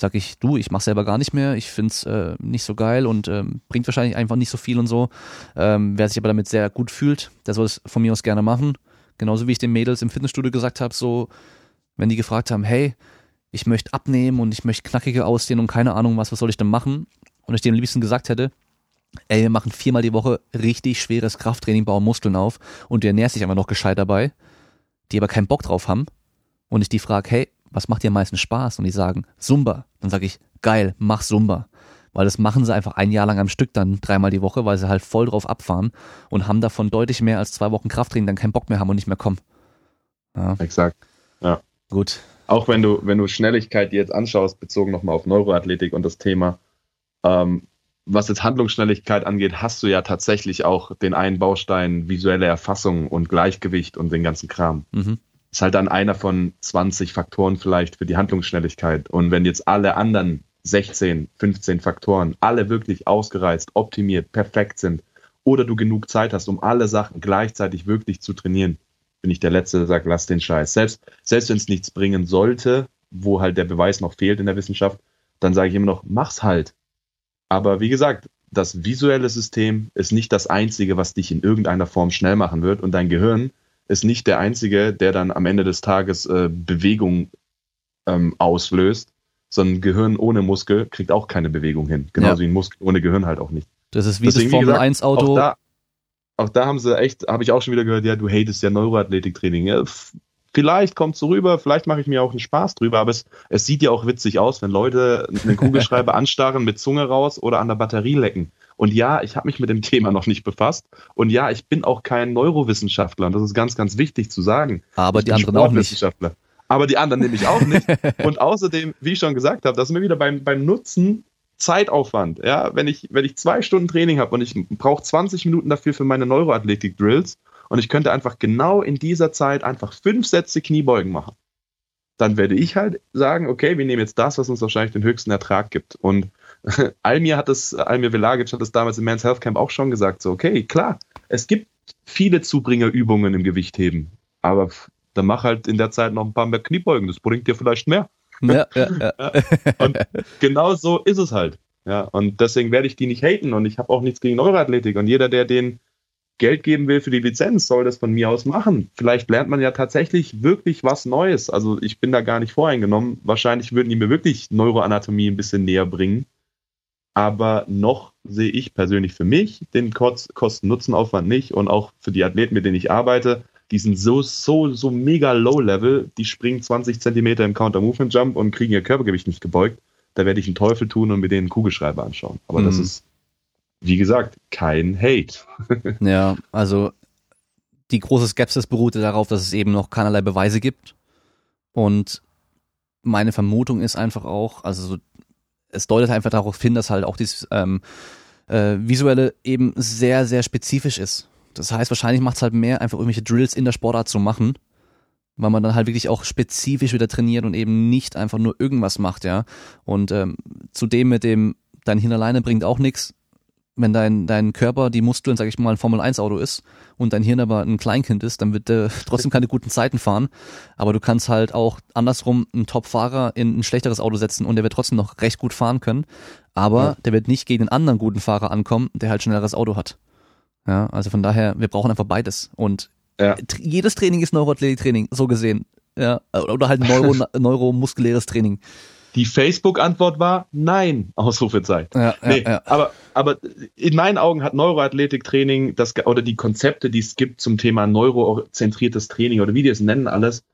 sag ich, du, ich mach selber gar nicht mehr, ich find's äh, nicht so geil und ähm, bringt wahrscheinlich einfach nicht so viel und so. Ähm, wer sich aber damit sehr gut fühlt, der soll es von mir aus gerne machen. Genauso wie ich den Mädels im Fitnessstudio gesagt habe, so, wenn die gefragt haben, hey, ich möchte abnehmen und ich möchte knackiger aussehen und keine Ahnung was, was soll ich denn machen? Und ich dem liebsten gesagt hätte, ey, wir machen viermal die Woche richtig schweres Krafttraining, bauen Muskeln auf und du ernährst dich einfach noch gescheit dabei, die aber keinen Bock drauf haben und ich die frage, hey, was macht dir am meisten Spaß? Und die sagen, Zumba. Dann sage ich, geil, mach Zumba. Weil das machen sie einfach ein Jahr lang am Stück dann dreimal die Woche, weil sie halt voll drauf abfahren und haben davon deutlich mehr als zwei Wochen Krafttraining, dann keinen Bock mehr haben und nicht mehr kommen. Ja. Exakt. Ja. Gut. Auch wenn du, wenn du Schnelligkeit dir jetzt anschaust, bezogen nochmal auf Neuroathletik und das Thema, ähm, was jetzt Handlungsschnelligkeit angeht, hast du ja tatsächlich auch den einen Baustein visuelle Erfassung und Gleichgewicht und den ganzen Kram. Mhm ist halt dann einer von 20 Faktoren vielleicht für die Handlungsschnelligkeit. Und wenn jetzt alle anderen 16, 15 Faktoren alle wirklich ausgereizt, optimiert, perfekt sind oder du genug Zeit hast, um alle Sachen gleichzeitig wirklich zu trainieren, bin ich der Letzte, der sagt, lass den Scheiß. Selbst, selbst wenn es nichts bringen sollte, wo halt der Beweis noch fehlt in der Wissenschaft, dann sage ich immer noch, mach's halt. Aber wie gesagt, das visuelle System ist nicht das einzige, was dich in irgendeiner Form schnell machen wird und dein Gehirn ist nicht der Einzige, der dann am Ende des Tages äh, Bewegung ähm, auslöst, sondern Gehirn ohne Muskel kriegt auch keine Bewegung hin. Genauso ja. wie ein Muskel ohne Gehirn halt auch nicht. Das ist wie Deswegen, das Formel 1 Auto. Auch da, auch da haben sie echt, habe ich auch schon wieder gehört, ja, du hatest ja Neuroathletiktraining. Ja, vielleicht kommt es so rüber, vielleicht mache ich mir auch einen Spaß drüber, aber es, es sieht ja auch witzig aus, wenn Leute einen Kugelschreiber anstarren, mit Zunge raus oder an der Batterie lecken. Und ja, ich habe mich mit dem Thema noch nicht befasst. Und ja, ich bin auch kein Neurowissenschaftler. Und das ist ganz, ganz wichtig zu sagen. Aber ich die anderen auch nicht. Aber die anderen nämlich auch nicht. Und außerdem, wie ich schon gesagt habe, das sind wir wieder beim, beim Nutzen Zeitaufwand. Ja, wenn ich, wenn ich zwei Stunden Training habe und ich brauche 20 Minuten dafür für meine Neuroathletik-Drills und ich könnte einfach genau in dieser Zeit einfach fünf Sätze Kniebeugen machen, dann werde ich halt sagen, okay, wir nehmen jetzt das, was uns wahrscheinlich den höchsten Ertrag gibt. Und Almir hat es, Almir Velagic hat es damals im Men's Health Camp auch schon gesagt, so, okay, klar, es gibt viele Zubringerübungen im Gewichtheben, aber dann mach halt in der Zeit noch ein paar mehr Kniebeugen, das bringt dir vielleicht mehr. Ja, ja, ja. Und genau so ist es halt. Ja, und deswegen werde ich die nicht haten und ich habe auch nichts gegen Neuroathletik und jeder, der den Geld geben will für die Lizenz, soll das von mir aus machen. Vielleicht lernt man ja tatsächlich wirklich was Neues. Also ich bin da gar nicht voreingenommen. Wahrscheinlich würden die mir wirklich Neuroanatomie ein bisschen näher bringen aber noch sehe ich persönlich für mich den Kosten-Nutzen-Aufwand nicht und auch für die Athleten, mit denen ich arbeite, die sind so, so, so mega low level, die springen 20 Zentimeter im Counter-Movement-Jump und kriegen ihr Körpergewicht nicht gebeugt. Da werde ich einen Teufel tun und mir den Kugelschreiber anschauen. Aber mhm. das ist, wie gesagt, kein Hate. ja, also die große Skepsis beruhte darauf, dass es eben noch keinerlei Beweise gibt. Und meine Vermutung ist einfach auch, also so, es deutet einfach darauf hin, dass halt auch dieses ähm, äh, visuelle eben sehr, sehr spezifisch ist. Das heißt, wahrscheinlich macht es halt mehr, einfach irgendwelche Drills in der Sportart zu machen, weil man dann halt wirklich auch spezifisch wieder trainiert und eben nicht einfach nur irgendwas macht, ja. Und ähm, zudem mit dem, dein Hirn alleine bringt auch nichts, wenn dein, dein Körper, die Muskeln, sag ich mal, ein Formel-1-Auto ist und dein Hirn aber ein Kleinkind ist, dann wird der trotzdem keine guten Zeiten fahren. Aber du kannst halt auch andersrum einen Top-Fahrer in ein schlechteres Auto setzen und der wird trotzdem noch recht gut fahren können. Aber ja. der wird nicht gegen einen anderen guten Fahrer ankommen, der halt schnelleres Auto hat. Ja, also von daher, wir brauchen einfach beides. Und ja. jedes Training ist Neuroathletik-Training, so gesehen. Ja, oder halt Neuro, neuromuskuläres Training. Die Facebook-Antwort war nein, Ausrufezeit. Ja, nee, ja, ja. Aber, aber in meinen Augen hat Neuroathletiktraining das, oder die Konzepte, die es gibt zum Thema neurozentriertes Training oder wie die es nennen alles,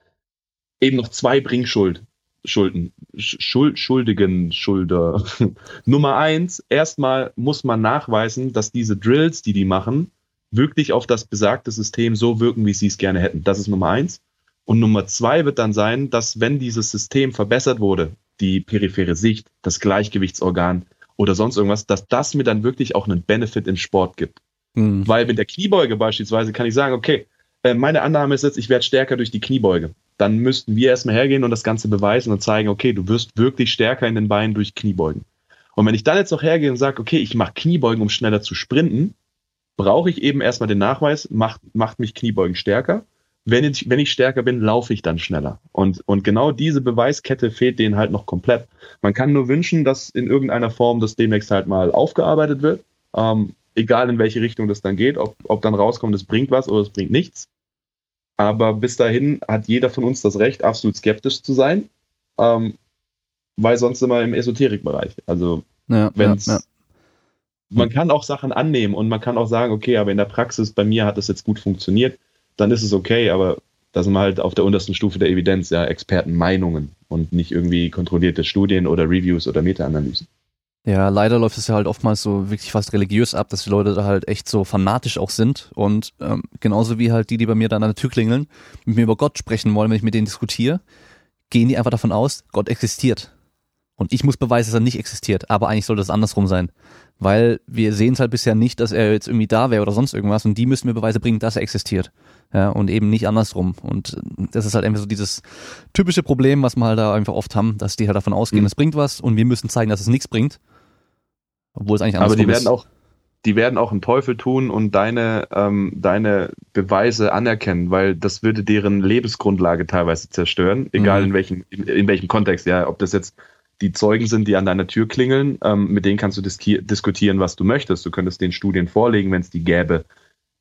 eben noch zwei Bringschuld. Schulden, Schuld, Schuldigen, Schulder. Nummer eins, erstmal muss man nachweisen, dass diese Drills, die die machen, wirklich auf das besagte System so wirken, wie sie es gerne hätten. Das ist Nummer eins. Und Nummer zwei wird dann sein, dass wenn dieses System verbessert wurde, die periphere Sicht, das Gleichgewichtsorgan oder sonst irgendwas, dass das mir dann wirklich auch einen Benefit im Sport gibt. Mhm. Weil mit der Kniebeuge beispielsweise kann ich sagen, okay, äh, meine Annahme ist jetzt, ich werde stärker durch die Kniebeuge. Dann müssten wir erstmal hergehen und das Ganze beweisen und zeigen, okay, du wirst wirklich stärker in den Beinen durch Kniebeugen. Und wenn ich dann jetzt noch hergehe und sage, okay, ich mache Kniebeugen, um schneller zu sprinten, brauche ich eben erstmal den Nachweis, macht, macht mich Kniebeugen stärker wenn ich, wenn ich stärker bin, laufe ich dann schneller. Und, und genau diese Beweiskette fehlt denen halt noch komplett. Man kann nur wünschen, dass in irgendeiner Form das demnächst halt mal aufgearbeitet wird. Ähm, egal in welche Richtung das dann geht, ob, ob dann rauskommt, es bringt was oder es bringt nichts. Aber bis dahin hat jeder von uns das Recht, absolut skeptisch zu sein, ähm, weil sonst immer im Esoterikbereich. Also ja, wenn's, ja, ja. man kann auch Sachen annehmen und man kann auch sagen, okay, aber in der Praxis bei mir hat das jetzt gut funktioniert dann ist es okay, aber da sind wir halt auf der untersten Stufe der Evidenz, ja, Expertenmeinungen und nicht irgendwie kontrollierte Studien oder Reviews oder Meta-Analysen. Ja, leider läuft es ja halt oftmals so wirklich fast religiös ab, dass die Leute da halt echt so fanatisch auch sind und ähm, genauso wie halt die, die bei mir dann an der Tür klingeln, mit mir über Gott sprechen wollen, wenn ich mit denen diskutiere, gehen die einfach davon aus, Gott existiert. Und ich muss beweisen, dass er nicht existiert, aber eigentlich sollte es andersrum sein weil wir sehen es halt bisher nicht, dass er jetzt irgendwie da wäre oder sonst irgendwas und die müssen mir Beweise bringen, dass er existiert. Ja, und eben nicht andersrum. Und das ist halt einfach so dieses typische Problem, was wir halt da einfach oft haben, dass die halt davon ausgehen, mhm. es bringt was und wir müssen zeigen, dass es nichts bringt. Obwohl es eigentlich andersrum Aber die werden ist. auch, die werden auch einen Teufel tun und deine, ähm, deine Beweise anerkennen, weil das würde deren Lebensgrundlage teilweise zerstören, egal mhm. in welchem, in, in welchem Kontext, ja, ob das jetzt die Zeugen sind, die an deiner Tür klingeln. Ähm, mit denen kannst du diskutieren, was du möchtest. Du könntest den Studien vorlegen, wenn es die gäbe.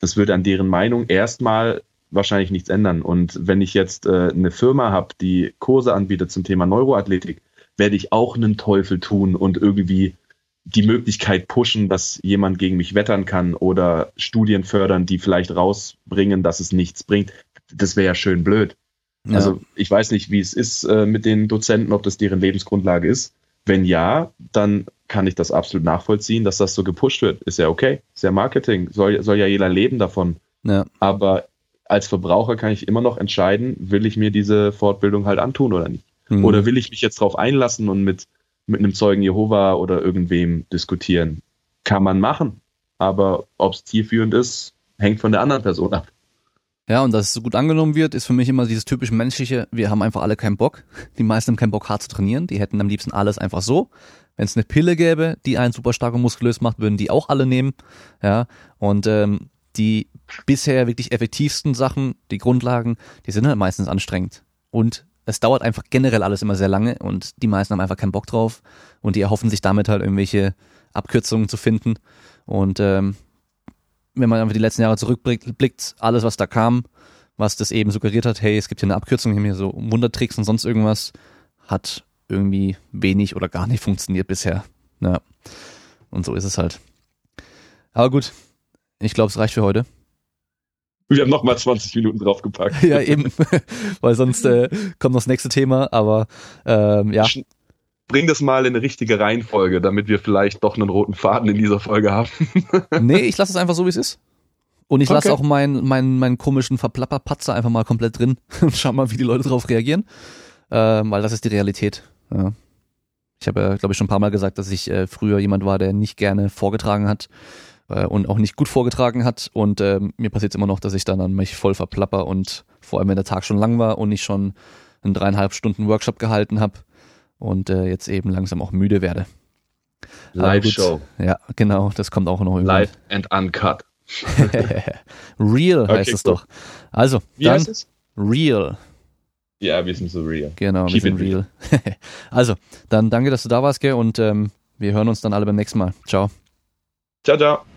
Das würde an deren Meinung erstmal wahrscheinlich nichts ändern. Und wenn ich jetzt äh, eine Firma habe, die Kurse anbietet zum Thema Neuroathletik, werde ich auch einen Teufel tun und irgendwie die Möglichkeit pushen, dass jemand gegen mich wettern kann oder Studien fördern, die vielleicht rausbringen, dass es nichts bringt. Das wäre ja schön blöd. Ja. Also ich weiß nicht, wie es ist äh, mit den Dozenten, ob das deren Lebensgrundlage ist. Wenn ja, dann kann ich das absolut nachvollziehen, dass das so gepusht wird. Ist ja okay, ist ja Marketing, soll, soll ja jeder leben davon. Ja. Aber als Verbraucher kann ich immer noch entscheiden, will ich mir diese Fortbildung halt antun oder nicht. Mhm. Oder will ich mich jetzt darauf einlassen und mit, mit einem Zeugen Jehova oder irgendwem diskutieren. Kann man machen. Aber ob es zielführend ist, hängt von der anderen Person ab. Ja, und dass es so gut angenommen wird, ist für mich immer dieses typisch menschliche, wir haben einfach alle keinen Bock. Die meisten haben keinen Bock, hart zu trainieren. Die hätten am liebsten alles einfach so. Wenn es eine Pille gäbe, die einen super stark und muskulös macht, würden die auch alle nehmen. Ja, und ähm, die bisher wirklich effektivsten Sachen, die Grundlagen, die sind halt meistens anstrengend. Und es dauert einfach generell alles immer sehr lange und die meisten haben einfach keinen Bock drauf und die erhoffen sich damit halt irgendwelche Abkürzungen zu finden. Und ähm, wenn man einfach die letzten Jahre zurückblickt, alles, was da kam, was das eben suggeriert hat, hey, es gibt hier eine Abkürzung, hier so Wundertricks und sonst irgendwas, hat irgendwie wenig oder gar nicht funktioniert bisher. Ja. Und so ist es halt. Aber gut, ich glaube, es reicht für heute. Wir haben nochmal 20 Minuten draufgepackt. ja, eben. Weil sonst äh, kommt noch das nächste Thema, aber ähm, ja. Bring das mal in eine richtige Reihenfolge, damit wir vielleicht doch einen roten Faden in dieser Folge haben. nee, ich lasse es einfach so, wie es ist. Und ich lasse auch meinen mein, mein komischen Verplapperpatzer einfach mal komplett drin und schau mal, wie die Leute darauf reagieren. Ähm, weil das ist die Realität. Ja. Ich habe ja, glaube ich, schon ein paar Mal gesagt, dass ich äh, früher jemand war, der nicht gerne vorgetragen hat äh, und auch nicht gut vorgetragen hat. Und äh, mir passiert es immer noch, dass ich dann an mich voll verplapper und vor allem, wenn der Tag schon lang war und ich schon einen dreieinhalb Stunden Workshop gehalten habe und äh, jetzt eben langsam auch müde werde. Live-Show. Ja, genau, das kommt auch noch. Live and uncut. real heißt okay, es cool. doch. Also, Wie dann heißt es? Real. Ja, wir sind so real. Genau, Keep wir sind real. also, dann danke, dass du da warst, gell, und ähm, wir hören uns dann alle beim nächsten Mal. Ciao. Ciao, ciao.